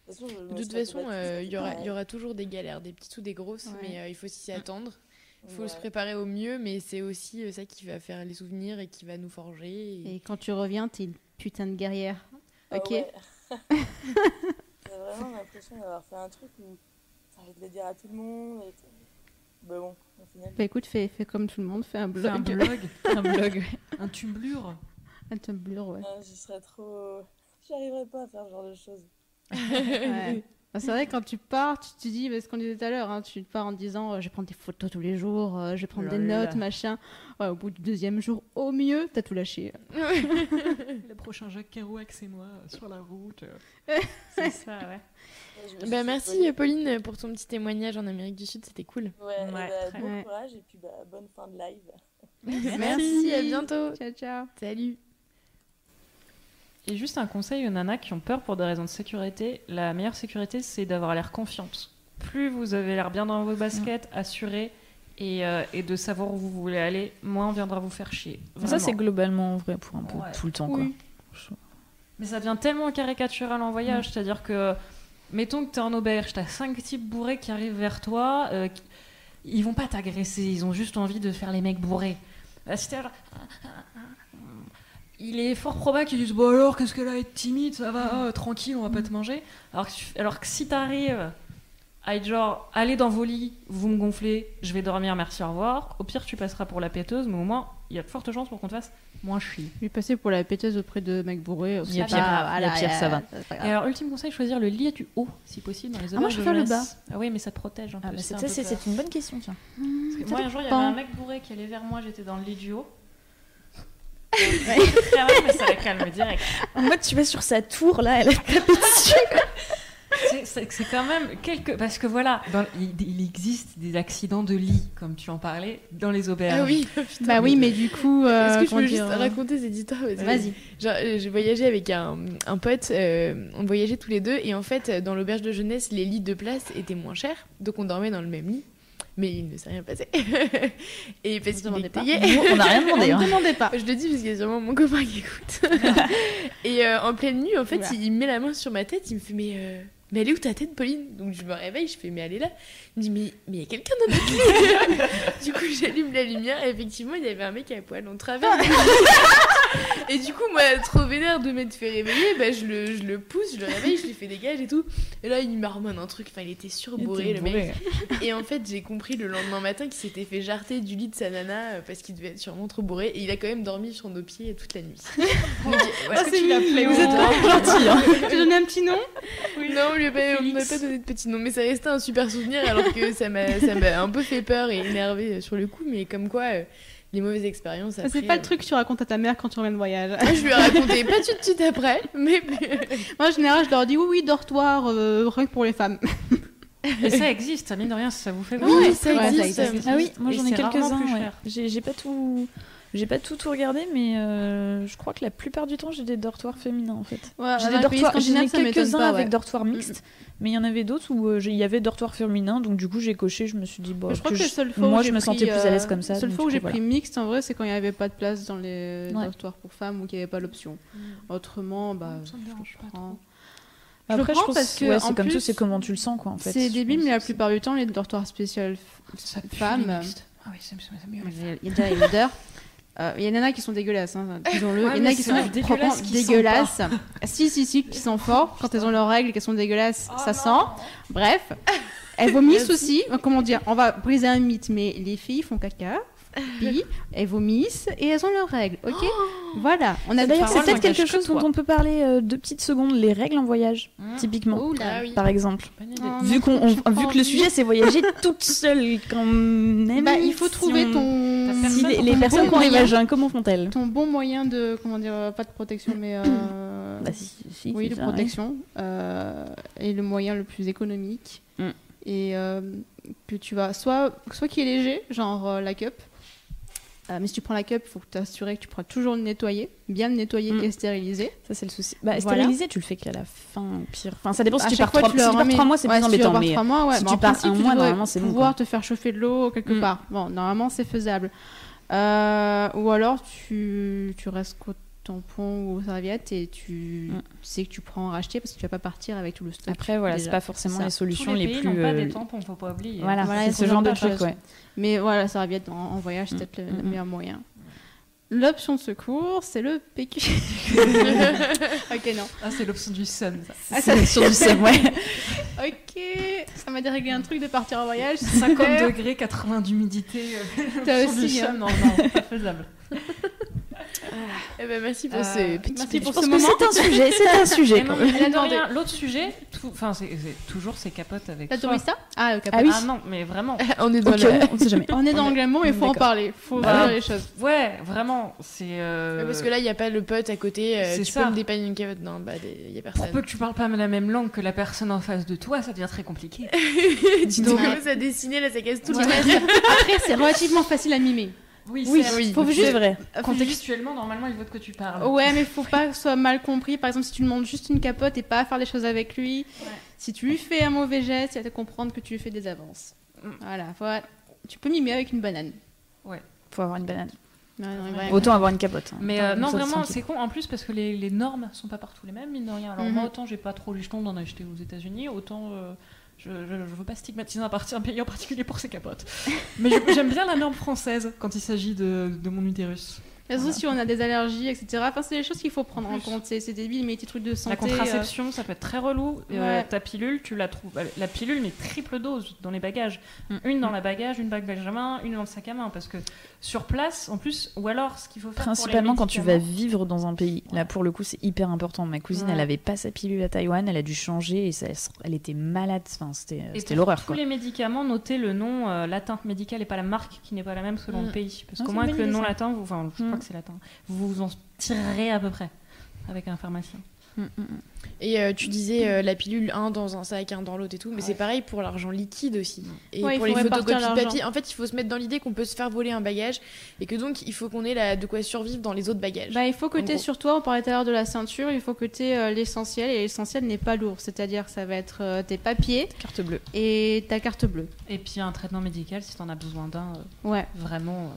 De toute façon, toute euh, il y aura, y toujours des galères, des petites ou des grosses, Ouais. mais euh, il faut aussi s'y (laughs) attendre. Il faut Ouais. se préparer au mieux, mais c'est aussi ça qui va faire les souvenirs et qui va nous forger. et- Et quand tu reviens, t'es une putain de guerrière. Ah Ok. (laughs) J'ai vraiment l'impression d'avoir fait un truc où envie de le dire à tout le monde. Et bah bon, au final. Bah écoute, fais, fais comme tout le monde, fais un blog. Fais un blog. (laughs) un blog. Un tumblure. Un Tumblr, ouais. ah, je serais trop. J'arriverais pas à faire ce genre de choses. Ouais. (laughs) Bah, c'est vrai, quand tu pars, tu te dis, ce qu'on disait tout à l'heure, hein, tu pars en te disant, euh, je vais prendre des photos tous les jours, euh, je vais prendre Oh là des là. notes, machin. Ouais, au bout du deuxième jour, au mieux, t'as tout lâché. (laughs) Le prochain Jacques Kerouac, c'est moi, sur la route. euh. (laughs) c'est ça, ouais. Bah, merci. Pauline pour ton petit témoignet en Amérique du Sud, c'était cool. Ouais, et Ouais, bah, très bon courage et puis bah, bonne fin de live. Merci, à bientôt. Ciao, ciao. Salut. Et juste un conseil aux nanas qui ont peur pour des raisons de sécurité. La meilleure sécurité, c'est d'avoir l'air confiante. Plus vous avez l'air bien dans vos baskets, assuré, et, euh, et de savoir où vous voulez aller, moins on viendra vous faire chier. Ça, c'est globalement vrai pour un peu Ouais. tout le temps. Oui. Quoi. Mais ça devient tellement caricatural en voyage, c'est-à-dire que, mettons que tu es en auberge, tu as cinq types bourrés qui arrivent vers toi, euh, ils vont pas t'agresser, ils ont juste envie de faire les mecs bourrés. Bah, si t'es genre, Il est fort probable qu'ils disent Bon alors, qu'est-ce qu'elle a à être timide, ça va, oh, tranquille, on va pas te manger. Alors que, tu- alors que si t'arrives à être genre Allez dans vos lits, vous me gonflez, je vais dormir, merci, au revoir, au pire tu passeras pour la péteuse, mais au moins il y a de fortes chances pour qu'on te fasse moins chier. Je vais passer pour la péteuse auprès de mecs bourrés. Il y a c'est pire, pas- il y a pire, ça va. Et alors, ultime conseil, choisir le lit du haut, si possible, dans les Ah, moi, auberges je de préfère le jeunesse. Ah oui, mais ça te protège un peu. Ah, bah, c'est c'est un ça, peu c'est peur. c'est une bonne question, tiens. Parce que moi, un jour, il y avait un mec bourré qui allait vers moi, j'étais dans le lit du haut. Mais ça la calme direct. En mode, tu vas sur sa tour, là, elle a tapé dessus. C'est- quand même quelque. Parce que voilà, dans- il, il existe des accidents de lit, comme tu en parlais, dans les auberges. Ah oui, putain. Bah oui, mais du coup. euh, Est-ce que je peux juste dire, euh, raconter cette histoire Vas-y. Genre, euh, j'ai voyagé avec un, un pote, euh, on voyageait tous les deux, et en fait, dans l'auberge de jeunesse, les lits de place étaient moins chers, donc on dormait dans le même lit. Mais il ne s'est rien passé. (laughs) et parce qu'il est pas. payé. Nous, on n'a rien demandé. (laughs) On hein. ne demandait pas. Je le dis parce qu'il y a sûrement mon copain qui écoute. (laughs) et euh, en pleine nuit, en fait, il, il met la main sur ma tête, il me fait Mais, euh, mais elle est où ta tête, Pauline? Donc je me réveille, je fais Mais elle est là. Il me dit Mais mais il y a quelqu'un dans notre lit (laughs) Du coup, j'allume la lumière et effectivement, il y avait un mec à poil en travers. (laughs) et du coup, moi, trop vénère de m'être fait réveiller, bah, je, le, je le pousse, je le réveille, je lui fais dégage et tout. Et là, il marmonne un truc, enfin, il était surbourré, le mec. Et en fait, j'ai compris le lendemain matin qu'il s'était fait jarter du lit de sa nana euh, parce qu'il devait être sûrement trop bourré. Et il a quand même dormi sur nos pieds toute la nuit. (laughs) Donc, voilà. Ah, c'est mignon. Vous êtes gentil. Hein. Tu donnes un petit nom? Non, on lui a pas, on pas donné de petit nom, mais ça restait un super souvenir alors que ça m'a ça m'a un peu fait peur et énervé sur le coup. Mais comme quoi, euh, les mauvaises expériences. C'est après, pas euh, le truc que tu racontes à ta mère quand tu reviens de voyage. ah, je lui ai raconté pas tout de suite après, mais. (laughs) Moi, en général, je leur dis oui, oui, dortoir, euh, rien que pour les femmes. Et ça existe, ça mine de rien, ça vous fait Oui, mal. ça Ouais, ça existe. Ah oui, moi Et j'en ai c'est quelques-uns. ouais. j'ai pas tout. J'ai pas tout, tout regardé, mais euh, je crois que la plupart du temps j'ai des dortoirs féminins en fait. Ouais, J'ai des dortoirs, j'en ai ça quelques-uns avec ouais. dortoirs mixtes, mais il y en avait d'autres où euh, il y avait dortoir féminin, donc du coup j'ai coché, je me suis dit, bon, je crois que que, je- fois moi je me pris, sentais plus à l'aise euh, comme ça. La seule fois où j'ai pris mixte, en vrai, c'est quand il n'y avait pas de place dans les Ouais. dortoirs pour femmes ou qu'il n'y avait pas l'option. Autrement, bah, Ça me dérange pas prends. voilà. Après, je pense parce que, ouais, en c'est comme tout, plus, c'est comment tu le sens quoi en fait. C'est débile, mais la plupart du temps, les dortoirs spécial Ça pue femmes. Ah oui, c'est c'est mieux. Il y a déjà odeurs. Euh, Il y a des nanas qui sont dégueulasses, hein, disons-le. Ouais, Il y en a qui sont la dégueulasse franchement qui dégueulasses. si, si, si, qui sont forts. Quand elles ont leurs règles et qu'elles sont dégueulasses, Oh ça sent. Bref, elles vomissent aussi. Comment dire On va briser un mythe, mais les filles font caca, pipi, elles vomissent et elles ont leurs règles, ok? Voilà. On a D'ailleurs, c'est peut-être quelque que chose dont toi. on peut parler euh, deux petites secondes, les règles en voyage, Mmh. typiquement, Ouh là. Ah oui. par exemple. Oh, Vu, qu'on, vu que le sujet c'est voyager (laughs) toute seule quand même. Bah, il faut si trouver on- ton. Si les, les ton personnes bon qui ont vagins, comment font-elles? Ton bon moyen de. Comment dire euh, Pas de protection, mais. euh, Bah, si, si, oui, de ça, ouais. protection euh, est le moyen le plus économique Mm. et euh, que tu vas soit soit qui est léger, genre euh, la cup. Euh, mais si tu prends la cup, il faut t'assurer que tu pourras toujours le nettoyer, bien le nettoyer Mm. et stériliser. Ça, c'est le souci. Bah, Voilà. stériliser, tu le fais qu'à la fin, au pire. Enfin, ça dépend si tu pars fois, trois, tu si tu pars remets. trois mois, c'est Ouais, plus si tu embêtant. repars Mais trois mois, ouais. si mais tu pars principe, un tu mois, normalement, c'est bon, pouvoir te faire chauffer de l'eau quelque Mm. part. Bon, normalement, c'est faisable. Euh, ou alors, tu, tu restes qu'au tampon ou serviettes et tu Mm. sais que tu prends en racheter parce que tu vas pas partir avec tout le stock. Après, voilà, c'est pas forcément les Tous solutions les les, pays plus. n'ont pas euh, des tampons, faut pas oublier. Voilà, Voilà, c'est ce genre de truc, ouais. Mais voilà, la serviette en, en voyage, c'est Mm. peut-être le, Mm, le meilleur moyen. L'option de secours, c'est le PQ. (laughs) ok, non. Ah, c'est l'option du sun. ça. Ah, C'est l'option du seum, ouais. (laughs) Ok, ça m'a déréglé un truc de partir en voyage. (laughs) 50 super. degrés, 80 d'humidité. euh, T'as l'option du aussi, hein. sun, Non, non, pas faisable. Eh ben, merci pour Euh, ce petit merci pour ce moment. c'est un sujet, c'est un (laughs) sujet. A L'autre sujet, enfin, c'est c'est toujours ces capotes avec T'as trouvé ça? Ah, le Ah oui. Ah non, mais vraiment. (laughs) (laughs) On est dans on sait jamais. On est dans l'engagement, mais il faut en parler. faut dire les choses. Ouais, vraiment, c'est. euh, Parce que là, il n'y a pas le pote à côté. euh, C'est tu ça. peux me dépanner une cavotte Non, bah, il n'y a Pour personne. peu que tu parles pas la même langue que la personne en face de toi, ça devient très compliqué. tu commences à dessiner, là, ça casse tout le Après, c'est relativement facile à mimer. Oui, Oui, certes. oui, faut c'est vrai. Contextuellement, normalement, il voit de quoi tu parles. Ouais, mais faut pas que ce soit mal compris. Par exemple, si tu lui montres juste une capote et pas à faire les choses avec lui, si tu lui fais un mauvais geste, il va te comprendre que tu lui fais des avances. Mm. Voilà, faut- tu peux mimer avec une banane. Faut avoir une banane. Ouais, non, Autant avoir une capote. hein. Mais euh, non, vraiment, c'est con en plus parce que les, les normes sont pas partout les mêmes, mine de rien. Alors, Mhm. moi, autant j'ai pas trop les jetons d'en acheter aux États-Unis, autant euh, je, je veux pas stigmatiser un, parti, pays en particulier pour ses capotes. Mais j'aime bien la norme française quand il s'agit de mon utérus. Surtout Voilà. si on a des allergies, etc. Enfin, c'est des choses qu'il faut prendre en compte. C'est débile, mais des trucs de santé. La contraception, ça peut être très relou. Euh, ta pilule, tu la trouves. La pilule, mais triple dose dans les bagages. Une dans la bagage, une bagage à main, une dans le sac à main. Parce que sur place, en plus, ou alors ce qu'il faut faire. pour les Principalement quand tu vas vivre dans un pays. Là, pour le coup, c'est hyper important. Ma cousine, Ouais. elle avait pas sa pilule à Taïwan, elle a dû changer et ça, elle était malade. Enfin, c'était l'horreur. Tous les médicaments, notez le nom euh, latin médical et pas la marque qui n'est pas la même selon Mm. le pays. Parce qu'au moins avec le nom latin, vous, enfin, crois Mm. que c'est latin, vous vous en tirerez à peu près avec un pharmacien. Et euh, tu disais euh, la pilule, un dans un sac, un dans l'autre et tout, mais c'est pareil pour l'argent liquide aussi. Et Ouais, pour faut les photocopies papier, en fait, il faut se mettre dans l'idée qu'on peut se faire voler un bagage et que donc il faut qu'on ait la, de quoi survivre dans les autres bagages. Bah, il faut que tu sur toi, on parlait tout à l'heure de la ceinture, il faut que tu aies l'essentiel et l'essentiel n'est pas lourd. C'est-à-dire ça va être euh, tes papiers Carte bleue. et ta carte bleue. Et puis un traitement médical si tu en as besoin d'un, euh, Ouais. vraiment.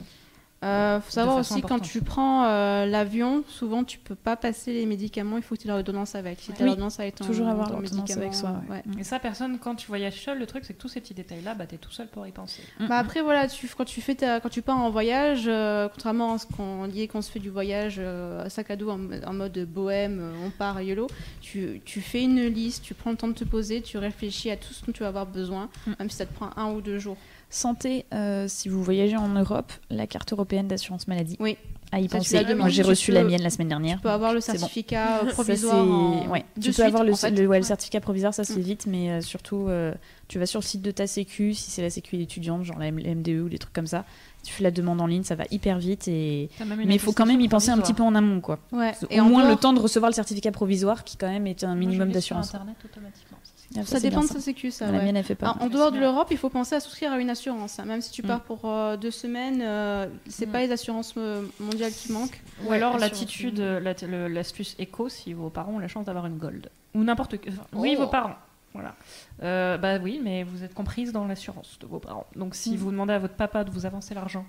Euh, faut savoir aussi quand tu prends euh, l'avion, souvent tu peux pas passer les médicaments, il faut que tu aies l'ordonnance avec. Si tu as Oui, l'ordonnance avec ton toujours avoir ton l'ordonnance avec soi, médicament, ouais. ouais. Et ça, personne, quand tu voyages seul, le truc, c'est que tous ces petits détails-là, bah, t'es tout seul pour y penser. Bah après voilà, tu, quand tu fais ta- quand tu pars en voyage, euh, contrairement à ce qu'on dit qu'on se fait du voyage euh, sac à dos en, en mode bohème, on part YOLO, tu, tu fais une liste, tu prends le temps de te poser, tu réfléchis à tout ce dont tu vas avoir besoin, même si ça te prend un ou deux jours. Santé, euh, si vous voyagez en Europe, la carte européenne d'assurance maladie. Oui. À y Ça, penser. Moi, j'ai reçu peux- la mienne la semaine dernière. Tu peux avoir le C'est bon. certificat Ça, provisoire c'est- en- ouais. Tu peux suite, avoir le, en fait. le- ouais, le Ouais. certificat provisoire, ça se fait Mm. vite, mais euh, surtout, euh, tu vas sur le site de ta sécu, si c'est la sécu étudiante, genre la M- MDE ou des trucs comme ça, tu fais la demande en ligne, ça va hyper vite. Et... Mais il faut quand même y penser un petit peu en amont, quoi. Ouais. Au Et moins le temps de recevoir le certificat provisoire, qui quand même est un minimum d'assurance. Internet automatiquement. Ah, Ça dépend de sa sécu, ça. La ouais. mienne, elle fait pas. Alors, en dehors de l'Europe, il faut penser à souscrire à une assurance. hein. Même si tu Mm. pars pour euh, deux semaines, euh, c'est Mm. pas les assurances euh, mondiales qui manquent. Ou Ouais, alors assurance l'attitude, euh, la- le- l'astuce éco si vos parents ont la chance d'avoir une gold. Ou n'importe enfin, Oui, Oh. vos parents. Voilà. Euh, bah oui, mais vous êtes comprise dans l'assurance de vos parents. Donc si Mm. vous demandez à votre papa de vous avancer l'argent,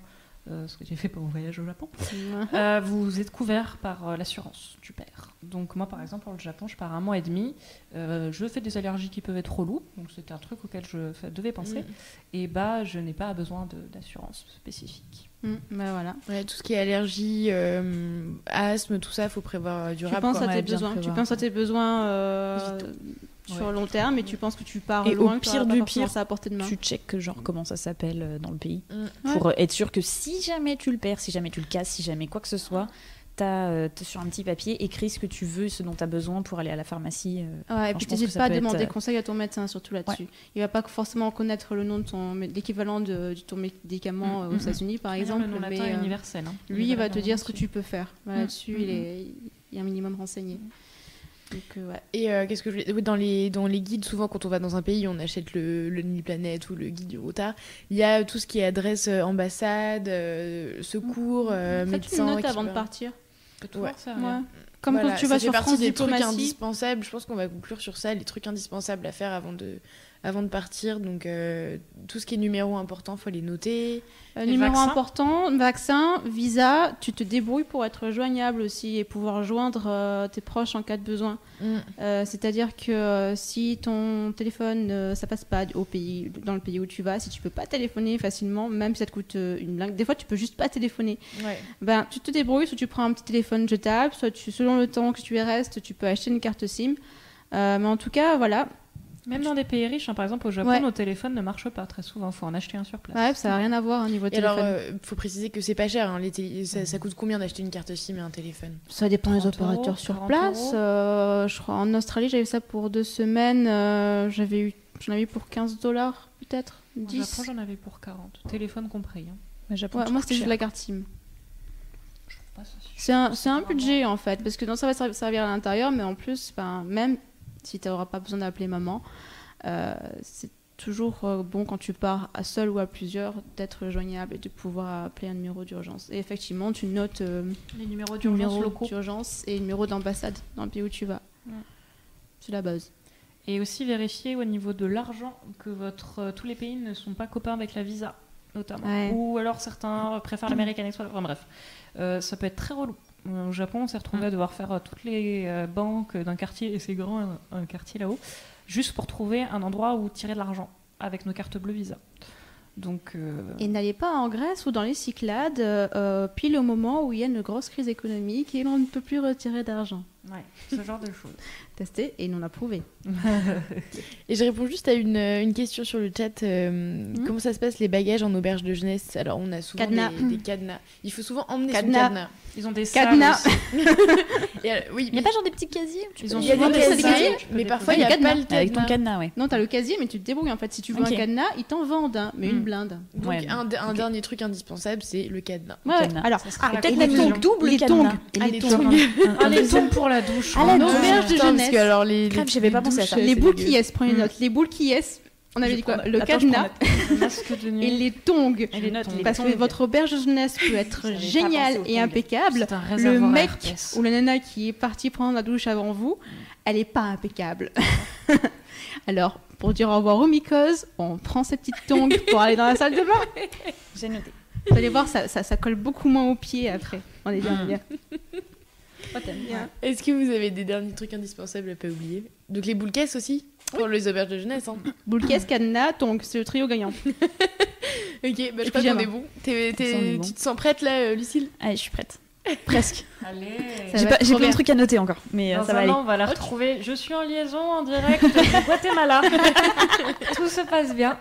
euh, ce que j'ai fait pour mon voyage au Japon, (laughs) euh, vous êtes couvert par euh, l'assurance du père. Donc moi par exemple pour le Japon, je pars un mois et demi. Euh, je fais des allergies qui peuvent être relous, donc c'était un truc auquel je devais penser. Mm. Et bah je n'ai pas besoin d'assurance spécifique. Mm, bah voilà. Ouais, tout ce qui est allergie, euh, asthme, tout ça, faut prévoir euh, Tu durable. penses quoi. à tes Ouais, besoins. Tu penses à tes besoins euh, sur Ouais. long terme et tu penses que tu pars Et au loin. que pire du pire, ça à portée de main. Tu checkes genre comment ça s'appelle euh, dans le pays Mm. pour euh, être sûr que si jamais tu le perds, si jamais tu le casses, si jamais quoi que ce soit, t'as euh, sur un petit papier écrit ce que tu veux, ce dont tu as besoin pour aller à la pharmacie. euh. Ouais, et puis ça pas à être, demander euh, conseil à ton médecin, surtout là-dessus. Il va pas forcément connaître le nom de ton l'équivalent de, de ton médicament Mm, mm, aux. États-unis, par exemple. le nom mais, euh, universel. hein. lui, il va te dire ce que tu peux faire. Là-dessus, il, est, il est un minimum renseigné. Donc, euh, ouais. Et euh, qu'est-ce que je voulais- oui, dans les dans les guides souvent quand on va dans un pays on achète le le Nuit Planète ou le guide du routard il y a tout ce qui est adresse euh, ambassade euh, secours euh, médecin notes qui avant de partir. Peut-être Ouais. faire ça, Ouais. ouais. Comme Voilà, quand tu ça vas fait sur partie France des trucs indispensables je pense qu'on va conclure sur ça les trucs indispensables à faire avant de avant de partir donc euh, tout ce qui est numéro important faut les noter Euh, Les numéro vaccins important, vaccin, visa, tu te débrouilles pour être joignable aussi et pouvoir joindre euh, tes proches en cas de besoin. Euh, C'est-à-dire que euh, si ton téléphone, euh, ça passe pas au pays, dans le pays où tu vas, si tu peux pas téléphoner facilement, même si ça te coûte euh, une blague, des fois tu peux juste pas téléphoner. ouais Ben, tu te débrouilles, soit tu prends un petit téléphone jetable, soit tu, selon le temps que tu y restes, tu peux acheter une carte SIM. Euh, mais en tout cas, voilà. Même dans des pays riches, hein, par exemple au Japon, Ouais. nos téléphones ne marchent pas très souvent. Il faut en acheter un sur place. Ouais, ça n'a rien à voir au niveau et alors téléphone. euh, faut préciser que c'est pas cher hein, les télé- ça, ça coûte combien d'acheter une carte SIM et un téléphone? Ça dépend des 30 opérateurs euros, sur 40 place. Euh, je crois en Australie, j'avais ça pour deux semaines. euh, j'avais eu, j'en avais eu pour 15 dollars, peut-être Au 10. Japon, j'en avais pour 40. Téléphone compris. hein. Mais Japon, Ouais, tout moi, c'était juste la carte SIM. C'est un, budget en fait, parce que non, ça va ser- servir à l'intérieur, mais en plus, ben, même si tu n'auras pas besoin d'appeler maman, euh, c'est- toujours euh, bon quand tu pars à seul ou à plusieurs d'être joignable et de pouvoir appeler un numéro d'urgence. Et effectivement, tu notes euh, Les numéros d'urgence numéro locaux. d'urgence et numéro d'ambassade dans le pays où tu vas. Ouais. C'est la base. Et aussi vérifier au niveau de l'argent que votre, euh, tous les pays ne sont pas copains avec la visa, notamment. Ouais. Ou alors certains préfèrent l'American Express. Enfin bref, Euh, ça peut être très relou. Au Japon, on s'est retrouvé à devoir faire euh, toutes les euh, banques d'un quartier, et c'est grand un, un quartier là-haut, juste pour trouver un endroit où tirer de l'argent avec nos cartes bleues Visa. Donc, euh, Et n'allez pas en Grèce ou dans les Cyclades, euh, pile au moment où il y a une grosse crise économique et l'on ne peut plus retirer d'argent. ouais, ce genre de choses. (laughs) Testé et non approuvé. (laughs) Et je réponds juste à une, une question sur le chat. euh, Hmm. Comment ça se passe les bagages en auberge de jeunesse? Alors on a souvent Cadenas. Des, des cadenas. Il faut souvent emmener Cadenas. son cadenas. Ils ont des Cadenas. (laughs) Et, euh, oui, Il n'y a pas genre des petits casiers Ils ont il y a souvent des des casiers, peux mais parfois il n'y a Cadenas. pas le cadenas. Avec ton cadenas, ouais. Non, t'as le casier, mais tu te débrouilles en fait. Si tu veux Ok. un cadenas, ils t'en vendent un, mais une Mm. blinde. Donc Ouais, un, dernier truc indispensable, c'est le cadenas. Ouais, cadenas. alors, ah, peut-être tongs, double Les tongs. les tongs. tongs. Les tons (laughs) pour la douche. À la En douche. auberge de Putain, parce jeunesse. que alors les, Crème, les- j'avais pas pensé à ça. Les boules qui yes, prenez Mm. note. Les boules qui yes, on avait dit quoi Le Attends, cadenas de (laughs) et les tongs. Et les notes, les Parce que votre auberge de jeunesse peut (laughs) être géniale et tongs. impeccable. Le mec ou la nana qui est partie prendre la douche avant vous, elle est pas impeccable. (laughs) Alors, pour dire au revoir aux mycoses, on prend ses petites tongs pour aller dans la salle de bain. J'ai noté. Vous allez voir, ça, ça, ça colle beaucoup moins aux pieds après. On est bien, Mm. bien. Oh, t'aimes bien. Est-ce que vous avez des derniers trucs indispensables à pas oublier? Donc les boules caisses aussi pour les auberges de jeunesse. Hein. (coughs) Boule caisse, cadenas, tongs, c'est le trio gagnant. (laughs) Ok, bah, je crois qu'on est bon. T'es- t'es-. Tu te sens prête là, euh, Lucille? Allez, je suis prête. (laughs) Presque. Allez. J'ai pas- j'ai plein de trucs à noter encore, mais euh, Dans ça va un aller. an, on va la retrouver. Je suis en liaison en direct du Guatemala. (laughs) Tout se passe bien.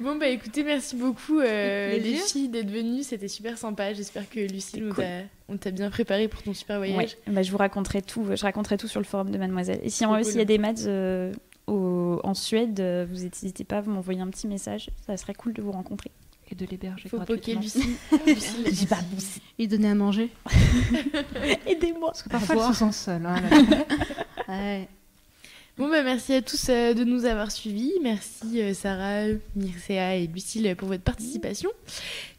Bon bah écoutez, merci beaucoup euh, les filles d'être venues, c'était super sympa. J'espère que Lucille, on cool. t'a- on t'a bien préparé pour ton super voyage. Ouais, bah, je vous raconterai tout. Je raconterai tout sur le forum de Mademoiselle. Et si en- cool. s'il y a des maths euh, au- en Suède, euh, vous n'hésitez pas à vous m'envoyer un petit message. Ça serait cool de vous rencontrer. Et de l'héberger Faut. Lucille. Lucille, J'ai pas Et donner à manger. (laughs) Aidez-moi. Parce que parfois, elles se sentent seules. hein. (laughs) Ouais. Bon bah merci à tous euh, de nous avoir suivis. Merci euh, Sarah, Mircea et Lucille pour votre participation.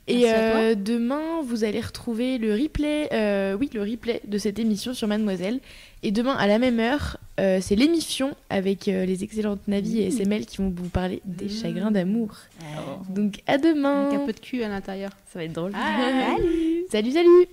Et euh, demain, vous allez retrouver le replay, euh, oui, le replay de cette émission sur Mademoiselle. Et demain, à la même heure, euh, c'est l'émission avec euh, les excellentes Navi et SML qui vont vous parler des chagrins d'amour. Donc à demain. Avec un peu de cul à l'intérieur. Ça va être drôle. Salut, salut